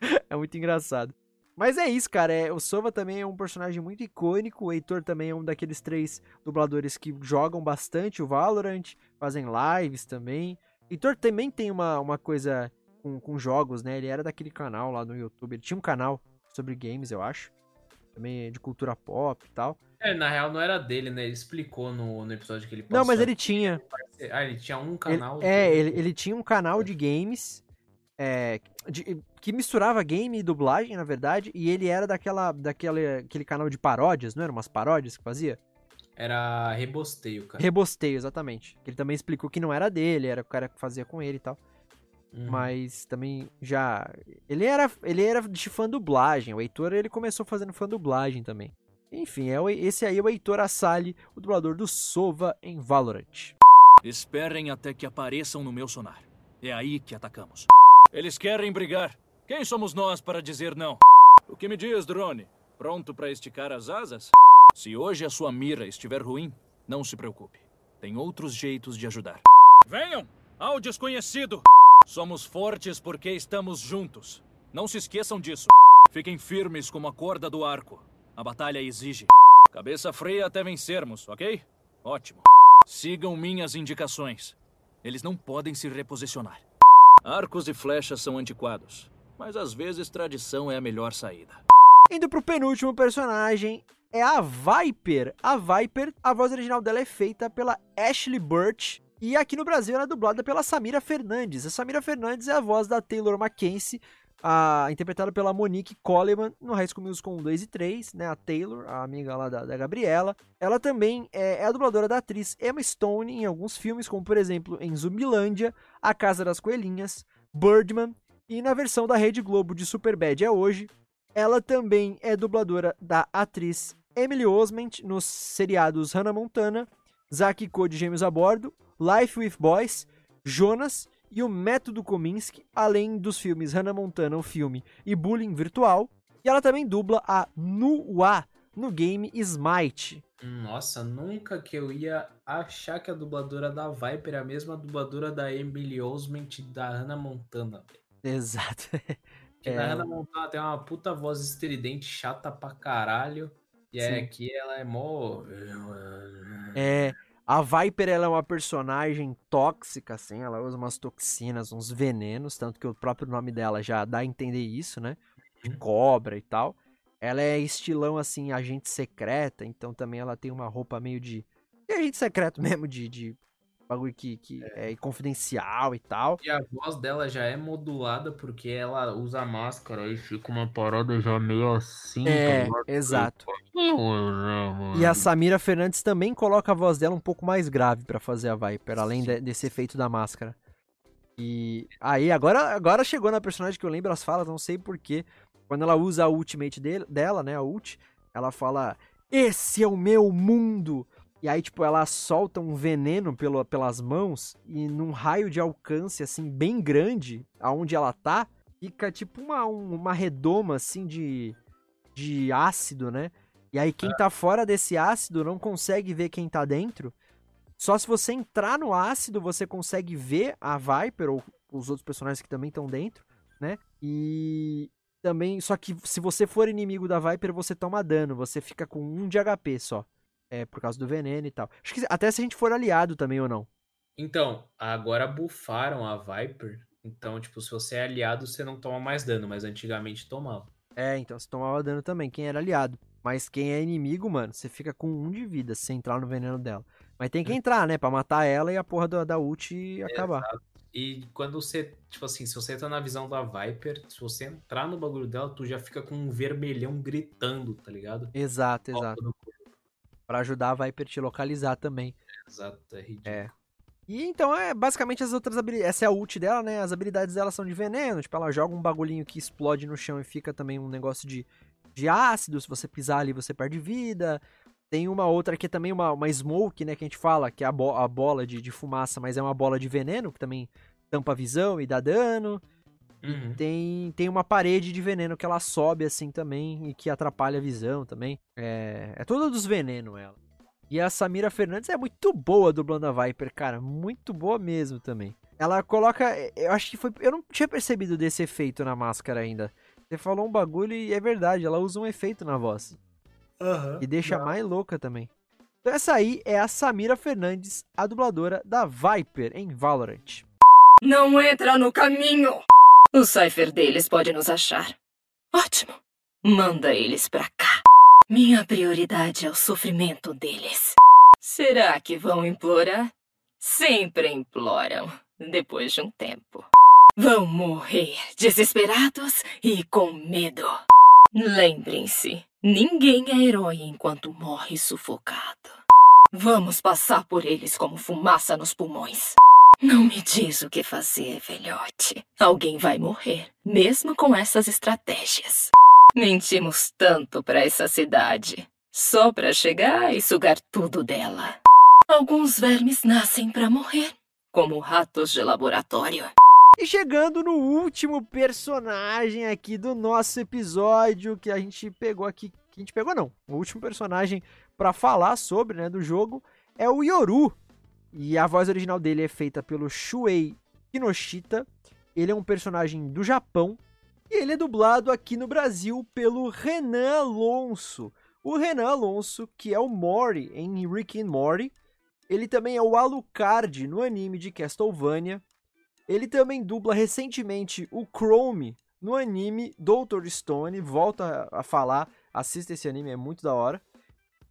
é muito engraçado. Mas é isso, cara. É, o Sova também é um personagem muito icônico. O Heitor também é um daqueles três dubladores que jogam bastante o Valorant, fazem lives também. Heitor também tem uma, uma coisa com, com jogos, né? Ele era daquele canal lá no YouTube. Ele tinha um canal sobre games, eu acho também é de cultura pop e tal. É, na real não era dele, né? Ele explicou no, no episódio que ele postou. Não, mas ele tinha. Ah, ele tinha um canal. Ele, é, ele, ele tinha um canal de games é, de, que misturava game e dublagem, na verdade, e ele era daquela, daquele aquele canal de paródias, não era umas paródias que fazia? Era Rebosteio, cara. Rebosteio, exatamente. Ele também explicou que não era dele, era o cara que fazia com ele e tal. Uhum. Mas também já. Ele era, ele era de fã dublagem. O Heitor ele começou fazendo fã dublagem também. Enfim, é o, esse aí é o Heitor Assali, o dublador do Sova em Valorant. Esperem até que apareçam no meu sonar. É aí que atacamos. Eles querem brigar. Quem somos nós para dizer não? O que me diz, drone? Pronto para esticar as asas? Se hoje a sua mira estiver ruim, Não se preocupe. Tem outros jeitos de ajudar. Venham! Ao desconhecido! Somos fortes porque estamos juntos. Não se esqueçam disso. Fiquem firmes como a corda do arco. A batalha exige. Cabeça fria até vencermos, ok? Ótimo. Sigam minhas indicações. Eles não podem se reposicionar. Arcos e flechas são antiquados, mas às vezes tradição é a melhor saída. Indo pro penúltimo personagem, é a Viper. A Viper, a voz original dela é feita pela Ashley Burch. E aqui no Brasil ela é dublada pela Samira Fernandes. A Samira Fernandes é a voz da Taylor Mackenzie, a, interpretada pela Monique Coleman no High School Musical 1, 2 e 3, né? A Taylor, a amiga lá da, da Gabriela. Ela também é, é, a dubladora da atriz Emma Stone em alguns filmes, como por exemplo em Zumbilândia, A Casa das Coelhinhas, Birdman e na versão da Rede Globo de Superbad é hoje. Ela também é dubladora da atriz Emily Osment nos seriados Hannah Montana, Zack e Code Gêmeos a Bordo, Life with Boys, Jonas e o Método Kominsky, além dos filmes Hannah Montana, o filme, e Bullying Virtual. E ela também dubla a Nua no game Smite. Nossa, nunca que eu ia achar que a dubladora da Viper é a mesma dubladora da Emily Osment da Hannah Montana. Exato. Que é... na Hannah Montana tem uma puta voz estridente, chata pra caralho. E é aqui ela é mó. É. A Viper ela é uma personagem tóxica, assim, ela usa umas toxinas, uns venenos, tanto que o próprio nome dela já dá a entender isso, né? De cobra e tal. Ela é estilão, assim, agente secreta, então também ela tem uma roupa meio de. de agente secreto mesmo, de, de bagulho que, que é. é. confidencial e tal. E a voz dela já é modulada porque ela usa máscara e fica uma parada já meio assim. É, tá exato. E a Samira Fernandes também coloca a voz dela um pouco mais grave para fazer a Viper, além de, desse efeito da máscara. E aí, agora, agora chegou na personagem que eu lembro as falas, não sei porquê. Quando ela usa a ultimate dele, dela, né, a ult, ela fala: Esse é o meu mundo! E aí, tipo, ela solta um veneno pelo, pelas mãos e num raio de alcance, assim, bem grande, aonde ela tá, fica tipo uma, uma redoma, assim, de, de ácido, né? E aí quem é. tá fora desse ácido não consegue ver quem tá dentro. Só se você entrar no ácido, você consegue ver a Viper ou os outros personagens que também estão dentro, né? E também, só que se você for inimigo da Viper, você toma dano, você fica com um de HP só. É, por causa do veneno e tal. Acho que até se a gente for aliado também ou não. Então, agora bufaram a Viper. Então, tipo, se você é aliado, você não toma mais dano, mas antigamente tomava. É, então você tomava dano também, quem era aliado. Mas quem é inimigo, mano, você fica com um de vida se entrar no veneno dela. Mas tem que entrar, né? Pra matar ela e a porra da, da ult acabar. Exato. E quando você, tipo assim, se você tá na visão da Viper, se você entrar no bagulho dela, tu já fica com um vermelhão gritando, tá ligado? Exato, exato para ajudar a Viper te localizar também. Exato, é ridículo. É. E então é basicamente as outras habilidades. Essa é a ult dela, né? As habilidades dela são de veneno. Tipo, ela joga um bagulhinho que explode no chão e fica também um negócio de, de ácido. Se você pisar ali, você perde vida. Tem uma outra que é também uma, uma smoke, né? Que a gente fala, que é a, bo a bola de, de fumaça, mas é uma bola de veneno, que também tampa a visão e dá dano. Uhum. Tem, tem uma parede de veneno que ela sobe assim também e que atrapalha a visão também. É, é toda dos venenos ela. E a Samira Fernandes é muito boa dublando a Viper, cara. Muito boa mesmo também. Ela coloca. Eu acho que foi. Eu não tinha percebido desse efeito na máscara ainda. Você falou um bagulho e é verdade, ela usa um efeito na voz. Uhum, e deixa não. mais louca também. Então essa aí é a Samira Fernandes, a dubladora da Viper em Valorant. Não entra no caminho! O cipher deles pode nos achar. Ótimo. Manda eles pra cá. Minha prioridade é o sofrimento deles. Será que vão implorar? Sempre imploram, depois de um tempo. Vão morrer desesperados e com medo. Lembrem-se, ninguém é herói enquanto morre sufocado. Vamos passar por eles como fumaça nos pulmões. Não me diz o que fazer, velhote. Alguém vai morrer, mesmo com essas estratégias. Mentimos tanto para essa cidade, só para chegar e sugar tudo dela. Alguns vermes nascem para morrer, como ratos de laboratório. E chegando no último personagem aqui do nosso episódio que a gente pegou aqui, que a gente pegou não, o último personagem para falar sobre, né, do jogo é o Yoru. E a voz original dele é feita pelo Shuei Kinoshita. Ele é um personagem do Japão. E ele é dublado aqui no Brasil pelo Renan Alonso. O Renan Alonso, que é o Mori em Rick and Morty. Ele também é o Alucard no anime de Castlevania. Ele também dubla recentemente o Chrome no anime Doutor Stone. Volta a falar, assista esse anime, é muito da hora.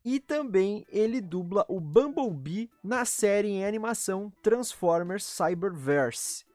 E também ele dubla o Bumblebee na série em animação Transformers Cyberverse.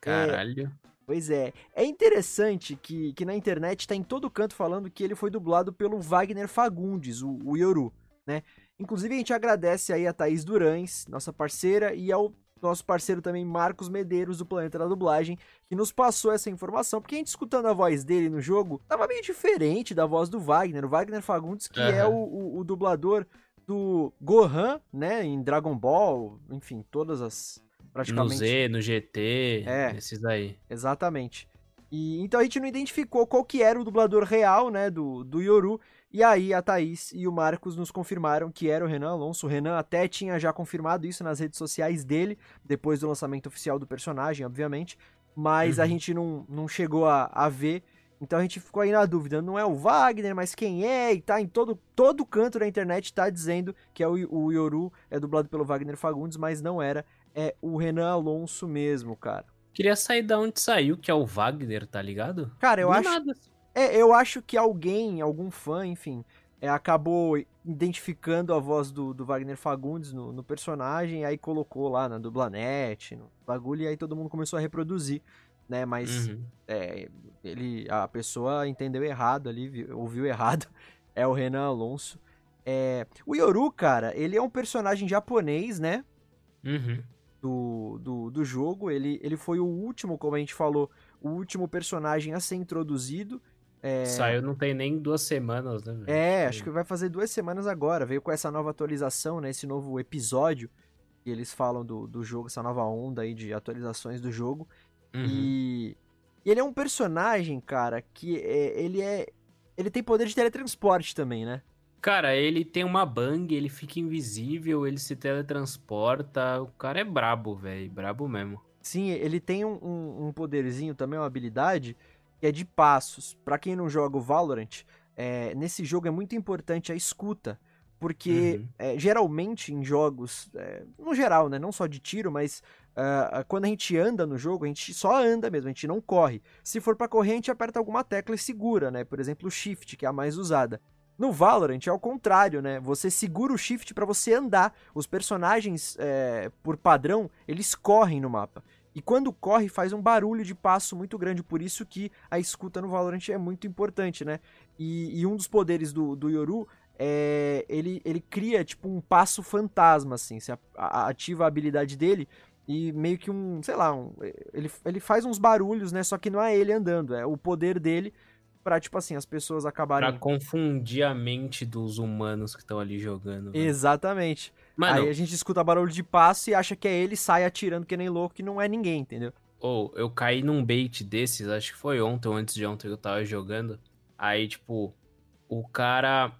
Caralho. É, pois é. É interessante que, que na internet tá em todo canto falando que ele foi dublado pelo Wagner Fagundes, o, o Yoru, né? Inclusive a gente agradece aí a Thaís Durães, nossa parceira, e ao nosso parceiro também Marcos Medeiros do Planeta da Dublagem, que nos passou essa informação, porque a gente escutando a voz dele no jogo, tava meio diferente da voz do Wagner, o Wagner Fagundes, que uhum. é o, o, o, dublador do Gohan, né, em Dragon Ball, enfim, todas as praticamente... No Z, no GT, é, esses aí. Exatamente. E, então a gente não identificou qual que era o dublador real, né, do, do Yoru, e aí a Thaís e o Marcos nos confirmaram que era o Renan Alonso. O Renan até tinha já confirmado isso nas redes sociais dele, depois do lançamento oficial do personagem, obviamente. Mas uhum. a gente não, não chegou a, a ver. Então a gente ficou aí na dúvida, não é o Wagner, mas quem é? E tá em todo, todo canto da internet tá dizendo que é o, o Yoru, é dublado pelo Wagner Fagundes, mas não era, é o Renan Alonso mesmo, cara. Queria sair da onde saiu, que é o Wagner, tá ligado? Cara, eu Do acho. Nada. É, eu acho que alguém, algum fã, enfim, é, acabou identificando a voz do, do Wagner Fagundes no, no, personagem, aí colocou lá na dublanet, no bagulho, e aí todo mundo começou a reproduzir, né? Mas uhum. é, ele, a pessoa entendeu errado ali, viu, ouviu errado, é o Renan Alonso. É, o Yoru, cara, ele é um personagem japonês, né? Uhum. Do, do, do jogo, ele, ele foi o último, como a gente falou, o último personagem a ser introduzido é... Saiu não tem nem duas semanas, né? É, acho que vai fazer duas semanas agora. Veio com essa nova atualização, né? Esse novo episódio. E eles falam do, do jogo, essa nova onda aí de atualizações do jogo. Uhum. E... e ele é um personagem, cara, que é, ele é. Ele tem poder de teletransporte também, né? Cara, ele tem uma bang, ele fica invisível, ele se teletransporta. O cara é brabo, velho. Brabo mesmo. Sim, ele tem um, um, um poderzinho também, uma habilidade que é de passos. Para quem não joga o Valorant, é, nesse jogo é muito importante a escuta, porque uhum. é, geralmente em jogos, é, no geral, né, não só de tiro, mas uh, quando a gente anda no jogo, a gente só anda mesmo, a gente não corre. Se for para correr, a gente aperta alguma tecla e segura, né? Por exemplo, o Shift, que é a mais usada. No Valorant é o contrário, né? Você segura o shift para você andar. Os personagens, é, por padrão, eles correm no mapa. E quando corre, faz um barulho de passo muito grande, por isso que a escuta no Valorant é muito importante, né? E, e um dos poderes do, do Yoru é. Ele, ele cria, tipo, um passo fantasma, assim. Você ativa a habilidade dele e meio que um. Sei lá, um, ele, ele faz uns barulhos, né? Só que não é ele andando, é o poder dele pra, tipo assim, as pessoas acabarem. Pra confundir a mente dos humanos que estão ali jogando. Né? Exatamente. Mano, Aí a gente escuta barulho de passo e acha que é ele, sai atirando que nem louco, que não é ninguém, entendeu? Ou oh, eu caí num bait desses, acho que foi ontem ou antes de ontem que eu tava jogando. Aí, tipo, o cara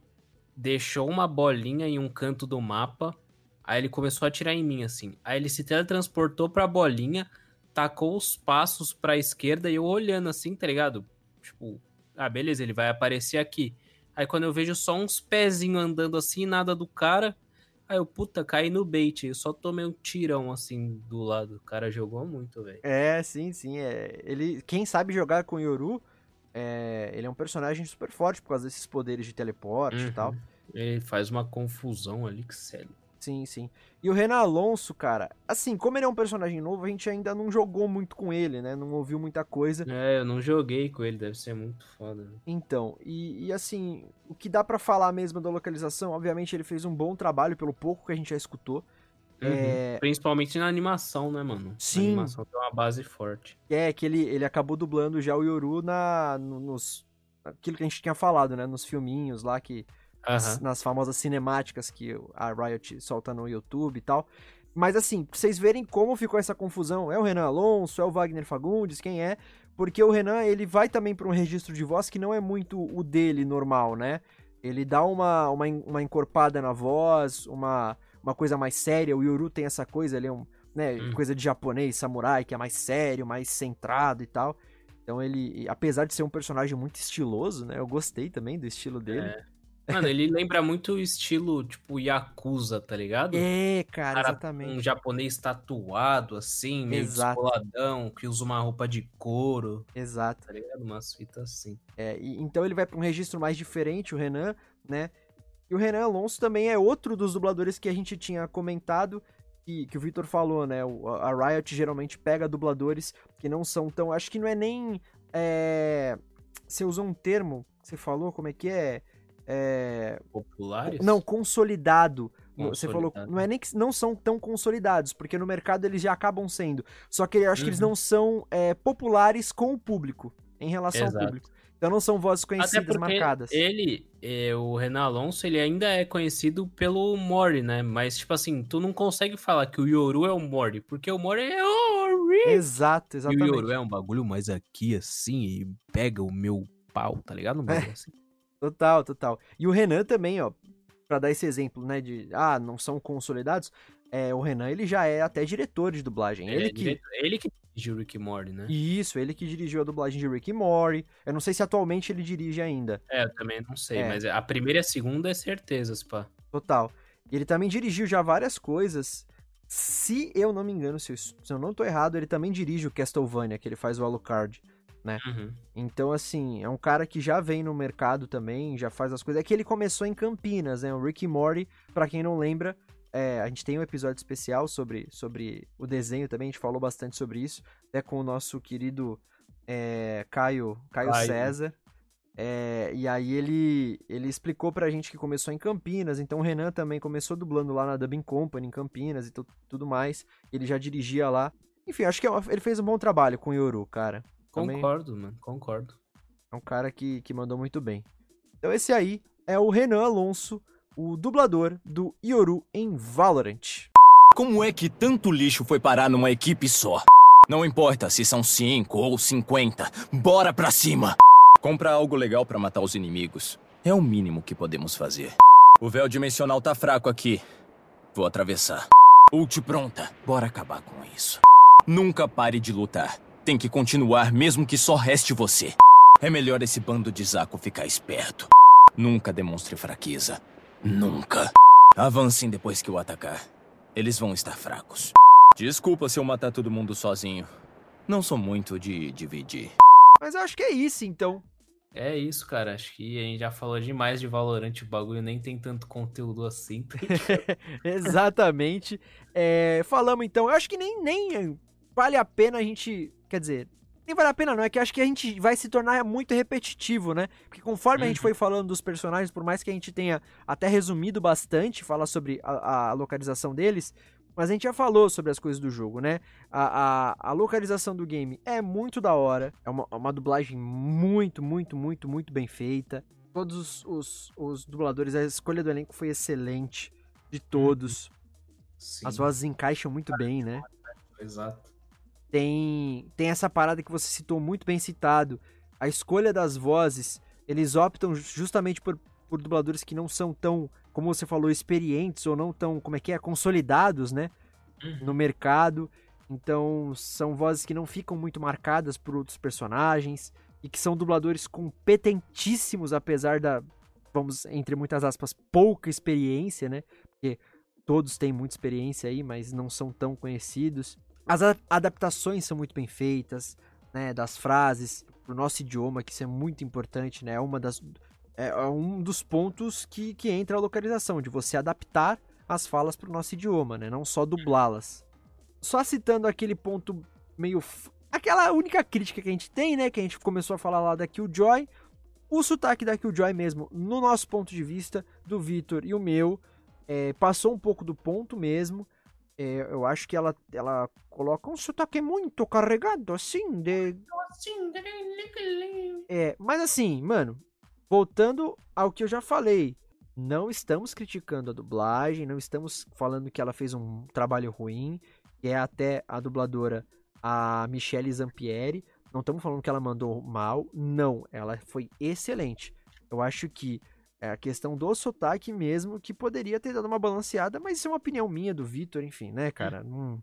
deixou uma bolinha em um canto do mapa. Aí ele começou a atirar em mim, assim. Aí ele se teletransportou pra bolinha, tacou os passos pra esquerda e eu olhando assim, tá ligado? Tipo, ah, beleza, ele vai aparecer aqui. Aí quando eu vejo só uns pezinhos andando assim, nada do cara. Aí eu, puta, caí no bait. Eu só tomei um tirão assim do lado. O cara jogou muito, velho. É, sim, sim. É. Ele, quem sabe jogar com Yoru, é... ele é um personagem super forte por causa desses poderes de teleporte uhum. e tal. Ele faz uma confusão ali que sério. Sim, sim. E o Renan Alonso, cara, assim, como ele é um personagem novo, a gente ainda não jogou muito com ele, né? Não ouviu muita coisa. É, eu não joguei com ele, deve ser muito foda. Né? Então, e, e, assim, o que dá para falar mesmo da localização, obviamente ele fez um bom trabalho pelo pouco que a gente já escutou. Uhum. É... Principalmente na animação, né, mano? Sim. A animação tem uma base forte. É, que ele, ele acabou dublando já o Yoru na, nos. Aquilo que a gente tinha falado, né? Nos filminhos lá que nas, nas famosas cinemáticas que a Riot solta no YouTube e tal. Mas assim, pra vocês verem como ficou essa confusão, é o Renan Alonso, é o Wagner Fagundes, quem é? Porque o Renan, ele vai também para um registro de voz que não é muito o dele normal, né? Ele dá uma, uma, uma encorpada na voz, uma, uma coisa mais séria. O Yoru tem essa coisa, ele é um, né, Hum. coisa de japonês, samurai, que é mais sério, mais centrado e tal. Então ele, apesar de ser um personagem muito estiloso, né, eu gostei também do estilo dele. É. Mano, ele lembra muito o estilo, tipo, Yakuza, tá ligado? É, cara, Cara, exatamente. Um japonês tatuado, assim, meio Exato. descoladão, que usa uma roupa de couro. Exato. Tá ligado? Umas fitas assim. É, e- então ele vai pra um registro mais diferente, o Renan, né? E o Renan Alonso também é outro dos dubladores que a gente tinha comentado, que, que o Victor falou, né? A Riot geralmente pega dubladores que não são tão. Acho que não é nem. é, você usou um termo, que você falou, como é que é? É, Populares? Não, consolidado. No- Você falou, Consolidado. não é nem que não são tão consolidados, porque no mercado eles já acabam sendo. Só que eu acho que eles Uhum. não são é, populares com o público, em relação Exato. ao público. Então não são vozes conhecidas, marcadas. ele, é, o Renan Alonso, ele ainda é conhecido pelo Mori, né? Mas, tipo assim, tu não consegue falar que o Yoru é o Mori, porque o Mori é o Mori. Exato, E o exatamente. Yoru é um bagulho mais aqui, assim, e pega o meu pau, tá ligado? Um bagulho assim. Total, total. E o Renan também, ó, pra dar esse exemplo, né, de, ah, não são consolidados, é, o Renan, ele já é até diretor de dublagem. Ele, Ele é que... diretor- ele que dirigiu o Rick Morty, né? Isso, ele que dirigiu a dublagem de Rick Morty. Eu não sei se atualmente ele dirige ainda. É, eu também não sei, É. mas a primeira e a segunda é certeza, pá. Total. E ele também dirigiu já várias coisas. Se eu não me engano, se eu, se eu não tô errado, ele também dirige o Castlevania, que ele faz o Alucard, né? Uhum. Então, assim, é um cara que já vem no mercado também, já faz as coisas. É que ele começou em Campinas, né? O Rick e Morty, pra quem não lembra, é, a gente tem um episódio especial sobre, sobre o desenho também, a gente falou bastante sobre isso, até com o nosso querido é, Caio, Caio Caio. César. É, e aí ele, ele explicou pra gente que começou em Campinas, então o Renan também começou dublando lá na Dubbing Company em Campinas e tu- tudo mais. Ele já dirigia lá. Enfim, acho que é ele fez um bom trabalho com o Yoru, cara. Também Concordo, mano, concordo. É um cara que, que mandou muito bem. Então esse aí é o Renan Alonso, o dublador do Yoru em Valorant. Como é que tanto lixo foi parar numa equipe só? Não importa se são 5 ou 50, bora pra cima! Comprar algo legal pra matar os inimigos é o mínimo que podemos fazer. O véu dimensional tá fraco aqui. Vou atravessar. Ult pronta, bora acabar com isso. Nunca pare de lutar. Tem que continuar mesmo que só reste você. É melhor esse bando de Zaco ficar esperto. Nunca demonstre fraqueza. Nunca. Avancem depois que eu atacar. Eles vão estar fracos. Desculpa se eu matar todo mundo sozinho. Não sou muito de dividir. Mas eu acho que é isso, então. É isso, cara. Acho que a gente já falou demais de Valorant. O bagulho nem tem tanto conteúdo assim. Exatamente. É, falamos então, eu acho que nem, nem vale a pena a gente. Quer dizer, nem vale a pena, não. É que acho que a gente vai se tornar muito repetitivo, né? Porque conforme a gente foi falando dos personagens, por mais que a gente tenha até resumido bastante, falar sobre a, a localização deles. Mas a gente já falou sobre as coisas do jogo, né? A, a, a localização do game é muito da hora. É uma, uma dublagem muito, muito, muito, muito bem feita. Todos os, os, os dubladores, a escolha do elenco foi excelente. De todos. Sim. As vozes encaixam muito bem, né? Exato. Tem, tem essa parada que você citou muito bem citado. A escolha das vozes, eles optam justamente por, por dubladores que não são tão, como você falou, experientes ou não tão, como é que é, consolidados, né? No mercado. Então, são vozes que não ficam muito marcadas por outros personagens e que são dubladores competentíssimos, apesar da, vamos, entre muitas aspas, pouca experiência, né? Porque todos têm muita experiência aí, mas não são tão conhecidos. As adaptações são muito bem feitas, né? Das frases pro nosso idioma, que isso é muito importante, né? É uma das é é um dos pontos que, que entra a localização, de você adaptar as falas pro nosso idioma, né? Não só dublá-las. Só citando aquele ponto meio. f- Aquela única crítica que a gente tem, né? Que a gente começou a falar lá da Killjoy. O sotaque da Killjoy mesmo, no nosso ponto de vista, do Vitor e o meu, é, passou um pouco do ponto mesmo. É, eu acho que ela, ela coloca um sotaque muito carregado, assim, de é, mas assim, mano, voltando ao que eu já falei, não estamos criticando a dublagem, não estamos falando que ela fez um trabalho ruim, que é até a dubladora, a Michelle Zampieri, não estamos falando que ela mandou mal, não, ela foi excelente. Eu acho que É a questão do sotaque mesmo, que poderia ter dado uma balanceada, mas isso é uma opinião minha, do Vitor, enfim, né, cara? Não-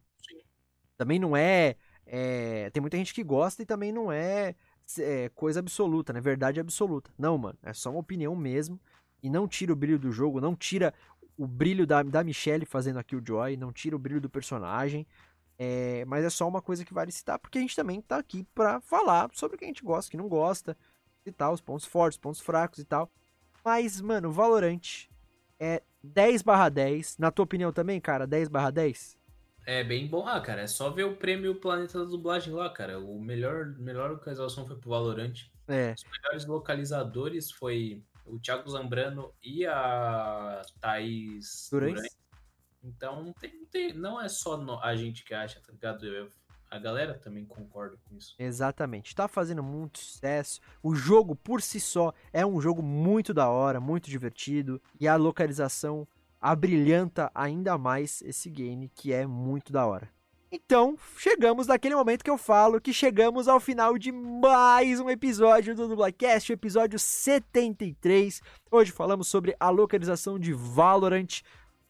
Também não é, é, Tem muita gente que gosta e também não é, é, coisa absoluta, né? Verdade absoluta. Não, mano. É só uma opinião mesmo. E não tira o brilho do jogo, não tira o brilho da, da Michelle fazendo aqui o Joy, não tira o brilho do personagem. É, mas é só uma coisa que vale citar, porque a gente também tá aqui pra falar sobre o que a gente gosta, o que não gosta, e tal, os pontos fortes, os pontos fracos e tal. Mas, mano, Valorant é 10 barra 10. Na tua opinião também, cara, 10 barra 10? É bem bom, ah, cara. É só ver o prêmio Planeta da Dublagem lá, cara. O melhor, melhor localização foi pro Valorant. É. Os melhores localizadores foi o Thiago Zambrano e a Thaís. Durães. Então não, tem, tem- não é só no- a gente que acha, tá ligado? Eu- a galera também concorda com isso. Exatamente. Tá fazendo muito sucesso. O jogo por si só é um jogo muito da hora, muito divertido. E a localização abrilhanta ainda mais esse game, que é muito da hora. Então, chegamos naquele momento que eu falo que chegamos ao final de mais um episódio do Dublacast, o episódio 73. Hoje falamos sobre a localização de Valorant.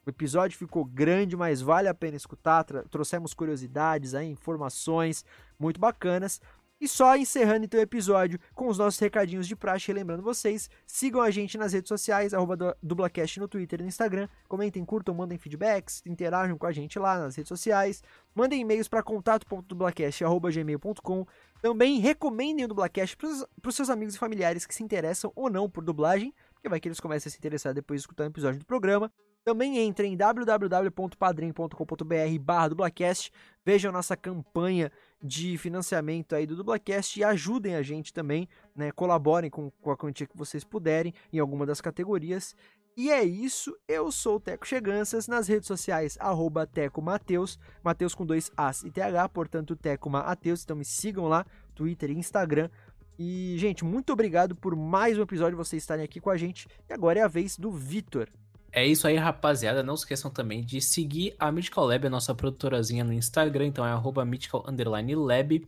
O episódio ficou grande, mas vale a pena escutar. Trouxemos curiosidades, aí, informações muito bacanas. E só encerrando então o episódio com os nossos recadinhos de praxe, lembrando vocês, sigam a gente nas redes sociais, arroba du- dublacast no Twitter e no Instagram, comentem, curtam, mandem feedbacks, interajam com a gente lá nas redes sociais, mandem e-mails para contato.dublacast.gmail.com também recomendem o Dublacast para os seus amigos e familiares que se interessam ou não por dublagem, porque vai que eles comecem a se interessar depois de escutar um episódio do programa. Também entrem em www.padrim.com.br barra dublacast, vejam nossa campanha de financiamento aí do Dublacast e ajudem a gente também, né? Colaborem com, com a quantia que vocês puderem em alguma das categorias. E é isso, eu sou o Teco Cheganças, nas redes sociais, arroba Teco Mateus, Mateus com dois As e TH, portanto Teco Mateus, então me sigam lá, Twitter e Instagram. E, gente, muito obrigado por mais um episódio, vocês estarem aqui com a gente. E agora é a vez do Vitor. É isso aí, rapaziada. Não esqueçam também de seguir a Mythical Lab, a nossa produtorazinha no Instagram, então é arroba mythical underline lab.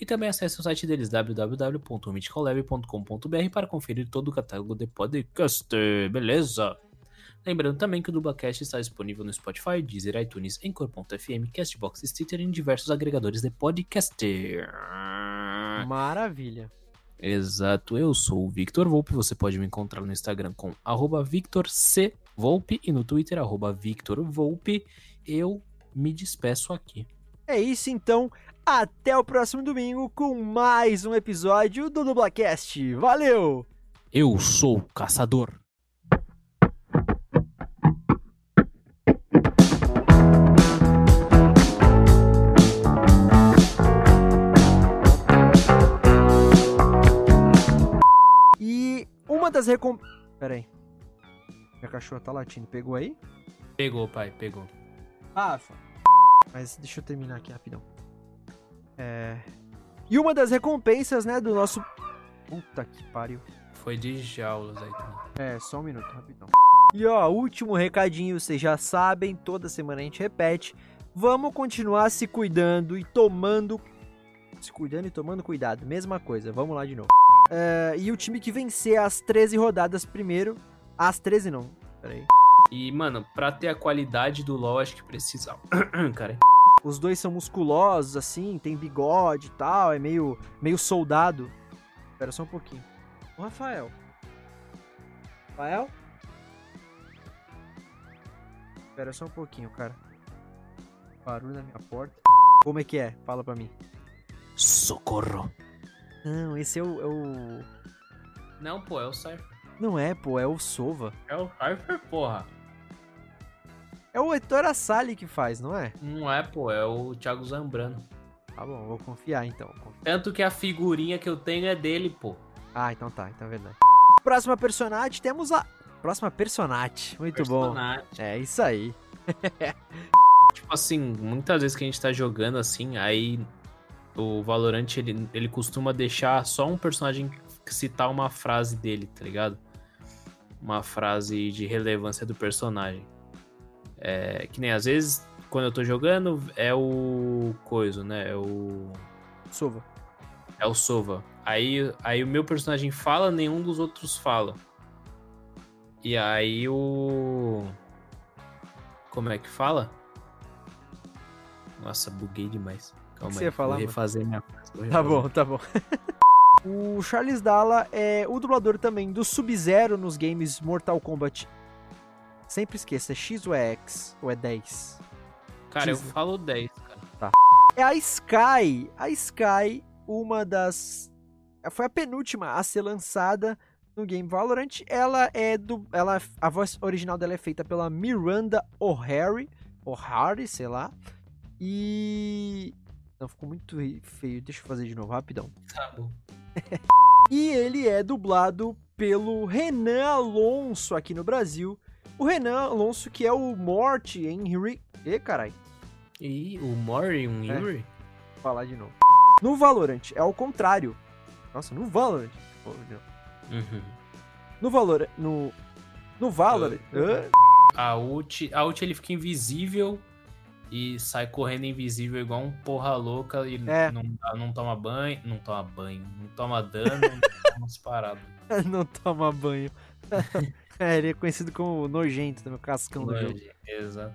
E também acesse o site deles, www.mythicallab.com.br, para conferir todo o catálogo de podcast, beleza? Lembrando também que o Dublacast está disponível no Spotify, Deezer, iTunes, Anchor.fm, Castbox, Stitcher e em diversos agregadores de podcast. Maravilha. Exato, eu sou o Victor Volpe, você pode me encontrar no Instagram com arroba Victor C. Volpe e no Twitter, arroba Victor Volpe. Eu me despeço aqui. É isso então, até o próximo domingo com mais um episódio do Dublacast. Valeu! Eu sou o caçador. Uma das recom... Pera aí. Minha cachorra tá latindo, pegou aí? Pegou, pai, pegou. Rafa. Mas deixa eu terminar aqui rapidão. É... E uma das recompensas, né, do nosso... Puta que pariu. Foi de jaulas aí também. É, só um minuto, rapidão. E ó, último recadinho, vocês já sabem, toda semana a gente repete. Vamos continuar se cuidando e tomando. Se cuidando e tomando cuidado, mesma coisa, vamos lá de novo. É, e o time que vencer as 13 rodadas primeiro. As 13 não, peraí. E, mano, pra ter a qualidade do LoL, acho que precisa. Cara, Os dois são musculosos, assim, tem bigode e tal, é meio, meio soldado. Espera só um pouquinho. Ô, Rafael. Rafael? Espera só um pouquinho, cara. Barulho na minha porta. Como é que é? Fala pra mim. Socorro. Não, esse é o. É o... Não, pô, é o Cypher. Não é, pô, é o Sova. É o Cypher, porra. É o Heitor Assali que faz, não é? Não é, pô, é o Thiago Zambrano. Tá bom, vou confiar então. Tanto que a figurinha que eu tenho é dele, pô. Ah, então tá, então é verdade. Próxima personagem, temos a. Próxima personagem. Muito Personagem. bom. É isso aí. Tipo assim, muitas vezes que a gente tá jogando assim, aí o Valorant ele, ele costuma deixar só um personagem citar uma frase dele, tá ligado? Uma frase de relevância do personagem. É, que nem às vezes, quando eu tô jogando, é o coisa, né? É o. Sova. É o Sova. Aí, aí o meu personagem fala, nenhum dos outros fala. E aí o. Como é que fala? Nossa, buguei demais. Calma que aí. você ia falar, vou mano? refazer minha frase. vou Tá bom, tá bom. o Charles Dalla é o dublador também do Sub-Zero nos games Mortal Kombat. Sempre esqueça, é X ou é X? Ou é 10? Cara, eu X. falo 10, cara. Tá. É a Sky. A Sky, uma das. Foi a penúltima a ser lançada no game Valorant. Ela é do. Ela, a voz original dela é feita pela Miranda O'Hare. O'Hare, sei lá. E. Não, ficou muito feio. Deixa eu fazer de novo, rapidão. Tá bom. E ele é dublado pelo Renan Alonso aqui no Brasil. O Renan Alonso, que é o Morty em Henry. Ê, carai. E o Mori, um É. Yuri? Vou falar de novo. No Valorant, é ao contrário. Nossa, no Valorant. Não. Uhum. No Valorant. No. No Valorant. Hã? A ult, a ult ele fica invisível e sai correndo invisível igual um porra louca e É. não, não toma banho, não toma banho, não toma dano, não toma umas paradas. não toma banho. é, ele é conhecido como nojento, também, o cascão do jogo. Exato.